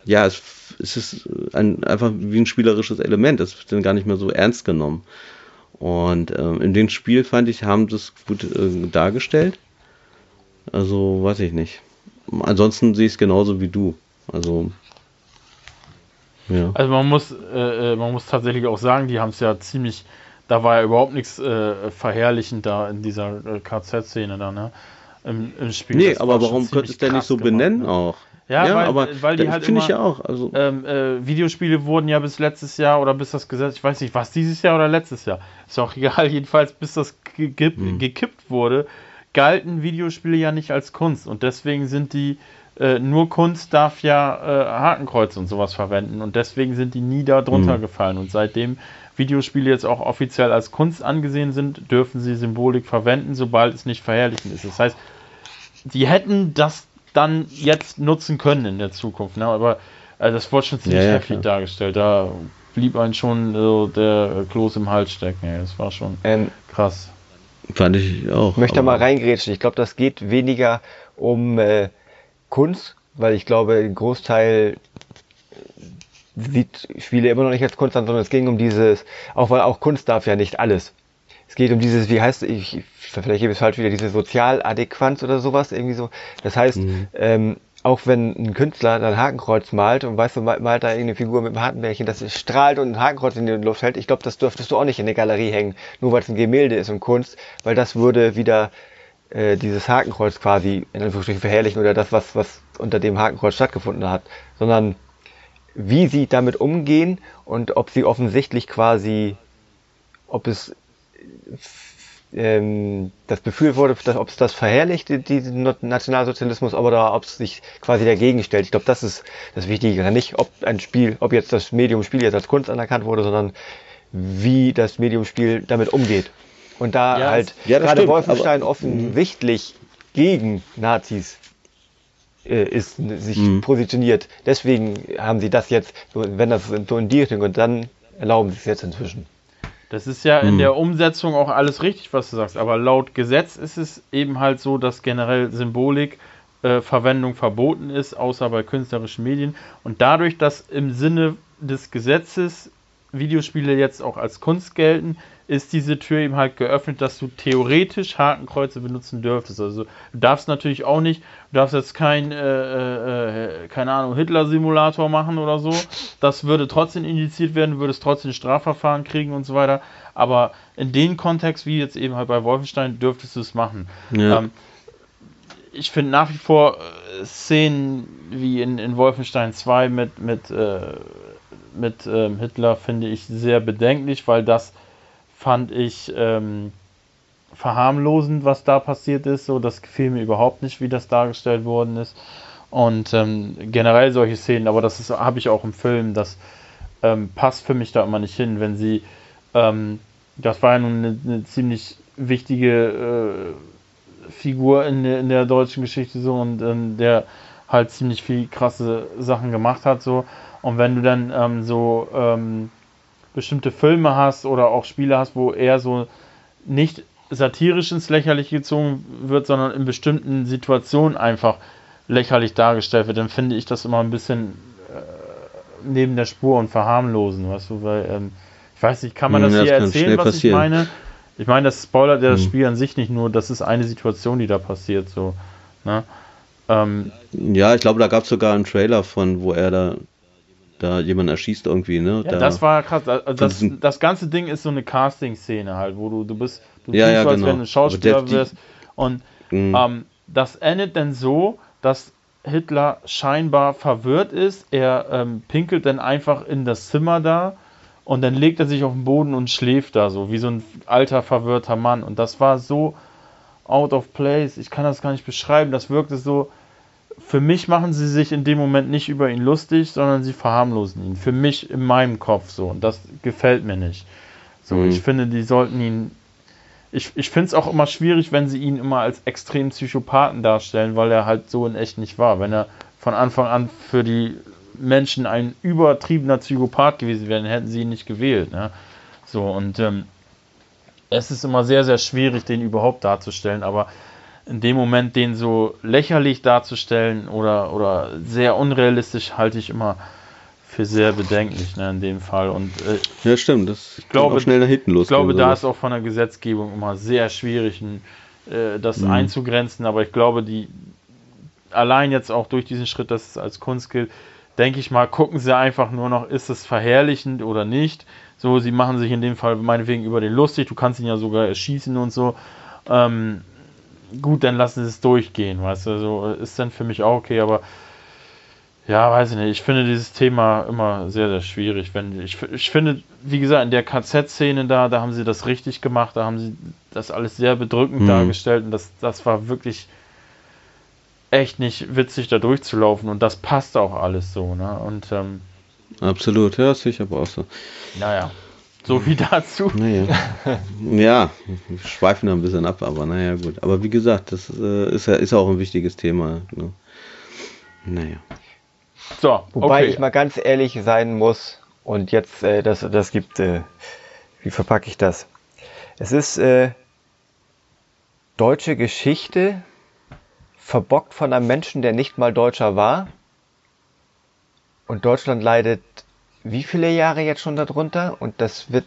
ja, es, es ist ein, einfach wie ein spielerisches Element. Das wird dann gar nicht mehr so ernst genommen. Und ähm, in dem Spiel fand ich, haben das gut äh, dargestellt. Also, weiß ich nicht. Ansonsten sehe ich es genauso wie du. Also, ja. Also man muss, äh, äh man muss tatsächlich auch sagen, die haben es ja ziemlich, da war ja überhaupt nichts äh, verherrlichend da in dieser äh, KZ-Szene da, ne? Im, im Spiel. Nee, das aber warum könntest du denn nicht so gemacht, benennen ne? auch? Ja, ja weil, aber weil die halt finde ich ja auch. Also ähm, äh, Videospiele wurden ja bis letztes Jahr oder bis das Gesetz, ich weiß nicht, was dieses Jahr oder letztes Jahr, ist auch egal. Jedenfalls bis das gekippt, hm. gekippt wurde, galten Videospiele ja nicht als Kunst und deswegen sind die äh, nur Kunst darf ja äh, Hakenkreuz und sowas verwenden und deswegen sind die nie da drunter hm. gefallen und seitdem Videospiele jetzt auch offiziell als Kunst angesehen sind, dürfen sie Symbolik verwenden, sobald es nicht verherrlichend ist. Das heißt, die hätten das dann jetzt nutzen können in der Zukunft. Ne? Aber also das wurde schon ziemlich ja, ja, heftig dargestellt. Da blieb ein schon äh, der Kloß im Hals stecken. Ey. Das war schon ähm, krass. Fand ich auch. Ich möchte mal reingrätschen. Ich glaube, das geht weniger um äh, Kunst, weil ich glaube, ein Großteil sieht Spiele immer noch nicht als Kunst an, sondern es ging um dieses, auch weil auch Kunst darf ja nicht alles. Es geht um dieses, wie heißt ich, vielleicht gebe es falsch wieder, diese Sozialadäquanz oder sowas, irgendwie so. Das heißt, mhm. ähm, auch wenn ein Künstler dann Hakenkreuz malt und weißt du, malt da irgendeine Figur mit einem Hartenbärchen, das strahlt und ein Hakenkreuz in die Luft hält, ich glaube, das dürftest du auch nicht in der Galerie hängen, nur weil es ein Gemälde ist und Kunst, weil das würde wieder äh, dieses Hakenkreuz quasi in Anführungsstrichen verherrlichen oder das, was, was unter dem Hakenkreuz stattgefunden hat, sondern wie sie damit umgehen und ob sie offensichtlich quasi, ob es ähm, das Gefühl wurde, dass, ob es das verherrlicht, diesen Nationalsozialismus, oder ob es sich quasi dagegen stellt. Ich glaube, das ist das Wichtige. Nicht, ob ein Spiel, ob jetzt das Medium Spiel jetzt als Kunst anerkannt wurde, sondern wie das Medium Spiel damit umgeht. Und da ja, halt ja, gerade stimmt, Wolfenstein aber, offensichtlich gegen Nazis äh, ist, sich mh. positioniert. Deswegen haben sie das jetzt, wenn das so in die Richtung und dann erlauben sie es jetzt inzwischen. Das ist ja in hm. der Umsetzung auch alles richtig, was du sagst. Aber laut Gesetz ist es eben halt so, dass generell Symbolik äh, Verwendung verboten ist, außer bei künstlerischen Medien. Und dadurch, dass im Sinne des Gesetzes Videospiele jetzt auch als Kunst gelten, ist diese Tür eben halt geöffnet, dass du theoretisch Hakenkreuze benutzen dürftest. Also du darfst natürlich auch nicht, du darfst jetzt kein, äh, äh, keine Ahnung, Hitler-Simulator machen oder so. Das würde trotzdem indiziert werden, du würdest trotzdem Strafverfahren kriegen und so weiter. Aber in dem Kontext, wie jetzt eben halt bei Wolfenstein, dürftest du es machen. Ja. Ähm, ich finde nach wie vor äh, Szenen wie in, in Wolfenstein 2 mit, mit, äh, mit ähm, Hitler finde ich sehr bedenklich, weil das fand ich ähm, verharmlosend, was da passiert ist. So, das gefiel mir überhaupt nicht, wie das dargestellt worden ist. Und ähm, generell solche Szenen, aber das habe ich auch im Film, das ähm, passt für mich da immer nicht hin, wenn sie, ähm, das war ja nun eine, eine ziemlich wichtige äh, Figur in der, in der deutschen Geschichte so und ähm, der halt ziemlich viel krasse Sachen gemacht hat so und wenn du dann ähm, so bestimmte Filme hast oder auch Spiele hast, wo er so nicht satirisch ins Lächerliche gezogen wird, sondern in bestimmten Situationen einfach lächerlich dargestellt wird, dann finde ich das immer ein bisschen äh, neben der Spur und verharmlosen, weißt du, weil ähm, ich weiß nicht, kann man hm, das, das hier erzählen, was passieren. ich meine? Ich meine, das spoilert ja das hm. Spiel an sich nicht nur, das ist eine Situation, die da passiert, so. Ne? Ähm, ja, ich glaube, da gab es sogar einen Trailer von, wo er da da jemand erschießt irgendwie, ne? Ja, da, das war krass. Also das, das ganze Ding ist so eine Casting-Szene halt, wo du, du bist, du ja, ja, so, als genau. wenn du Schauspieler wirst. Und mhm. ähm, das endet dann so, dass Hitler scheinbar verwirrt ist. Er ähm, pinkelt dann einfach in das Zimmer da und dann legt er sich auf den Boden und schläft da so, wie so ein alter, verwirrter Mann. Und das war so out of place. Ich kann das gar nicht beschreiben. Das wirkte so, für mich machen sie sich in dem Moment nicht über ihn lustig, sondern sie verharmlosen ihn. Für mich in meinem Kopf so. Und das gefällt mir nicht. So, mhm. ich finde, die sollten ihn. Ich, ich finde es auch immer schwierig, wenn sie ihn immer als extrem Psychopathen darstellen, weil er halt so in echt nicht war. Wenn er von Anfang an für die Menschen ein übertriebener Psychopath gewesen wäre, dann hätten sie ihn nicht gewählt. Ne? So, und ähm, es ist immer sehr, sehr schwierig, den überhaupt darzustellen, aber in dem Moment den so lächerlich darzustellen oder, oder sehr unrealistisch halte ich immer für sehr bedenklich ne, in dem Fall. Und äh, ja, stimmt, das ich glaube, schnell nach hinten los. Ich glaube, da ist auch von der Gesetzgebung immer sehr schwierig, äh, das mhm. einzugrenzen, aber ich glaube, die allein jetzt auch durch diesen Schritt, dass es als Kunst gilt, denke ich mal, gucken sie einfach nur noch, ist es verherrlichend oder nicht. So, sie machen sich in dem Fall meinetwegen über den lustig, du kannst ihn ja sogar erschießen und so. Ähm, gut, dann lassen sie es durchgehen, weißt du, so ist dann für mich auch okay, aber ja, weiß ich nicht. Ich finde dieses Thema immer sehr, sehr schwierig. Wenn ich, ich finde, wie gesagt, in der KZ-Szene da, da haben sie das richtig gemacht, da haben sie das alles sehr bedrückend mhm. dargestellt und das, das war wirklich echt nicht witzig, da durchzulaufen und das passt auch alles so, ne? Und ähm, absolut, ja, sicher aber auch so. Naja, so wie dazu. Naja. ja, wir schweifen da ein bisschen ab, aber naja, gut. Aber wie gesagt, das äh, ist ja ist auch ein wichtiges Thema. Ne? Naja. So, Wobei okay. ich mal ganz ehrlich sein muss und jetzt äh, das, das gibt, äh, wie verpacke ich das? Es ist äh, deutsche Geschichte verbockt von einem Menschen, der nicht mal Deutscher war. Und Deutschland leidet wie viele Jahre jetzt schon darunter? Und das wird,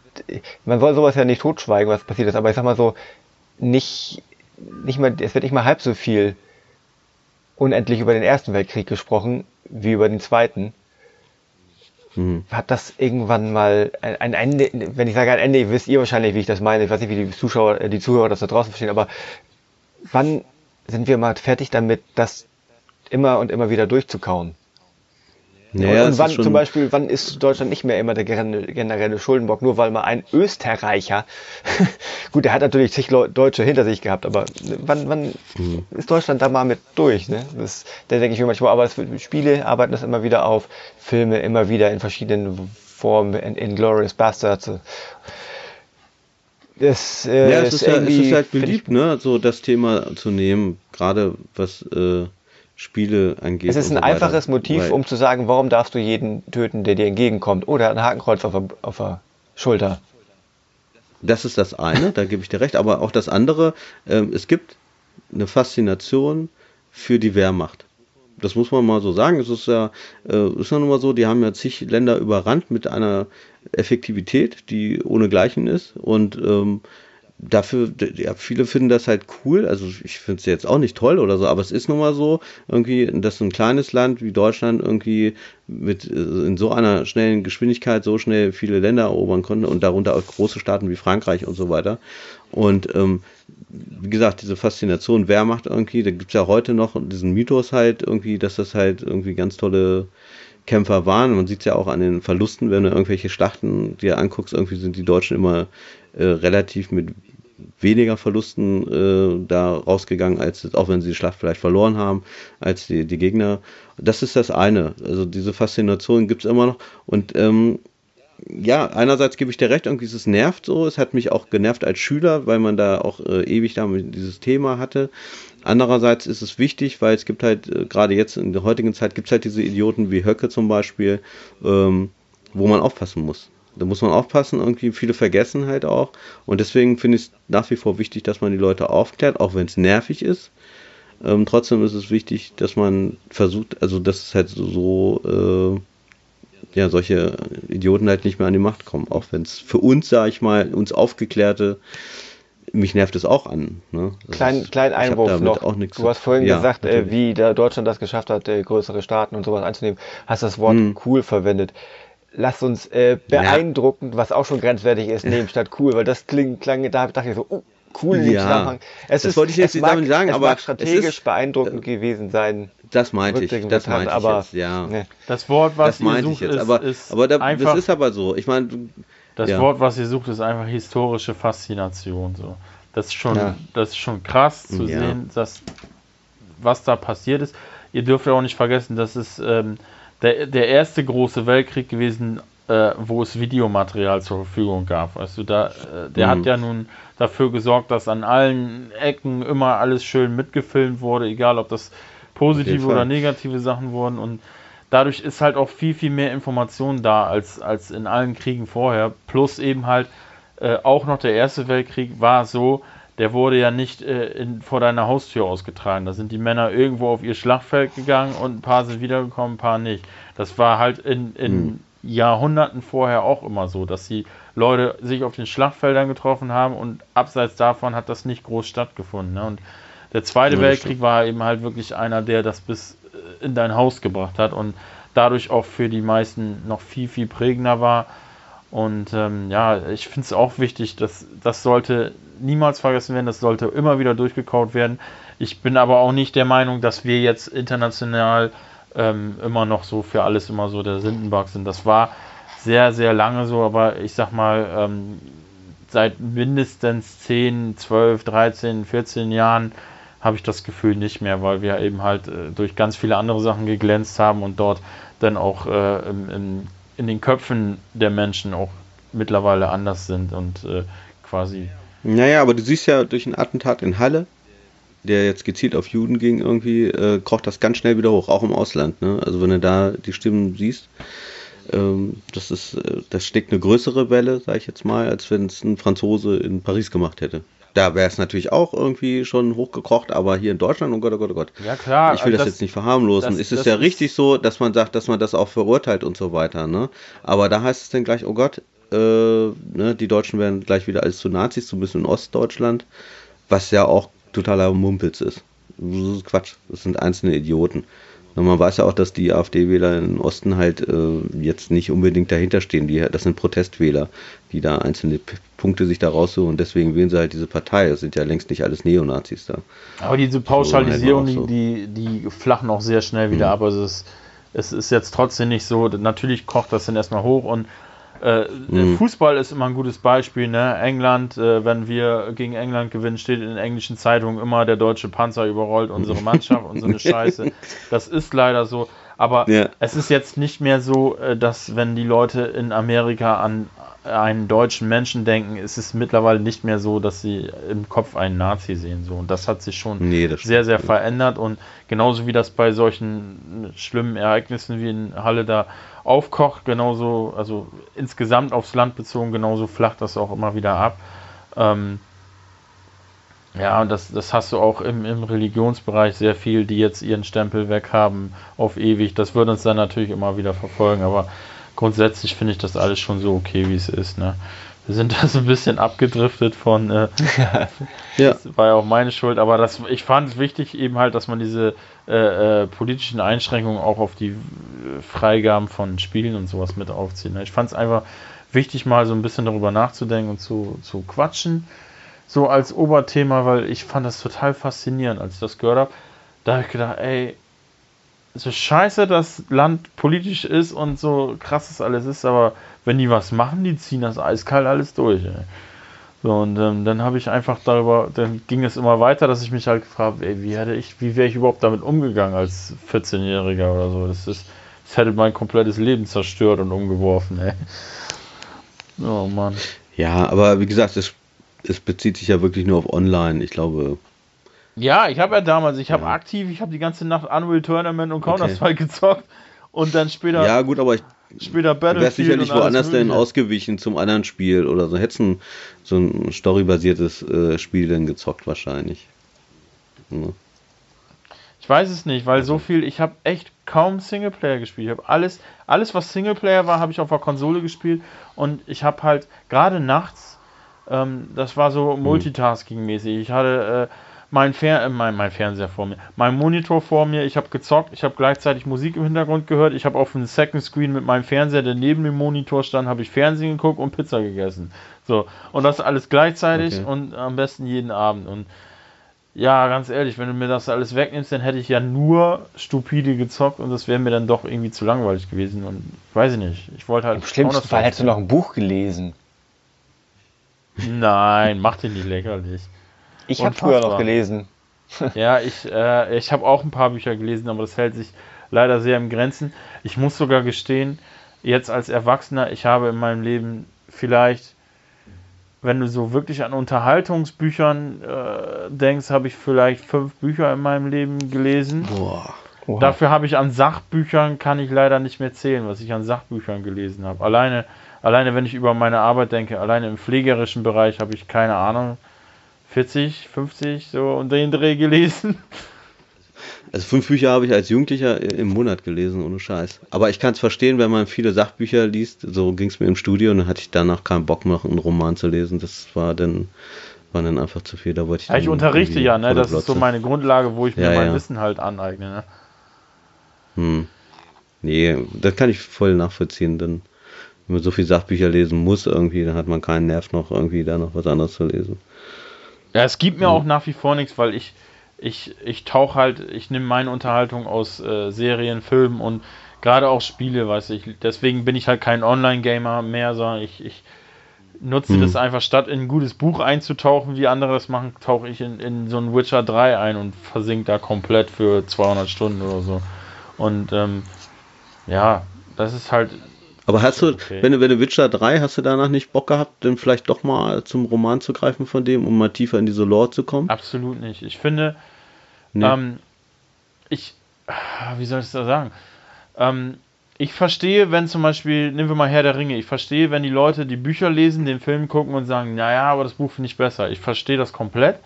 man soll sowas ja nicht totschweigen, was passiert ist, aber ich sag mal so, nicht, nicht mal, es wird nicht mal halb so viel unendlich über den Ersten Weltkrieg gesprochen, wie über den zweiten. Mhm. Hat das irgendwann mal ein, Ende, wenn ich sage ein Ende, wisst ihr wahrscheinlich, wie ich das meine, ich weiß nicht, wie die Zuschauer, die Zuhörer das da draußen verstehen, aber wann sind wir mal fertig damit, das immer und immer wieder durchzukauen? Naja, und wann zum Beispiel, wann ist Deutschland nicht mehr immer der generelle Schuldenbock, nur weil mal ein Österreicher, gut, der hat natürlich zig Deutsche hinter sich gehabt, aber wann, wann mhm. ist Deutschland da mal mit durch? Ne? Das, da denke ich mir manchmal, aber es, Spiele arbeiten das immer wieder auf, Filme immer wieder in verschiedenen Formen, in, in Glorious Bastards. Das, äh, ja, es ist, ist, ja, es ist halt beliebt, ne, so das Thema zu nehmen, gerade was äh, Spiele angeht. Es ist ein so einfaches Motiv, Weil, um zu sagen, warum darfst du jeden töten, der dir entgegenkommt. Oder ein Hakenkreuz auf der, auf der Schulter. Das ist das eine, da gebe ich dir recht. Aber auch das andere, äh, es gibt eine Faszination für die Wehrmacht. Das muss man mal so sagen. Es ist ja, äh, ist ja nun mal so, die haben ja zig Länder überrannt mit einer Effektivität, die ohnegleichen ist. Und ähm, dafür, ja, viele finden das halt cool. Also ich finde es jetzt auch nicht toll oder so, aber es ist nun mal so, irgendwie, dass ein kleines Land wie Deutschland irgendwie mit äh, in so einer schnellen Geschwindigkeit so schnell viele Länder erobern konnte und darunter auch große Staaten wie Frankreich und so weiter. Und ähm, wie gesagt, diese Faszination Wehrmacht irgendwie, da gibt es ja heute noch diesen Mythos halt irgendwie, dass das halt irgendwie ganz tolle Kämpfer waren. Man sieht es ja auch an den Verlusten, wenn du irgendwelche Schlachten dir anguckst, irgendwie sind die Deutschen immer äh, relativ mit weniger Verlusten äh, da rausgegangen, als auch wenn sie die Schlacht vielleicht verloren haben, als die, die Gegner. Das ist das eine. Also diese Faszination gibt es immer noch. Und ähm, ja, einerseits gebe ich dir recht, irgendwie ist es nervt so. Es hat mich auch genervt als Schüler, weil man da auch äh, ewig damit dieses Thema hatte. Andererseits ist es wichtig, weil es gibt halt, äh, gerade jetzt in der heutigen Zeit, gibt es halt diese Idioten wie Höcke zum Beispiel, ähm, wo man aufpassen muss. Da muss man aufpassen, irgendwie viele vergessen halt auch. Und deswegen finde ich es nach wie vor wichtig, dass man die Leute aufklärt, auch wenn es nervig ist. Ähm, trotzdem ist es wichtig, dass man versucht, also dass es halt so, äh, ja, solche Idioten halt nicht mehr an die Macht kommen. Auch wenn es für uns, sage ich mal, uns Aufgeklärte, mich nervt es auch an. Ne? Klein, ist, klein Einwurf noch. du hast vorhin ja, gesagt, äh, wie der Deutschland das geschafft hat, äh, größere Staaten und sowas einzunehmen. Hast das Wort hm. cool verwendet lasst uns äh, beeindruckend, ja. was auch schon grenzwertig ist, nehmen statt cool, weil das klingt, klang, da dachte ich so, uh, cool ja. Es das ist, wollte ich jetzt nicht mag, damit sagen, aber strategisch ist, beeindruckend äh, gewesen sein. Das meinte ich, das meinte ich jetzt, ja. Ne. Das Wort, was das ihr sucht, jetzt, ist, aber, ist aber da, einfach, das ist aber so. Ich meine, das ja. Wort, was ihr sucht, ist einfach historische Faszination. So, das ist schon, ja. das ist schon krass zu sehen, dass was da passiert ist. Ihr dürft ja auch nicht vergessen, dass es ähm, der, der erste große Weltkrieg gewesen, äh, wo es Videomaterial zur Verfügung gab. Also da, äh, der mhm. hat ja nun dafür gesorgt, dass an allen Ecken immer alles schön mitgefilmt wurde, egal ob das positive oder negative Sachen wurden. Und dadurch ist halt auch viel, viel mehr Information da als, als in allen Kriegen vorher. Plus eben halt äh, auch noch der Erste Weltkrieg war so, der wurde ja nicht äh, in, vor deiner Haustür ausgetragen. Da sind die Männer irgendwo auf ihr Schlachtfeld gegangen und ein paar sind wiedergekommen, ein paar nicht. Das war halt in, in hm. Jahrhunderten vorher auch immer so, dass die Leute sich auf den Schlachtfeldern getroffen haben und abseits davon hat das nicht groß stattgefunden. Ne? Und der Zweite ja, Weltkrieg war eben halt wirklich einer, der das bis äh, in dein Haus gebracht hat und dadurch auch für die meisten noch viel, viel prägender war. Und ähm, ja, ich finde es auch wichtig, dass das sollte niemals vergessen werden, das sollte immer wieder durchgekaut werden. Ich bin aber auch nicht der Meinung, dass wir jetzt international ähm, immer noch so für alles immer so der Sündenbock sind. Das war sehr, sehr lange so, aber ich sag mal, ähm, seit mindestens 10, 12, 13, 14 Jahren habe ich das Gefühl nicht mehr, weil wir eben halt äh, durch ganz viele andere Sachen geglänzt haben und dort dann auch äh, im, im, in den Köpfen der Menschen auch mittlerweile anders sind und äh, quasi. Naja, aber du siehst ja durch ein Attentat in Halle, der jetzt gezielt auf Juden ging, irgendwie, äh, kocht das ganz schnell wieder hoch, auch im Ausland. Ne? Also wenn du da die Stimmen siehst, ähm, das ist, äh, das steckt eine größere Welle, sage ich jetzt mal, als wenn es ein Franzose in Paris gemacht hätte. Da wäre es natürlich auch irgendwie schon hochgekocht, aber hier in Deutschland, oh Gott, oh Gott, oh Gott. Ja, klar. Ich will das, das jetzt nicht verharmlosen. Das, ist es ja ist richtig so, dass man sagt, dass man das auch verurteilt und so weiter, ne? Aber da heißt es dann gleich, oh Gott, äh, ne, die Deutschen werden gleich wieder als zu Nazis, zumindest in Ostdeutschland, was ja auch totaler Mumpitz ist. Das ist Quatsch. Das sind einzelne Idioten. Und man weiß ja auch, dass die AfD-Wähler im Osten halt äh, jetzt nicht unbedingt dahinter stehen. Die, das sind Protestwähler, die da einzelne P Punkte sich da raussuchen und deswegen wählen sie halt diese Partei. Es sind ja längst nicht alles Neonazis da. Aber diese Pauschalisierung, so so. die, die flachen auch sehr schnell wieder mhm. ab. Also es, es ist jetzt trotzdem nicht so, natürlich kocht das dann erstmal hoch und äh, mhm. Fußball ist immer ein gutes Beispiel. Ne? England, äh, wenn wir gegen England gewinnen, steht in den englischen Zeitungen immer, der deutsche Panzer überrollt unsere Mannschaft und so eine Scheiße. Das ist leider so. Aber ja. es ist jetzt nicht mehr so, äh, dass wenn die Leute in Amerika an einen deutschen Menschen denken, ist es mittlerweile nicht mehr so, dass sie im Kopf einen Nazi sehen. So. Und das hat sich schon nee, sehr, sehr verändert. Und genauso wie das bei solchen schlimmen Ereignissen wie in Halle da aufkocht, genauso, also insgesamt aufs Land bezogen, genauso flacht das auch immer wieder ab. Ähm, ja, und das, das hast du auch im, im Religionsbereich sehr viel, die jetzt ihren Stempel weghaben auf ewig. Das wird uns dann natürlich immer wieder verfolgen, aber grundsätzlich finde ich das alles schon so okay, wie es ist. Ne? Wir sind da so ein bisschen abgedriftet von, äh, ja. das war ja auch meine Schuld, aber das, ich fand es wichtig eben halt, dass man diese äh, äh, politischen Einschränkungen auch auf die äh, Freigaben von Spielen und sowas mit aufziehen. Ne? Ich fand es einfach wichtig, mal so ein bisschen darüber nachzudenken und zu, zu quatschen, so als Oberthema, weil ich fand das total faszinierend, als ich das gehört habe. Da habe ich gedacht, ey, so scheiße das Land politisch ist und so krass es alles ist, aber wenn die was machen, die ziehen das eiskalt alles durch. Ey. So, und ähm, dann habe ich einfach darüber, dann ging es immer weiter, dass ich mich halt gefragt habe, wie hätte ich, wie wäre ich überhaupt damit umgegangen als 14-Jähriger oder so. Das ist, das hätte mein komplettes Leben zerstört und umgeworfen, ey. Oh Mann. Ja, aber wie gesagt, es, es bezieht sich ja wirklich nur auf online. Ich glaube, ja, ich habe ja damals, ich habe ja. aktiv, ich habe die ganze Nacht Unreal Tournament und Counter-Strike okay. gezockt und dann später. Ja, gut, aber ich. Später Battlefield. Wärst sicherlich woanders denn ausgewichen zum anderen Spiel oder so. Hättest du so ein storybasiertes äh, Spiel denn gezockt wahrscheinlich. Ja. Ich weiß es nicht, weil so viel, ich habe echt kaum Singleplayer gespielt. Ich habe alles, alles was Singleplayer war, habe ich auf der Konsole gespielt und ich habe halt gerade nachts, ähm, das war so hm. Multitasking-mäßig. Ich hatte äh, mein, Fer äh, mein, mein Fernseher vor mir, mein Monitor vor mir, ich habe gezockt, ich habe gleichzeitig Musik im Hintergrund gehört, ich habe auf dem Second Screen mit meinem Fernseher, der neben dem Monitor stand, habe ich Fernsehen geguckt und Pizza gegessen. So, und das alles gleichzeitig okay. und am besten jeden Abend. Und ja, ganz ehrlich, wenn du mir das alles wegnimmst, dann hätte ich ja nur stupide gezockt und das wäre mir dann doch irgendwie zu langweilig gewesen. Und weiß ich nicht. Ich wollte halt. Im schlimmsten Fall hättest du noch ein Buch gelesen. Nein, mach dich nicht lächerlich. Ich habe früher noch gelesen. ja, ich, äh, ich habe auch ein paar Bücher gelesen, aber das hält sich leider sehr im Grenzen. Ich muss sogar gestehen, jetzt als Erwachsener, ich habe in meinem Leben vielleicht, wenn du so wirklich an Unterhaltungsbüchern äh, denkst, habe ich vielleicht fünf Bücher in meinem Leben gelesen. Boah. Oha. Dafür habe ich an Sachbüchern, kann ich leider nicht mehr zählen, was ich an Sachbüchern gelesen habe. Alleine, alleine wenn ich über meine Arbeit denke, alleine im pflegerischen Bereich habe ich keine Ahnung, 40, 50 so um den Dreh gelesen. Also fünf Bücher habe ich als Jugendlicher im Monat gelesen, ohne Scheiß. Aber ich kann es verstehen, wenn man viele Sachbücher liest. So ging es mir im Studio und dann hatte ich danach keinen Bock mehr, einen Roman zu lesen. Das war dann, war dann einfach zu viel. Da wollte ich, ja, ich unterrichte ja, ne? Das ist so meine Grundlage, wo ich mir Ja, mein ja. Wissen halt aneigne. Ne? Hm. Nee, das kann ich voll nachvollziehen. Denn wenn man so viel Sachbücher lesen muss irgendwie, dann hat man keinen Nerv noch irgendwie da noch was anderes zu lesen. Ja, es gibt mir auch nach wie vor nichts, weil ich, ich, ich tauche halt, ich nehme meine Unterhaltung aus äh, Serien, Filmen und gerade auch Spiele, weiß ich. Deswegen bin ich halt kein Online-Gamer mehr, sondern ich, ich nutze Hm. das einfach, statt in ein gutes Buch einzutauchen, wie andere das machen, tauche ich in, in so ein Witcher 3 ein und versink da komplett für 200 Stunden oder so. Und ähm, ja, das ist halt, Aber hast du, Okay. wenn du, wenn du Witcher 3, hast du danach nicht Bock gehabt, dann vielleicht doch mal zum Roman zu greifen von dem, um mal tiefer in diese Lore zu kommen? Absolut nicht. Ich finde, Nee. ähm, ich, ah, wie soll ich das sagen? Ähm, ich verstehe, wenn zum Beispiel, nehmen wir mal Herr der Ringe, ich verstehe, wenn die Leute die Bücher lesen, den Film gucken und sagen, naja, aber das Buch finde ich besser. Ich verstehe das komplett.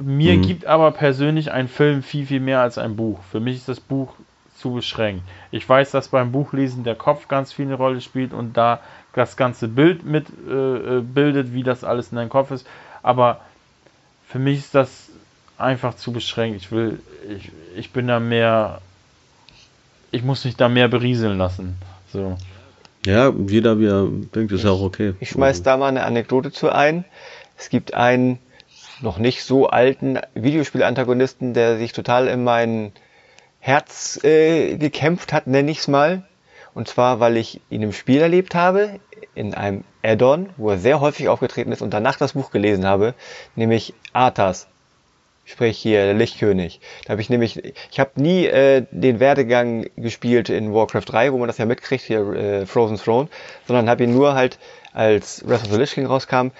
Mir Mhm. gibt aber persönlich ein Film viel, viel mehr als ein Buch. Für mich ist das Buch zu beschränkt. Ich weiß, dass beim Buchlesen der Kopf ganz viel eine Rolle spielt und da das ganze Bild mit äh, äh, bildet, wie das alles in deinem Kopf ist. Aber für mich ist das einfach zu beschränkt. Ich will, ich, ich bin da mehr, ich muss mich da mehr berieseln lassen. So. Ja, jeder wie er denkt, ist ja auch okay. Ich schmeiß da mal eine Anekdote zu ein. Es gibt einen noch nicht so alten Videospiel-Antagonisten, der sich total in mein Herz äh, gekämpft hat, nenne ich es mal. Und zwar, weil ich ihn im Spiel erlebt habe, in einem Add-on, wo er sehr häufig aufgetreten ist und danach das Buch gelesen habe, nämlich Arthas. Sprich hier, der Lichtkönig. Da habe ich nämlich, ich habe nie äh, den Werdegang gespielt in Warcraft 3, wo man das ja mitkriegt, hier äh, Frozen Throne, sondern habe ihn nur halt, als Wrath of the Lich King rauskam,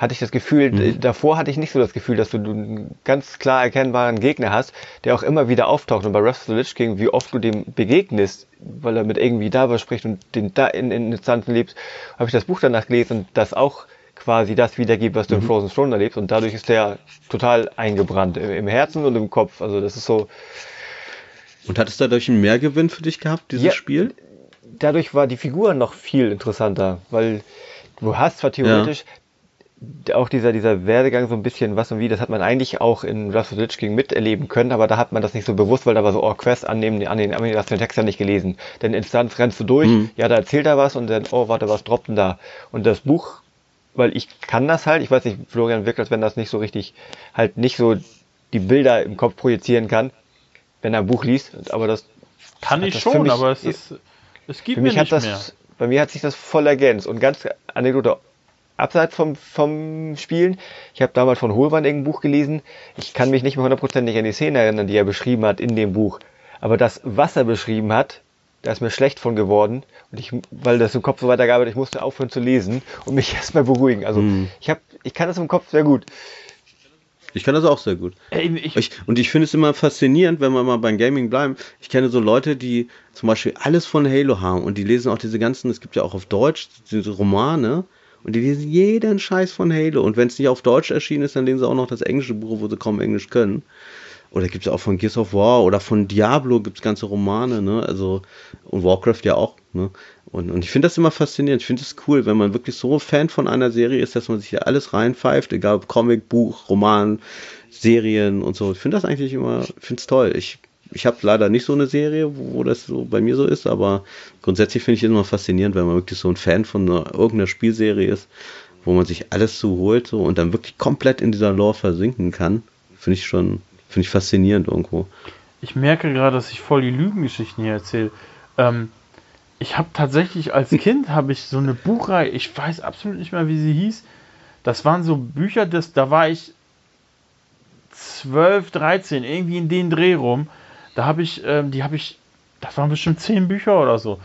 hatte ich das Gefühl, Mhm. äh, davor hatte ich nicht so das Gefühl, dass du einen ganz klar erkennbaren Gegner hast, der auch immer wieder auftaucht. Und bei the Lich King, wie oft du dem begegnest, weil er mit irgendwie da was spricht und den da in, in Instanzen lebst, habe ich das Buch danach gelesen und das auch quasi das wiedergibt, was du Mhm. in Frozen Throne erlebst. Und dadurch ist der total eingebrannt im, im Herzen und im Kopf. Also das ist so, Und hat es dadurch einen Mehrgewinn für dich gehabt, dieses Ja. Spiel? dadurch war die Figur noch viel interessanter, weil du hast zwar theoretisch auch dieser, dieser Werdegang so ein bisschen was und wie, das hat man eigentlich auch in the Lich King miterleben können, aber da hat man das nicht so bewusst, weil da war so, oh, Quest annehmen, annehmen, annehmen, hast du den Text ja nicht gelesen. Denn Instanz rennst du durch, Mhm. ja, da erzählt er was und dann, oh, warte, was droppt denn da? Und das Buch, weil ich kann das halt, ich weiß nicht, Florian wirkt, als wenn das nicht so richtig, halt nicht so die Bilder im Kopf projizieren kann, wenn er ein Buch liest, aber das Kann ich das schon, mich- aber es ist, es gibt für mir mich hat nicht das, mehr. bei mir hat sich das voll ergänzt. Und ganz Anekdote, abseits vom, vom Spielen, ich habe damals von Holbein irgendein Buch gelesen. Ich kann mich nicht mehr hundertprozentig an die Szene erinnern, die er beschrieben hat in dem Buch. Aber das, was er beschrieben hat, da ist mir schlecht von geworden. Und ich, weil das im Kopf so weitergearbeitet, ich musste aufhören zu lesen und mich erstmal beruhigen. Also Mhm. ich habe, ich kann das im Kopf sehr gut. Ich kann das auch sehr gut. Ey, ich, Ich, und ich finde es immer faszinierend, wenn wir mal beim Gaming bleiben. Ich kenne so Leute, die zum Beispiel alles von Halo haben und die lesen auch diese ganzen, es gibt ja auch auf Deutsch diese Romane und die lesen jeden Scheiß von Halo. Und wenn es nicht auf Deutsch erschienen ist, dann lesen sie auch noch das englische Buch, wo sie kaum Englisch können. Oder gibt es auch von Gears of War oder von Diablo gibt es ganze Romane, ne? Also, und Warcraft ja auch, ne? Und, und ich finde das immer faszinierend. Ich finde es cool, wenn man wirklich so Fan von einer Serie ist, dass man sich hier alles reinpfeift, egal ob Comic, Buch, Roman, Serien und so. Ich finde das eigentlich immer, finde es toll. Ich, ich habe leider nicht so eine Serie, wo, das so bei mir so ist, aber grundsätzlich finde ich es immer faszinierend, wenn man wirklich so ein Fan von einer, irgendeiner Spielserie ist, wo man sich alles so holt so, und dann wirklich komplett in dieser Lore versinken kann. Finde ich schon, finde ich faszinierend irgendwo. ich merke gerade, dass ich voll die Lügengeschichten hier erzähle. Ähm, ich habe tatsächlich als Kind habe ich so eine Buchreihe, ich weiß absolut nicht mehr, wie sie hieß. Das waren so Bücher, das, da war ich 12, 13, irgendwie in den Dreh rum. Da habe ich, ähm, die habe ich, das waren bestimmt 10 Bücher oder so.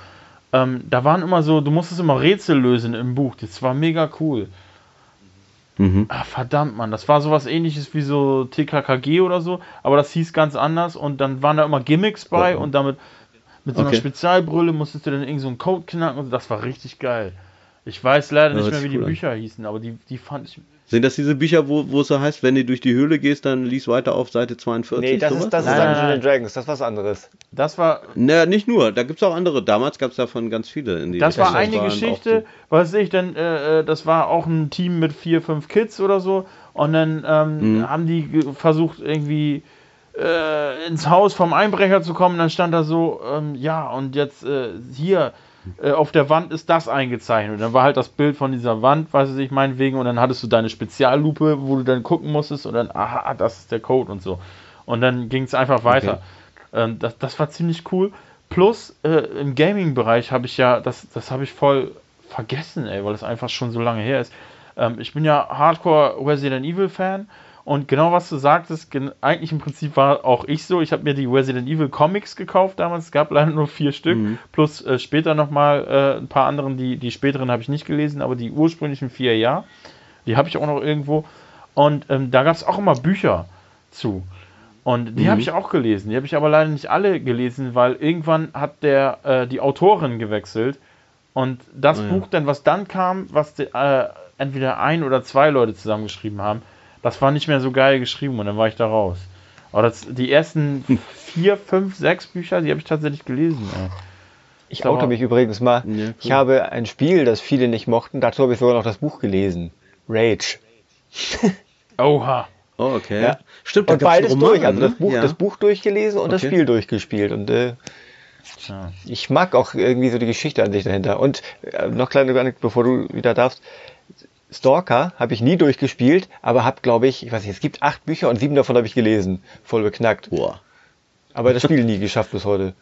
Ähm, da waren immer so, du musstest immer Rätsel lösen im Buch. Das war mega cool. Mhm. Ah, verdammt, Mann. Das war sowas ähnliches wie so TKKG oder so, aber das hieß ganz anders und dann waren da immer Gimmicks bei Ja. und damit mit so einer Okay. Spezialbrille musstest du dann irgend so einen Code knacken und das war richtig geil. Ich weiß leider Ja, nicht mehr, wie die cool an. Bücher hießen, aber die, die fand ich. Sind das diese Bücher, wo, wo es so heißt, wenn du durch die Höhle gehst, dann lies weiter auf Seite 42? Nee, das sowas? ist, das ist Nein, nein, Dungeons and Dragons, das ist was anderes. Das war, Naja, nicht nur. Da gibt es auch andere. Damals gab es davon ganz viele. In die das war eine Geschichte, was weiß ich denn, äh, äh, das war auch ein Team mit vier, fünf Kids oder so. Und dann ähm, Mhm. haben die versucht, irgendwie äh, ins Haus vom Einbrecher zu kommen. Dann stand da so, ähm, ja, und jetzt äh, hier äh, auf der Wand ist das eingezeichnet. Und dann war halt das Bild von dieser Wand, weiß ich meinetwegen, und dann hattest du deine Speziallupe, wo du dann gucken musstest und dann, aha, das ist der Code und so. Und dann ging es einfach weiter. Ähm, das, das war ziemlich cool. Plus äh, im Gaming-Bereich habe ich ja, das, das habe ich voll vergessen, ey, weil es einfach schon so lange her ist. Ähm, ich bin ja Hardcore Resident Evil Fan und genau was du sagtest, gen eigentlich im Prinzip war auch ich so. Ich habe mir die Resident Evil Comics gekauft damals. Es gab leider nur vier Stück, plus äh, später nochmal äh, ein paar anderen. Die, die späteren habe ich nicht gelesen, aber die ursprünglichen vier ja. Die habe ich auch noch irgendwo. Und ähm, da gab es auch immer Bücher zu. Und die habe ich auch gelesen. Die habe ich aber leider nicht alle gelesen, weil irgendwann hat der äh, die Autorin gewechselt. Und das Ah, ja. Buch dann, was dann kam, was die, äh, entweder ein oder zwei Leute zusammengeschrieben haben, das war nicht mehr so geil geschrieben und dann war ich da raus. Aber das, die ersten vier, fünf, sechs Bücher, die habe ich tatsächlich gelesen. Ey. Ich Aber- oute mich übrigens mal. Ja, cool. Ich habe ein Spiel, das viele nicht mochten, dazu habe ich sogar noch das Buch gelesen. Rage. Oha. Oh, okay. Ja. Stimmt, Und beides Roman, durch. Also das ne? Buch, ja. das Buch durchgelesen und das Okay. Spiel durchgespielt. Und äh, ich mag auch irgendwie so die Geschichte an sich dahinter. Und äh, noch kleine bevor du wieder darfst. Stalker habe ich nie durchgespielt, aber habe, glaube ich, ich weiß nicht, es gibt acht Bücher und sieben davon habe ich gelesen. Voll beknackt. Boah. Aber das Spiel nie geschafft bis heute.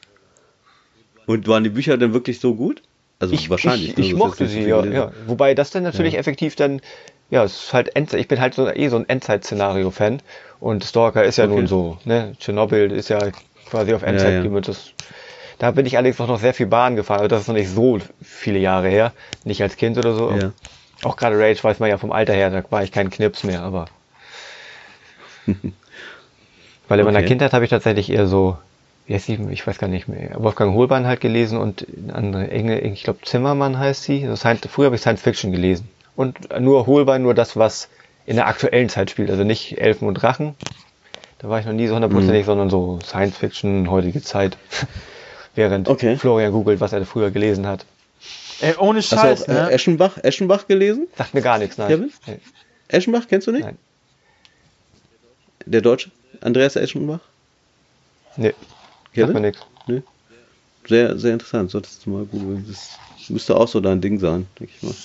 Und waren die Bücher denn wirklich so gut? Also Ich, wahrscheinlich. ich, ne? ich Du hast mochte sie, ja, ja. Wobei das dann natürlich effektiv dann, ja, es ist halt Endzeit. Ich bin halt so, eh so ein Endzeit-Szenario-Fan. Und Stalker ist ja Okay. nun so, ne? Tschernobyl ist ja quasi auf Endzeit Ja, ja. gemünzt. Da bin ich allerdings auch noch sehr viel Bahn gefahren. Also das ist noch nicht so viele Jahre her. Nicht als Kind oder so. Ja. Auch gerade Rage weiß man ja vom Alter her, da war ich kein Knips mehr, aber. Weil in meiner Okay. Kindheit habe ich tatsächlich eher so, wie heißt die, ich weiß gar nicht mehr, Wolfgang Holbein halt gelesen und andere Engel, ich glaube Zimmermann heißt sie. Das heißt, früher habe ich Science Fiction gelesen. Und nur Holbein, nur das, was in der aktuellen Zeit spielt. Also nicht Elfen und Drachen. Da war ich noch nie so hundertprozentig, sondern so Science Fiction, heutige Zeit. Während Okay. Florian googelt, was er früher gelesen hat. Ey, ohne Hast du Scheiß, auch äh, ne? Eschenbach, Eschenbach gelesen? Sagt mir gar nichts, nein. Kevin? Nee. Eschenbach kennst du nicht? Nein. Der Deutsche? Andreas Eschenbach? Nee, sagt Kevin? mir nichts. Sehr, sehr interessant. Solltest du mal googeln. Das müsste auch so dein Ding sein, denke ich mal.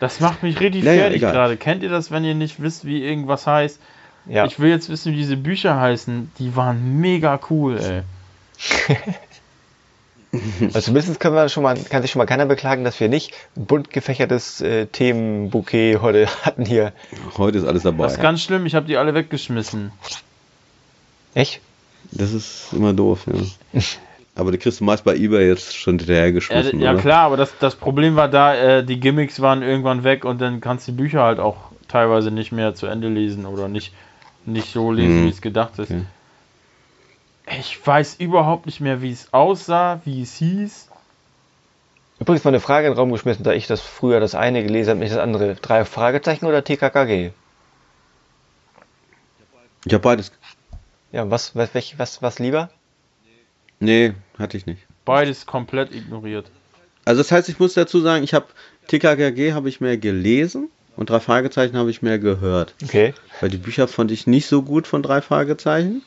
Das macht mich richtig Naja, fertig gerade. Kennt ihr das, wenn ihr nicht wisst, wie irgendwas heißt? Ja. Ich will jetzt wissen, wie diese Bücher heißen. Die waren mega cool, ey. Also zumindest können wir schon mal, kann sich schon mal keiner beklagen, dass wir nicht ein bunt gefächertes äh, Themenbouquet heute hatten hier. Heute ist alles dabei. Das ist ganz schlimm, ich habe die alle weggeschmissen. Echt? Das ist immer doof, ja. Aber die kriegst du meist bei eBay jetzt schon Ja, hinterhergeschmissen, ja oder? klar, aber das, das Problem war da, äh, die Gimmicks waren irgendwann weg und dann kannst du die Bücher halt auch teilweise nicht mehr zu Ende lesen oder nicht, nicht so lesen, Mhm. wie es gedacht ist. Okay. Ich weiß überhaupt nicht mehr, wie es aussah, wie es hieß. Übrigens mal eine Frage in den Raum geschmissen, da ich das früher das eine gelesen habe, nicht das andere. Drei Fragezeichen oder TKKG? Ich habe beides. Ja, was, was, welch- was, was lieber? Nee, hatte ich nicht. Beides komplett ignoriert. Also das heißt, ich muss dazu sagen, ich habe TKKG habe ich mehr gelesen und drei Fragezeichen habe ich mehr gehört. Okay. Weil die Bücher fand ich nicht so gut von drei Fragezeichen.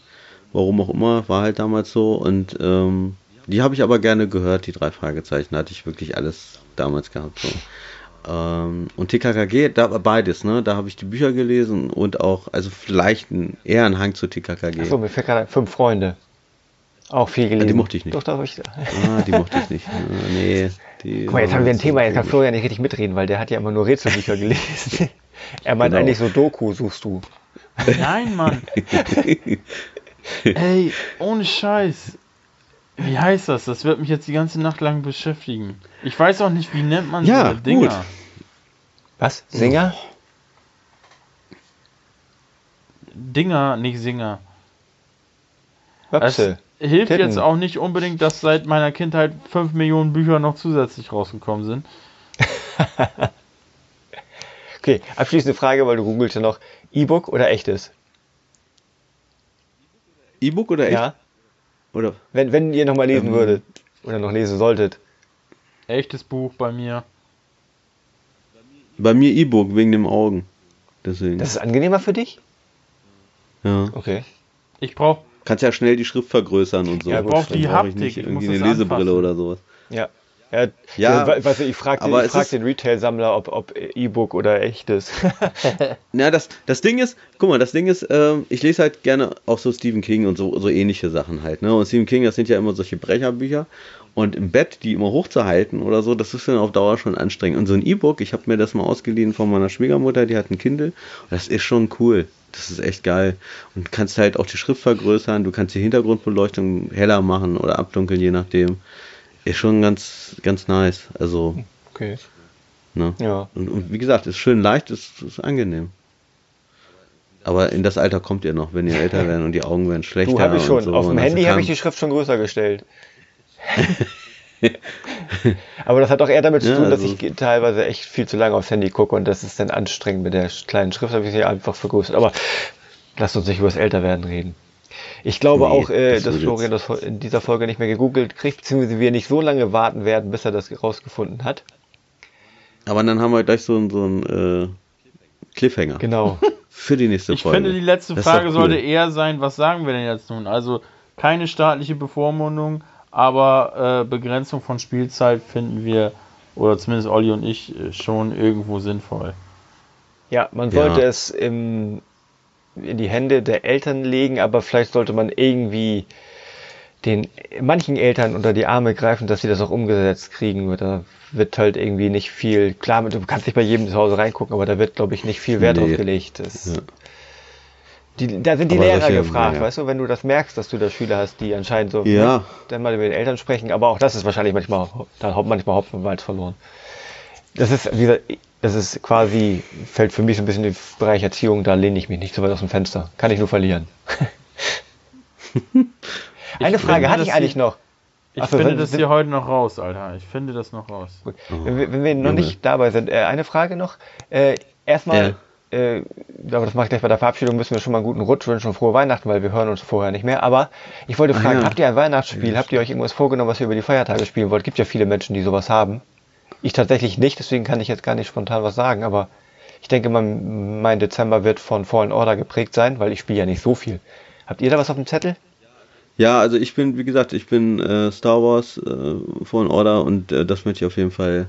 Warum auch immer, war halt damals so. Und ähm, die habe ich aber gerne gehört, die drei Fragezeichen. Hatte ich wirklich alles damals gehabt. So. Ähm, und TKKG, da war beides, ne? Da habe ich die Bücher gelesen und auch, also vielleicht ein, eher ein Hang zu TKKG. Achso, mir fällt gerade fünf Freunde. Auch viel gelesen. die mochte ich nicht. Doch, da habe ich. Ah, die mochte ich nicht. Ah, nee. Die Guck mal, jetzt haben wir ein Thema, jetzt kann. Florian nicht richtig mitreden, weil der hat ja immer nur Rätselbücher gelesen. er meint Genau. eigentlich so Doku, suchst du. Nein, Mann. Ey, ohne Scheiß. Wie heißt das? Das wird mich jetzt die ganze Nacht lang beschäftigen. Ich weiß auch nicht, wie nennt man Ja, so Dinger. gut. Was? Singer? Dinger, nicht Singer. Es hilft Titten. jetzt auch nicht unbedingt, dass seit meiner Kindheit 5 Millionen Bücher noch zusätzlich rausgekommen sind. okay, abschließende Frage, weil du googelst ja noch. E-Book oder echtes? E-Book oder echt? Ja. Oder? Wenn, wenn ihr nochmal lesen Ähm. würdet. Oder noch lesen solltet. Echtes Buch bei mir. Bei mir E-Book wegen dem Augen. Deswegen. Das ist angenehmer für dich? ja. Okay. Ich brauche Kannst ja schnell die Schrift vergrößern und so. Ja, ich brauch Dann die brauch ich Haptik, nicht ich irgendwie muss eine Lesebrille anfassen. oder sowas. Ja. Ja, Ja, we- weißt du, ich frage es frag den Retail-Sammler, ob, ob E-Book oder echtes. Ja, das, das Ding ist, guck mal, das Ding ist, ähm, ich lese halt gerne auch so Stephen King und so, so ähnliche Sachen halt, ne? Und Stephen King, das sind ja immer solche Brecherbücher. Und im Bett, die immer hochzuhalten oder so, das ist dann auf Dauer schon anstrengend. Und so ein E-Book, ich habe mir das mal ausgeliehen von meiner Schwiegermutter, die hat ein Kindle. Das ist schon cool. Das ist echt geil. Und kannst halt auch die Schrift vergrößern, du kannst die Hintergrundbeleuchtung heller machen oder abdunkeln, je nachdem. Ist schon ganz, ganz nice. Also, Okay. ne? Ja. Und, und wie gesagt, ist schön leicht, ist, ist angenehm. Aber in das Alter kommt ihr noch, wenn ihr älter werden und die Augen werden schlechter. Du habe ich schon. so. Auf dem Handy habe ich die Schrift schon größer gestellt. Aber das hat auch eher damit zu Ja, tun, dass also- ich teilweise echt viel zu lange aufs Handy gucke und das ist dann anstrengend mit der kleinen Schrift, habe ich sie einfach vergrößert. Aber lasst uns nicht über das Älterwerden reden. Ich glaube Nee, auch, äh, das dass Florian das in dieser Folge nicht mehr gegoogelt kriegt, beziehungsweise wir nicht so lange warten werden, bis er das rausgefunden hat. Aber dann haben wir gleich so, einen- so einen äh, Cliffhanger Genau. für die nächste Ich Folge. finde, die letzte Das Frage doch sollte cool. eher sein, was sagen wir denn jetzt nun? Also keine staatliche Bevormundung, aber äh, Begrenzung von Spielzeit finden wir, oder zumindest Olli und ich, äh, schon irgendwo sinnvoll. Ja, man Ja. sollte es im, in die Hände der Eltern legen, aber vielleicht sollte man irgendwie den manchen Eltern unter die Arme greifen, dass sie das auch umgesetzt kriegen. Da wird halt irgendwie nicht viel, klar, du kannst nicht bei jedem zu Hause reingucken, aber da wird, glaube ich, nicht viel Wert Nee. drauf gelegt. Das, Ja. die, da sind die Aber Lehrer solche- gefragt, ja. weißt du, wenn du das merkst, dass du da Schüler hast, die anscheinend so, Ja. dann mal mit den Eltern sprechen, aber auch das ist wahrscheinlich manchmal, da hat manchmal Hopfen und Malz verloren. Das ist, wie gesagt, das ist quasi, fällt für mich so ein bisschen in den Bereich Erziehung, da lehne ich mich nicht so weit aus dem Fenster. Kann ich nur verlieren. Eine Ich Frage finde, hatte ich eigentlich noch. Ich Ach so, finde sind- das sind- hier heute noch raus, Alter. Ich finde das noch raus. Gut. Wenn, wir, wenn wir noch Junge. nicht dabei sind, äh, eine Frage noch. Äh, erstmal, äh, aber das mache ich gleich bei der Verabschiedung, müssen wir schon mal einen guten Rutsch wünschen und frohe Weihnachten, weil wir hören uns vorher nicht mehr. Aber ich wollte Ah, fragen, ja. habt ihr ein Weihnachtsspiel? Habt ihr euch irgendwas vorgenommen, was ihr über die Feiertage spielen wollt? Gibt ja viele Menschen, die sowas haben. Ich tatsächlich nicht, deswegen kann ich jetzt gar nicht spontan was sagen, aber ich denke, mein, mein Dezember wird von Fallen Order geprägt sein, weil ich spiele ja nicht so viel. Habt ihr da was auf dem Zettel? Ja, also ich bin, wie gesagt, ich bin äh, Star Wars äh, Fallen Order und äh, das möchte ich auf jeden Fall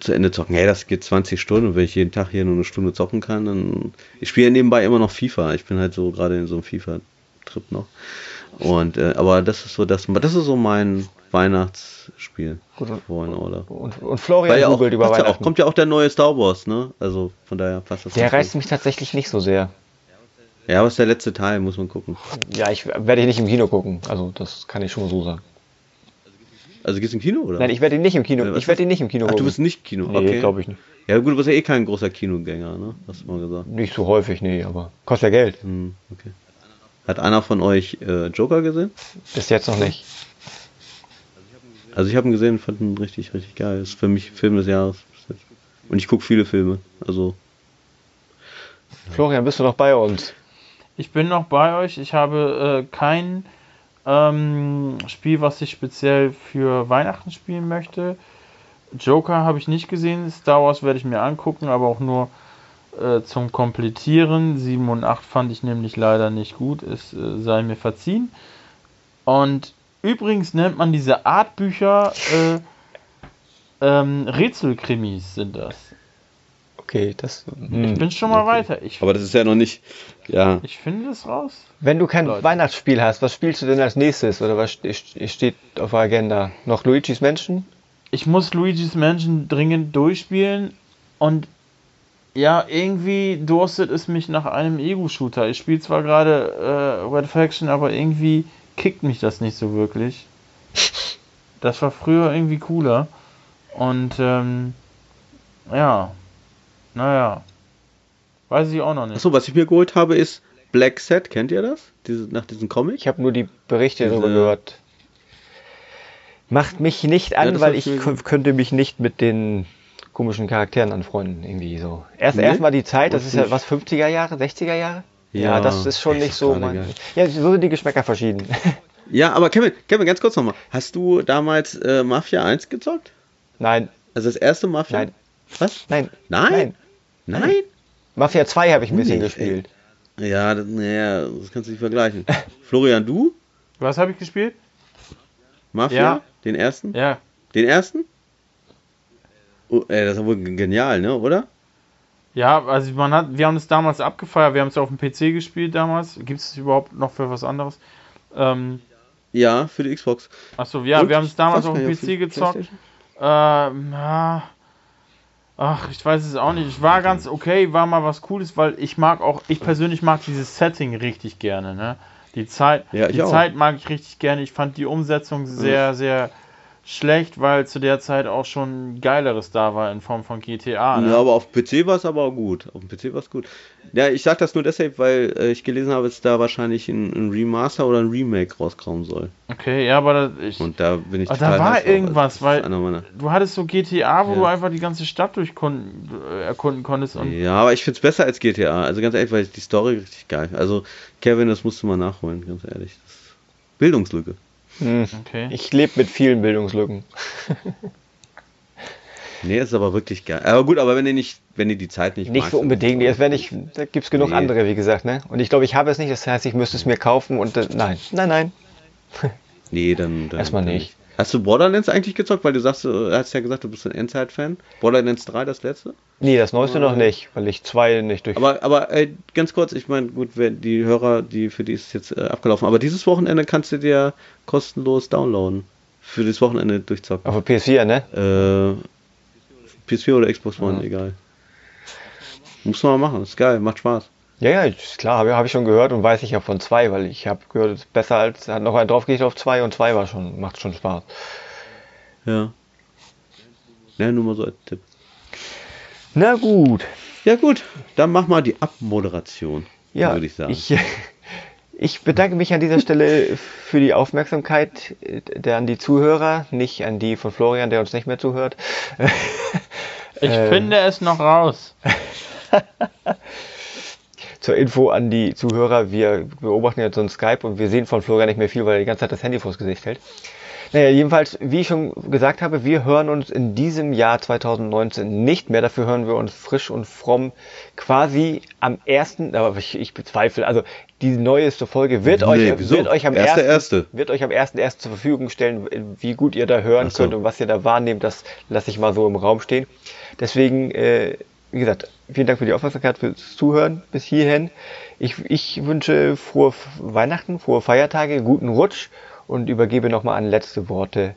zu Ende zocken. Hey, das geht 20 Stunden und wenn ich jeden Tag hier nur eine Stunde zocken kann, dann. Ich spiele ja nebenbei immer noch FIFA. Ich bin halt so gerade in so einem FIFA-Trip noch. Und äh, aber das ist so das, das ist so mein Weihnachtsspiel. Gut, und-. Und, und Florian Weil ja auch, googelt über passt ja auch, Weihnachten. kommt ja auch der neue Star Wars, ne? Also von daher passt das. der reißt gut. mich tatsächlich nicht so sehr. Ja, aber ist der letzte Teil, muss man gucken. Ja, ich werde ihn nicht im Kino gucken. Also das kann ich schon so sagen. Also geht's im Kino oder? Nein, ich werde ihn nicht im Kino. Äh, was Ich werde ihn nicht im Kino Ach, gucken. du bist nicht Kino, Nee, okay. glaube ich nicht. Ja gut, du bist ja eh kein großer Kinogänger, ne? Hast du mal gesagt. Nicht so häufig, nee, aber kostet ja Geld. Hm, okay. Hat einer von euch äh, Joker gesehen? Bis jetzt noch nicht. Also ich habe ihn gesehen, fand ihn richtig, richtig geil. Ist für mich Film des Jahres. Und ich gucke viele Filme. Also Florian, bist du noch bei uns? Ich bin noch bei euch. Ich habe äh, kein ähm, Spiel, was ich speziell für Weihnachten spielen möchte. Joker habe ich nicht gesehen. Star Wars werde ich mir angucken, aber auch nur äh, zum Komplettieren. 7 und 8 fand ich nämlich leider nicht gut. Es äh, sei mir verziehen. Und übrigens nennt man diese Artbücher äh, ähm, Rätselkrimis sind das. Okay, das. Ich hm. bin schon mal weiter. Ich, Aber das ist ja noch nicht. Ja. ich finde das raus. Wenn du kein Leute. Weihnachtsspiel hast, was spielst du denn als nächstes? Oder was ste- steht auf der Agenda? Noch Luigi's Menschen? ich muss Luigi's Mansion dringend durchspielen und ja, irgendwie durstet es mich nach einem Ego-Shooter. Ich spiele zwar gerade äh, Red Faction, aber irgendwie kickt mich das nicht so wirklich. Das war früher irgendwie cooler. Und ähm, ja, naja, weiß ich auch noch nicht. Achso, was ich mir geholt habe, ist Black Set. Kennt ihr das? Diese, nach diesem Comic? Ich habe nur die Berichte Diese- darüber gehört. Macht mich nicht an, das weil ich könnte mich nicht mit den komischen Charakteren anfreunden, irgendwie so. Erst Nee? erstmal die Zeit, das ist ja was 50er Jahre, 60er Jahre? Ja, Ja, das ist schon nicht so geil. Ja, so sind die Geschmäcker verschieden. Ja, aber Kevin, Kevin, ganz kurz nochmal. Hast du damals äh, Mafia 1 gezockt? nein, Also das erste Mafia? Nein. Was? nein, Nein? Nein? Mafia 2 habe ich ein bisschen Nee, gespielt. Ja, das, naja, das kannst du nicht vergleichen. Florian, du? Was habe ich gespielt? Mafia? Ja. Den ersten? Ja. Den ersten? Oh, ey, das ist ja wohl genial, ne, oder? Ja, also man hat, wir haben es damals abgefeiert, wir haben es auf dem PC gespielt damals. Gibt es überhaupt noch für was anderes? Ähm, Ja, für die Xbox. achso, ja, Und? wir haben es damals auf dem PC gezockt. Ähm, ja. Ach, ich weiß es auch nicht. Ich war ganz okay, war mal was Cooles, weil ich mag auch, ich persönlich mag dieses Setting richtig gerne, ne? Die Zeit, Ja, die auch. Zeit mag ich richtig gerne. Ich fand die Umsetzung sehr, sehr schlecht, weil zu der Zeit auch schon geileres da war in Form von GTA. Ne? Ja, aber auf dem PC war es aber auch gut. Auf dem PC war es gut. Ja, ich sag das nur deshalb, weil äh, ich gelesen habe, dass da wahrscheinlich ein, ein Remaster oder ein Remake rauskommen soll. Okay, ja, aber das, ich, Und da bin ich da war irgendwas, weil- du hattest so GTA, wo Ja. du einfach die ganze Stadt durchkon äh, erkunden konntest Ja, aber ich find's besser als GTA. Also ganz ehrlich, weil die Story richtig geil. Also Kevin, das musst du mal nachholen, ganz ehrlich. Bildungslücke. Hm. okay. Ich lebe mit vielen Bildungslücken. Nee, ist aber wirklich geil. Aber gut, aber wenn ihr nicht, wenn ihr die Zeit nicht Nicht magst, so unbedingt. Es wär nicht, da gibt es genug Nee. andere, wie gesagt. Ne? Und ich glaube, ich habe es nicht. Das heißt, ich müsste es mir kaufen und äh, nein, nein, nein. Nee, dann, dann Erstmal nicht. Hast du Borderlands eigentlich gezockt? Weil du sagst, du hast ja gesagt, du bist ein Endzeit-Fan. Borderlands 3, das letzte? Nee, das neueste noch nicht, weil ich zwei nicht durch. Aber, aber äh, ganz kurz, ich meine, gut, die Hörer, die für die ist es jetzt äh, abgelaufen. Aber dieses Wochenende kannst du dir kostenlos downloaden. Für das Wochenende durchzocken. Auf der PS4, ne? Äh, PS4 oder Xbox One, Ja. egal. Muss man mal machen, ist geil, macht Spaß. Ja, ja, ist klar, habe hab ich schon gehört und weiß ich ja von zwei, weil ich habe gehört, es ist besser als, hat noch einen drauf geht auf zwei und zwei war schon, macht schon Spaß. Ja. Ja, nur mal so als Tipp. Na gut. Ja gut, dann mach mal die Abmoderation, Ja, würde ich sagen. Ich, ich bedanke mich an dieser Stelle für die Aufmerksamkeit äh, der an die Zuhörer, nicht an die von Florian, der uns nicht mehr zuhört. Ich Ähm. finde es noch raus. Zur Info an die Zuhörer, wir beobachten jetzt so ein Skype und wir sehen von Florian nicht mehr viel, weil er die ganze Zeit das Handy vors Gesicht hält. Naja, jedenfalls, wie ich schon gesagt habe, wir hören uns in diesem Jahr 2019 nicht mehr. Dafür hören wir uns frisch und fromm quasi am ersten, aber ich, ich bezweifle, also die neueste Folge wird Nee, euch, wieso? wird euch am Erste, ersten, erste. wird euch am ersten erst zur Verfügung stellen, wie gut ihr da hören so. könnt und was ihr da wahrnehmt, das lasse ich mal so im Raum stehen. Deswegen, äh, wie gesagt, vielen Dank für die Aufmerksamkeit, fürs Zuhören bis hierhin. Ich, ich wünsche frohe Weihnachten, frohe Feiertage, guten Rutsch und übergebe nochmal an letzte Worte,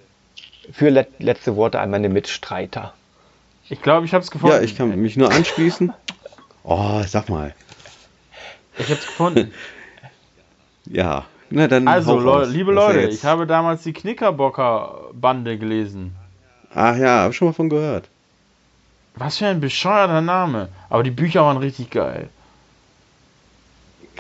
für let, letzte Worte an meine Mitstreiter. Ich glaube, ich habe es gefunden. ja, ich kann mich nur anschließen. Oh, sag mal. Ich habe es gefunden. Ja, na dann. Also, Leu raus. liebe Leute, ich habe damals die Knickerbocker-Bande gelesen. Ach ja, hab schon mal von gehört. Was für ein bescheuerter Name. Aber die Bücher waren richtig geil.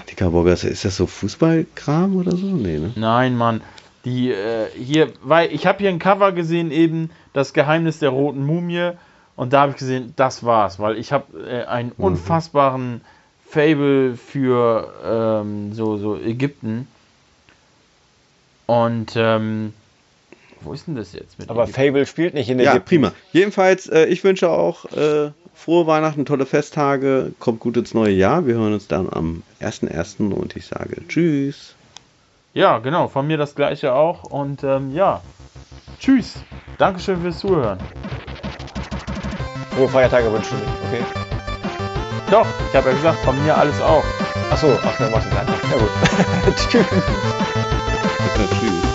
Knickerbocker, ist- ist das so Fußballkram oder so? Nee, ne? Nein, Mann. Die äh, hier, weil ich habe hier ein Cover gesehen eben, das Geheimnis der roten Mumie. Und da habe ich gesehen, das war's, weil ich habe äh, einen unfassbaren Fable für ähm, so, so Ägypten. Und ähm, wo ist denn das jetzt mit Aber Ägypten? Fable spielt nicht in Ja, Ägypten. prima. Jedenfalls, äh, ich wünsche auch äh, frohe Weihnachten, tolle Festtage, kommt gut ins neue Jahr. Wir hören uns dann am 1.1. und ich sage Tschüss. Ja, genau, von mir das gleiche auch. Und ähm, ja, tschüss. Dankeschön fürs Zuhören. Frohe Feiertage wünsche ich, okay? Doch, ich habe ja gesagt, von mir alles auch. Achso, ach, dann du es einfach. Ja gut. Tschüss. Tschüss.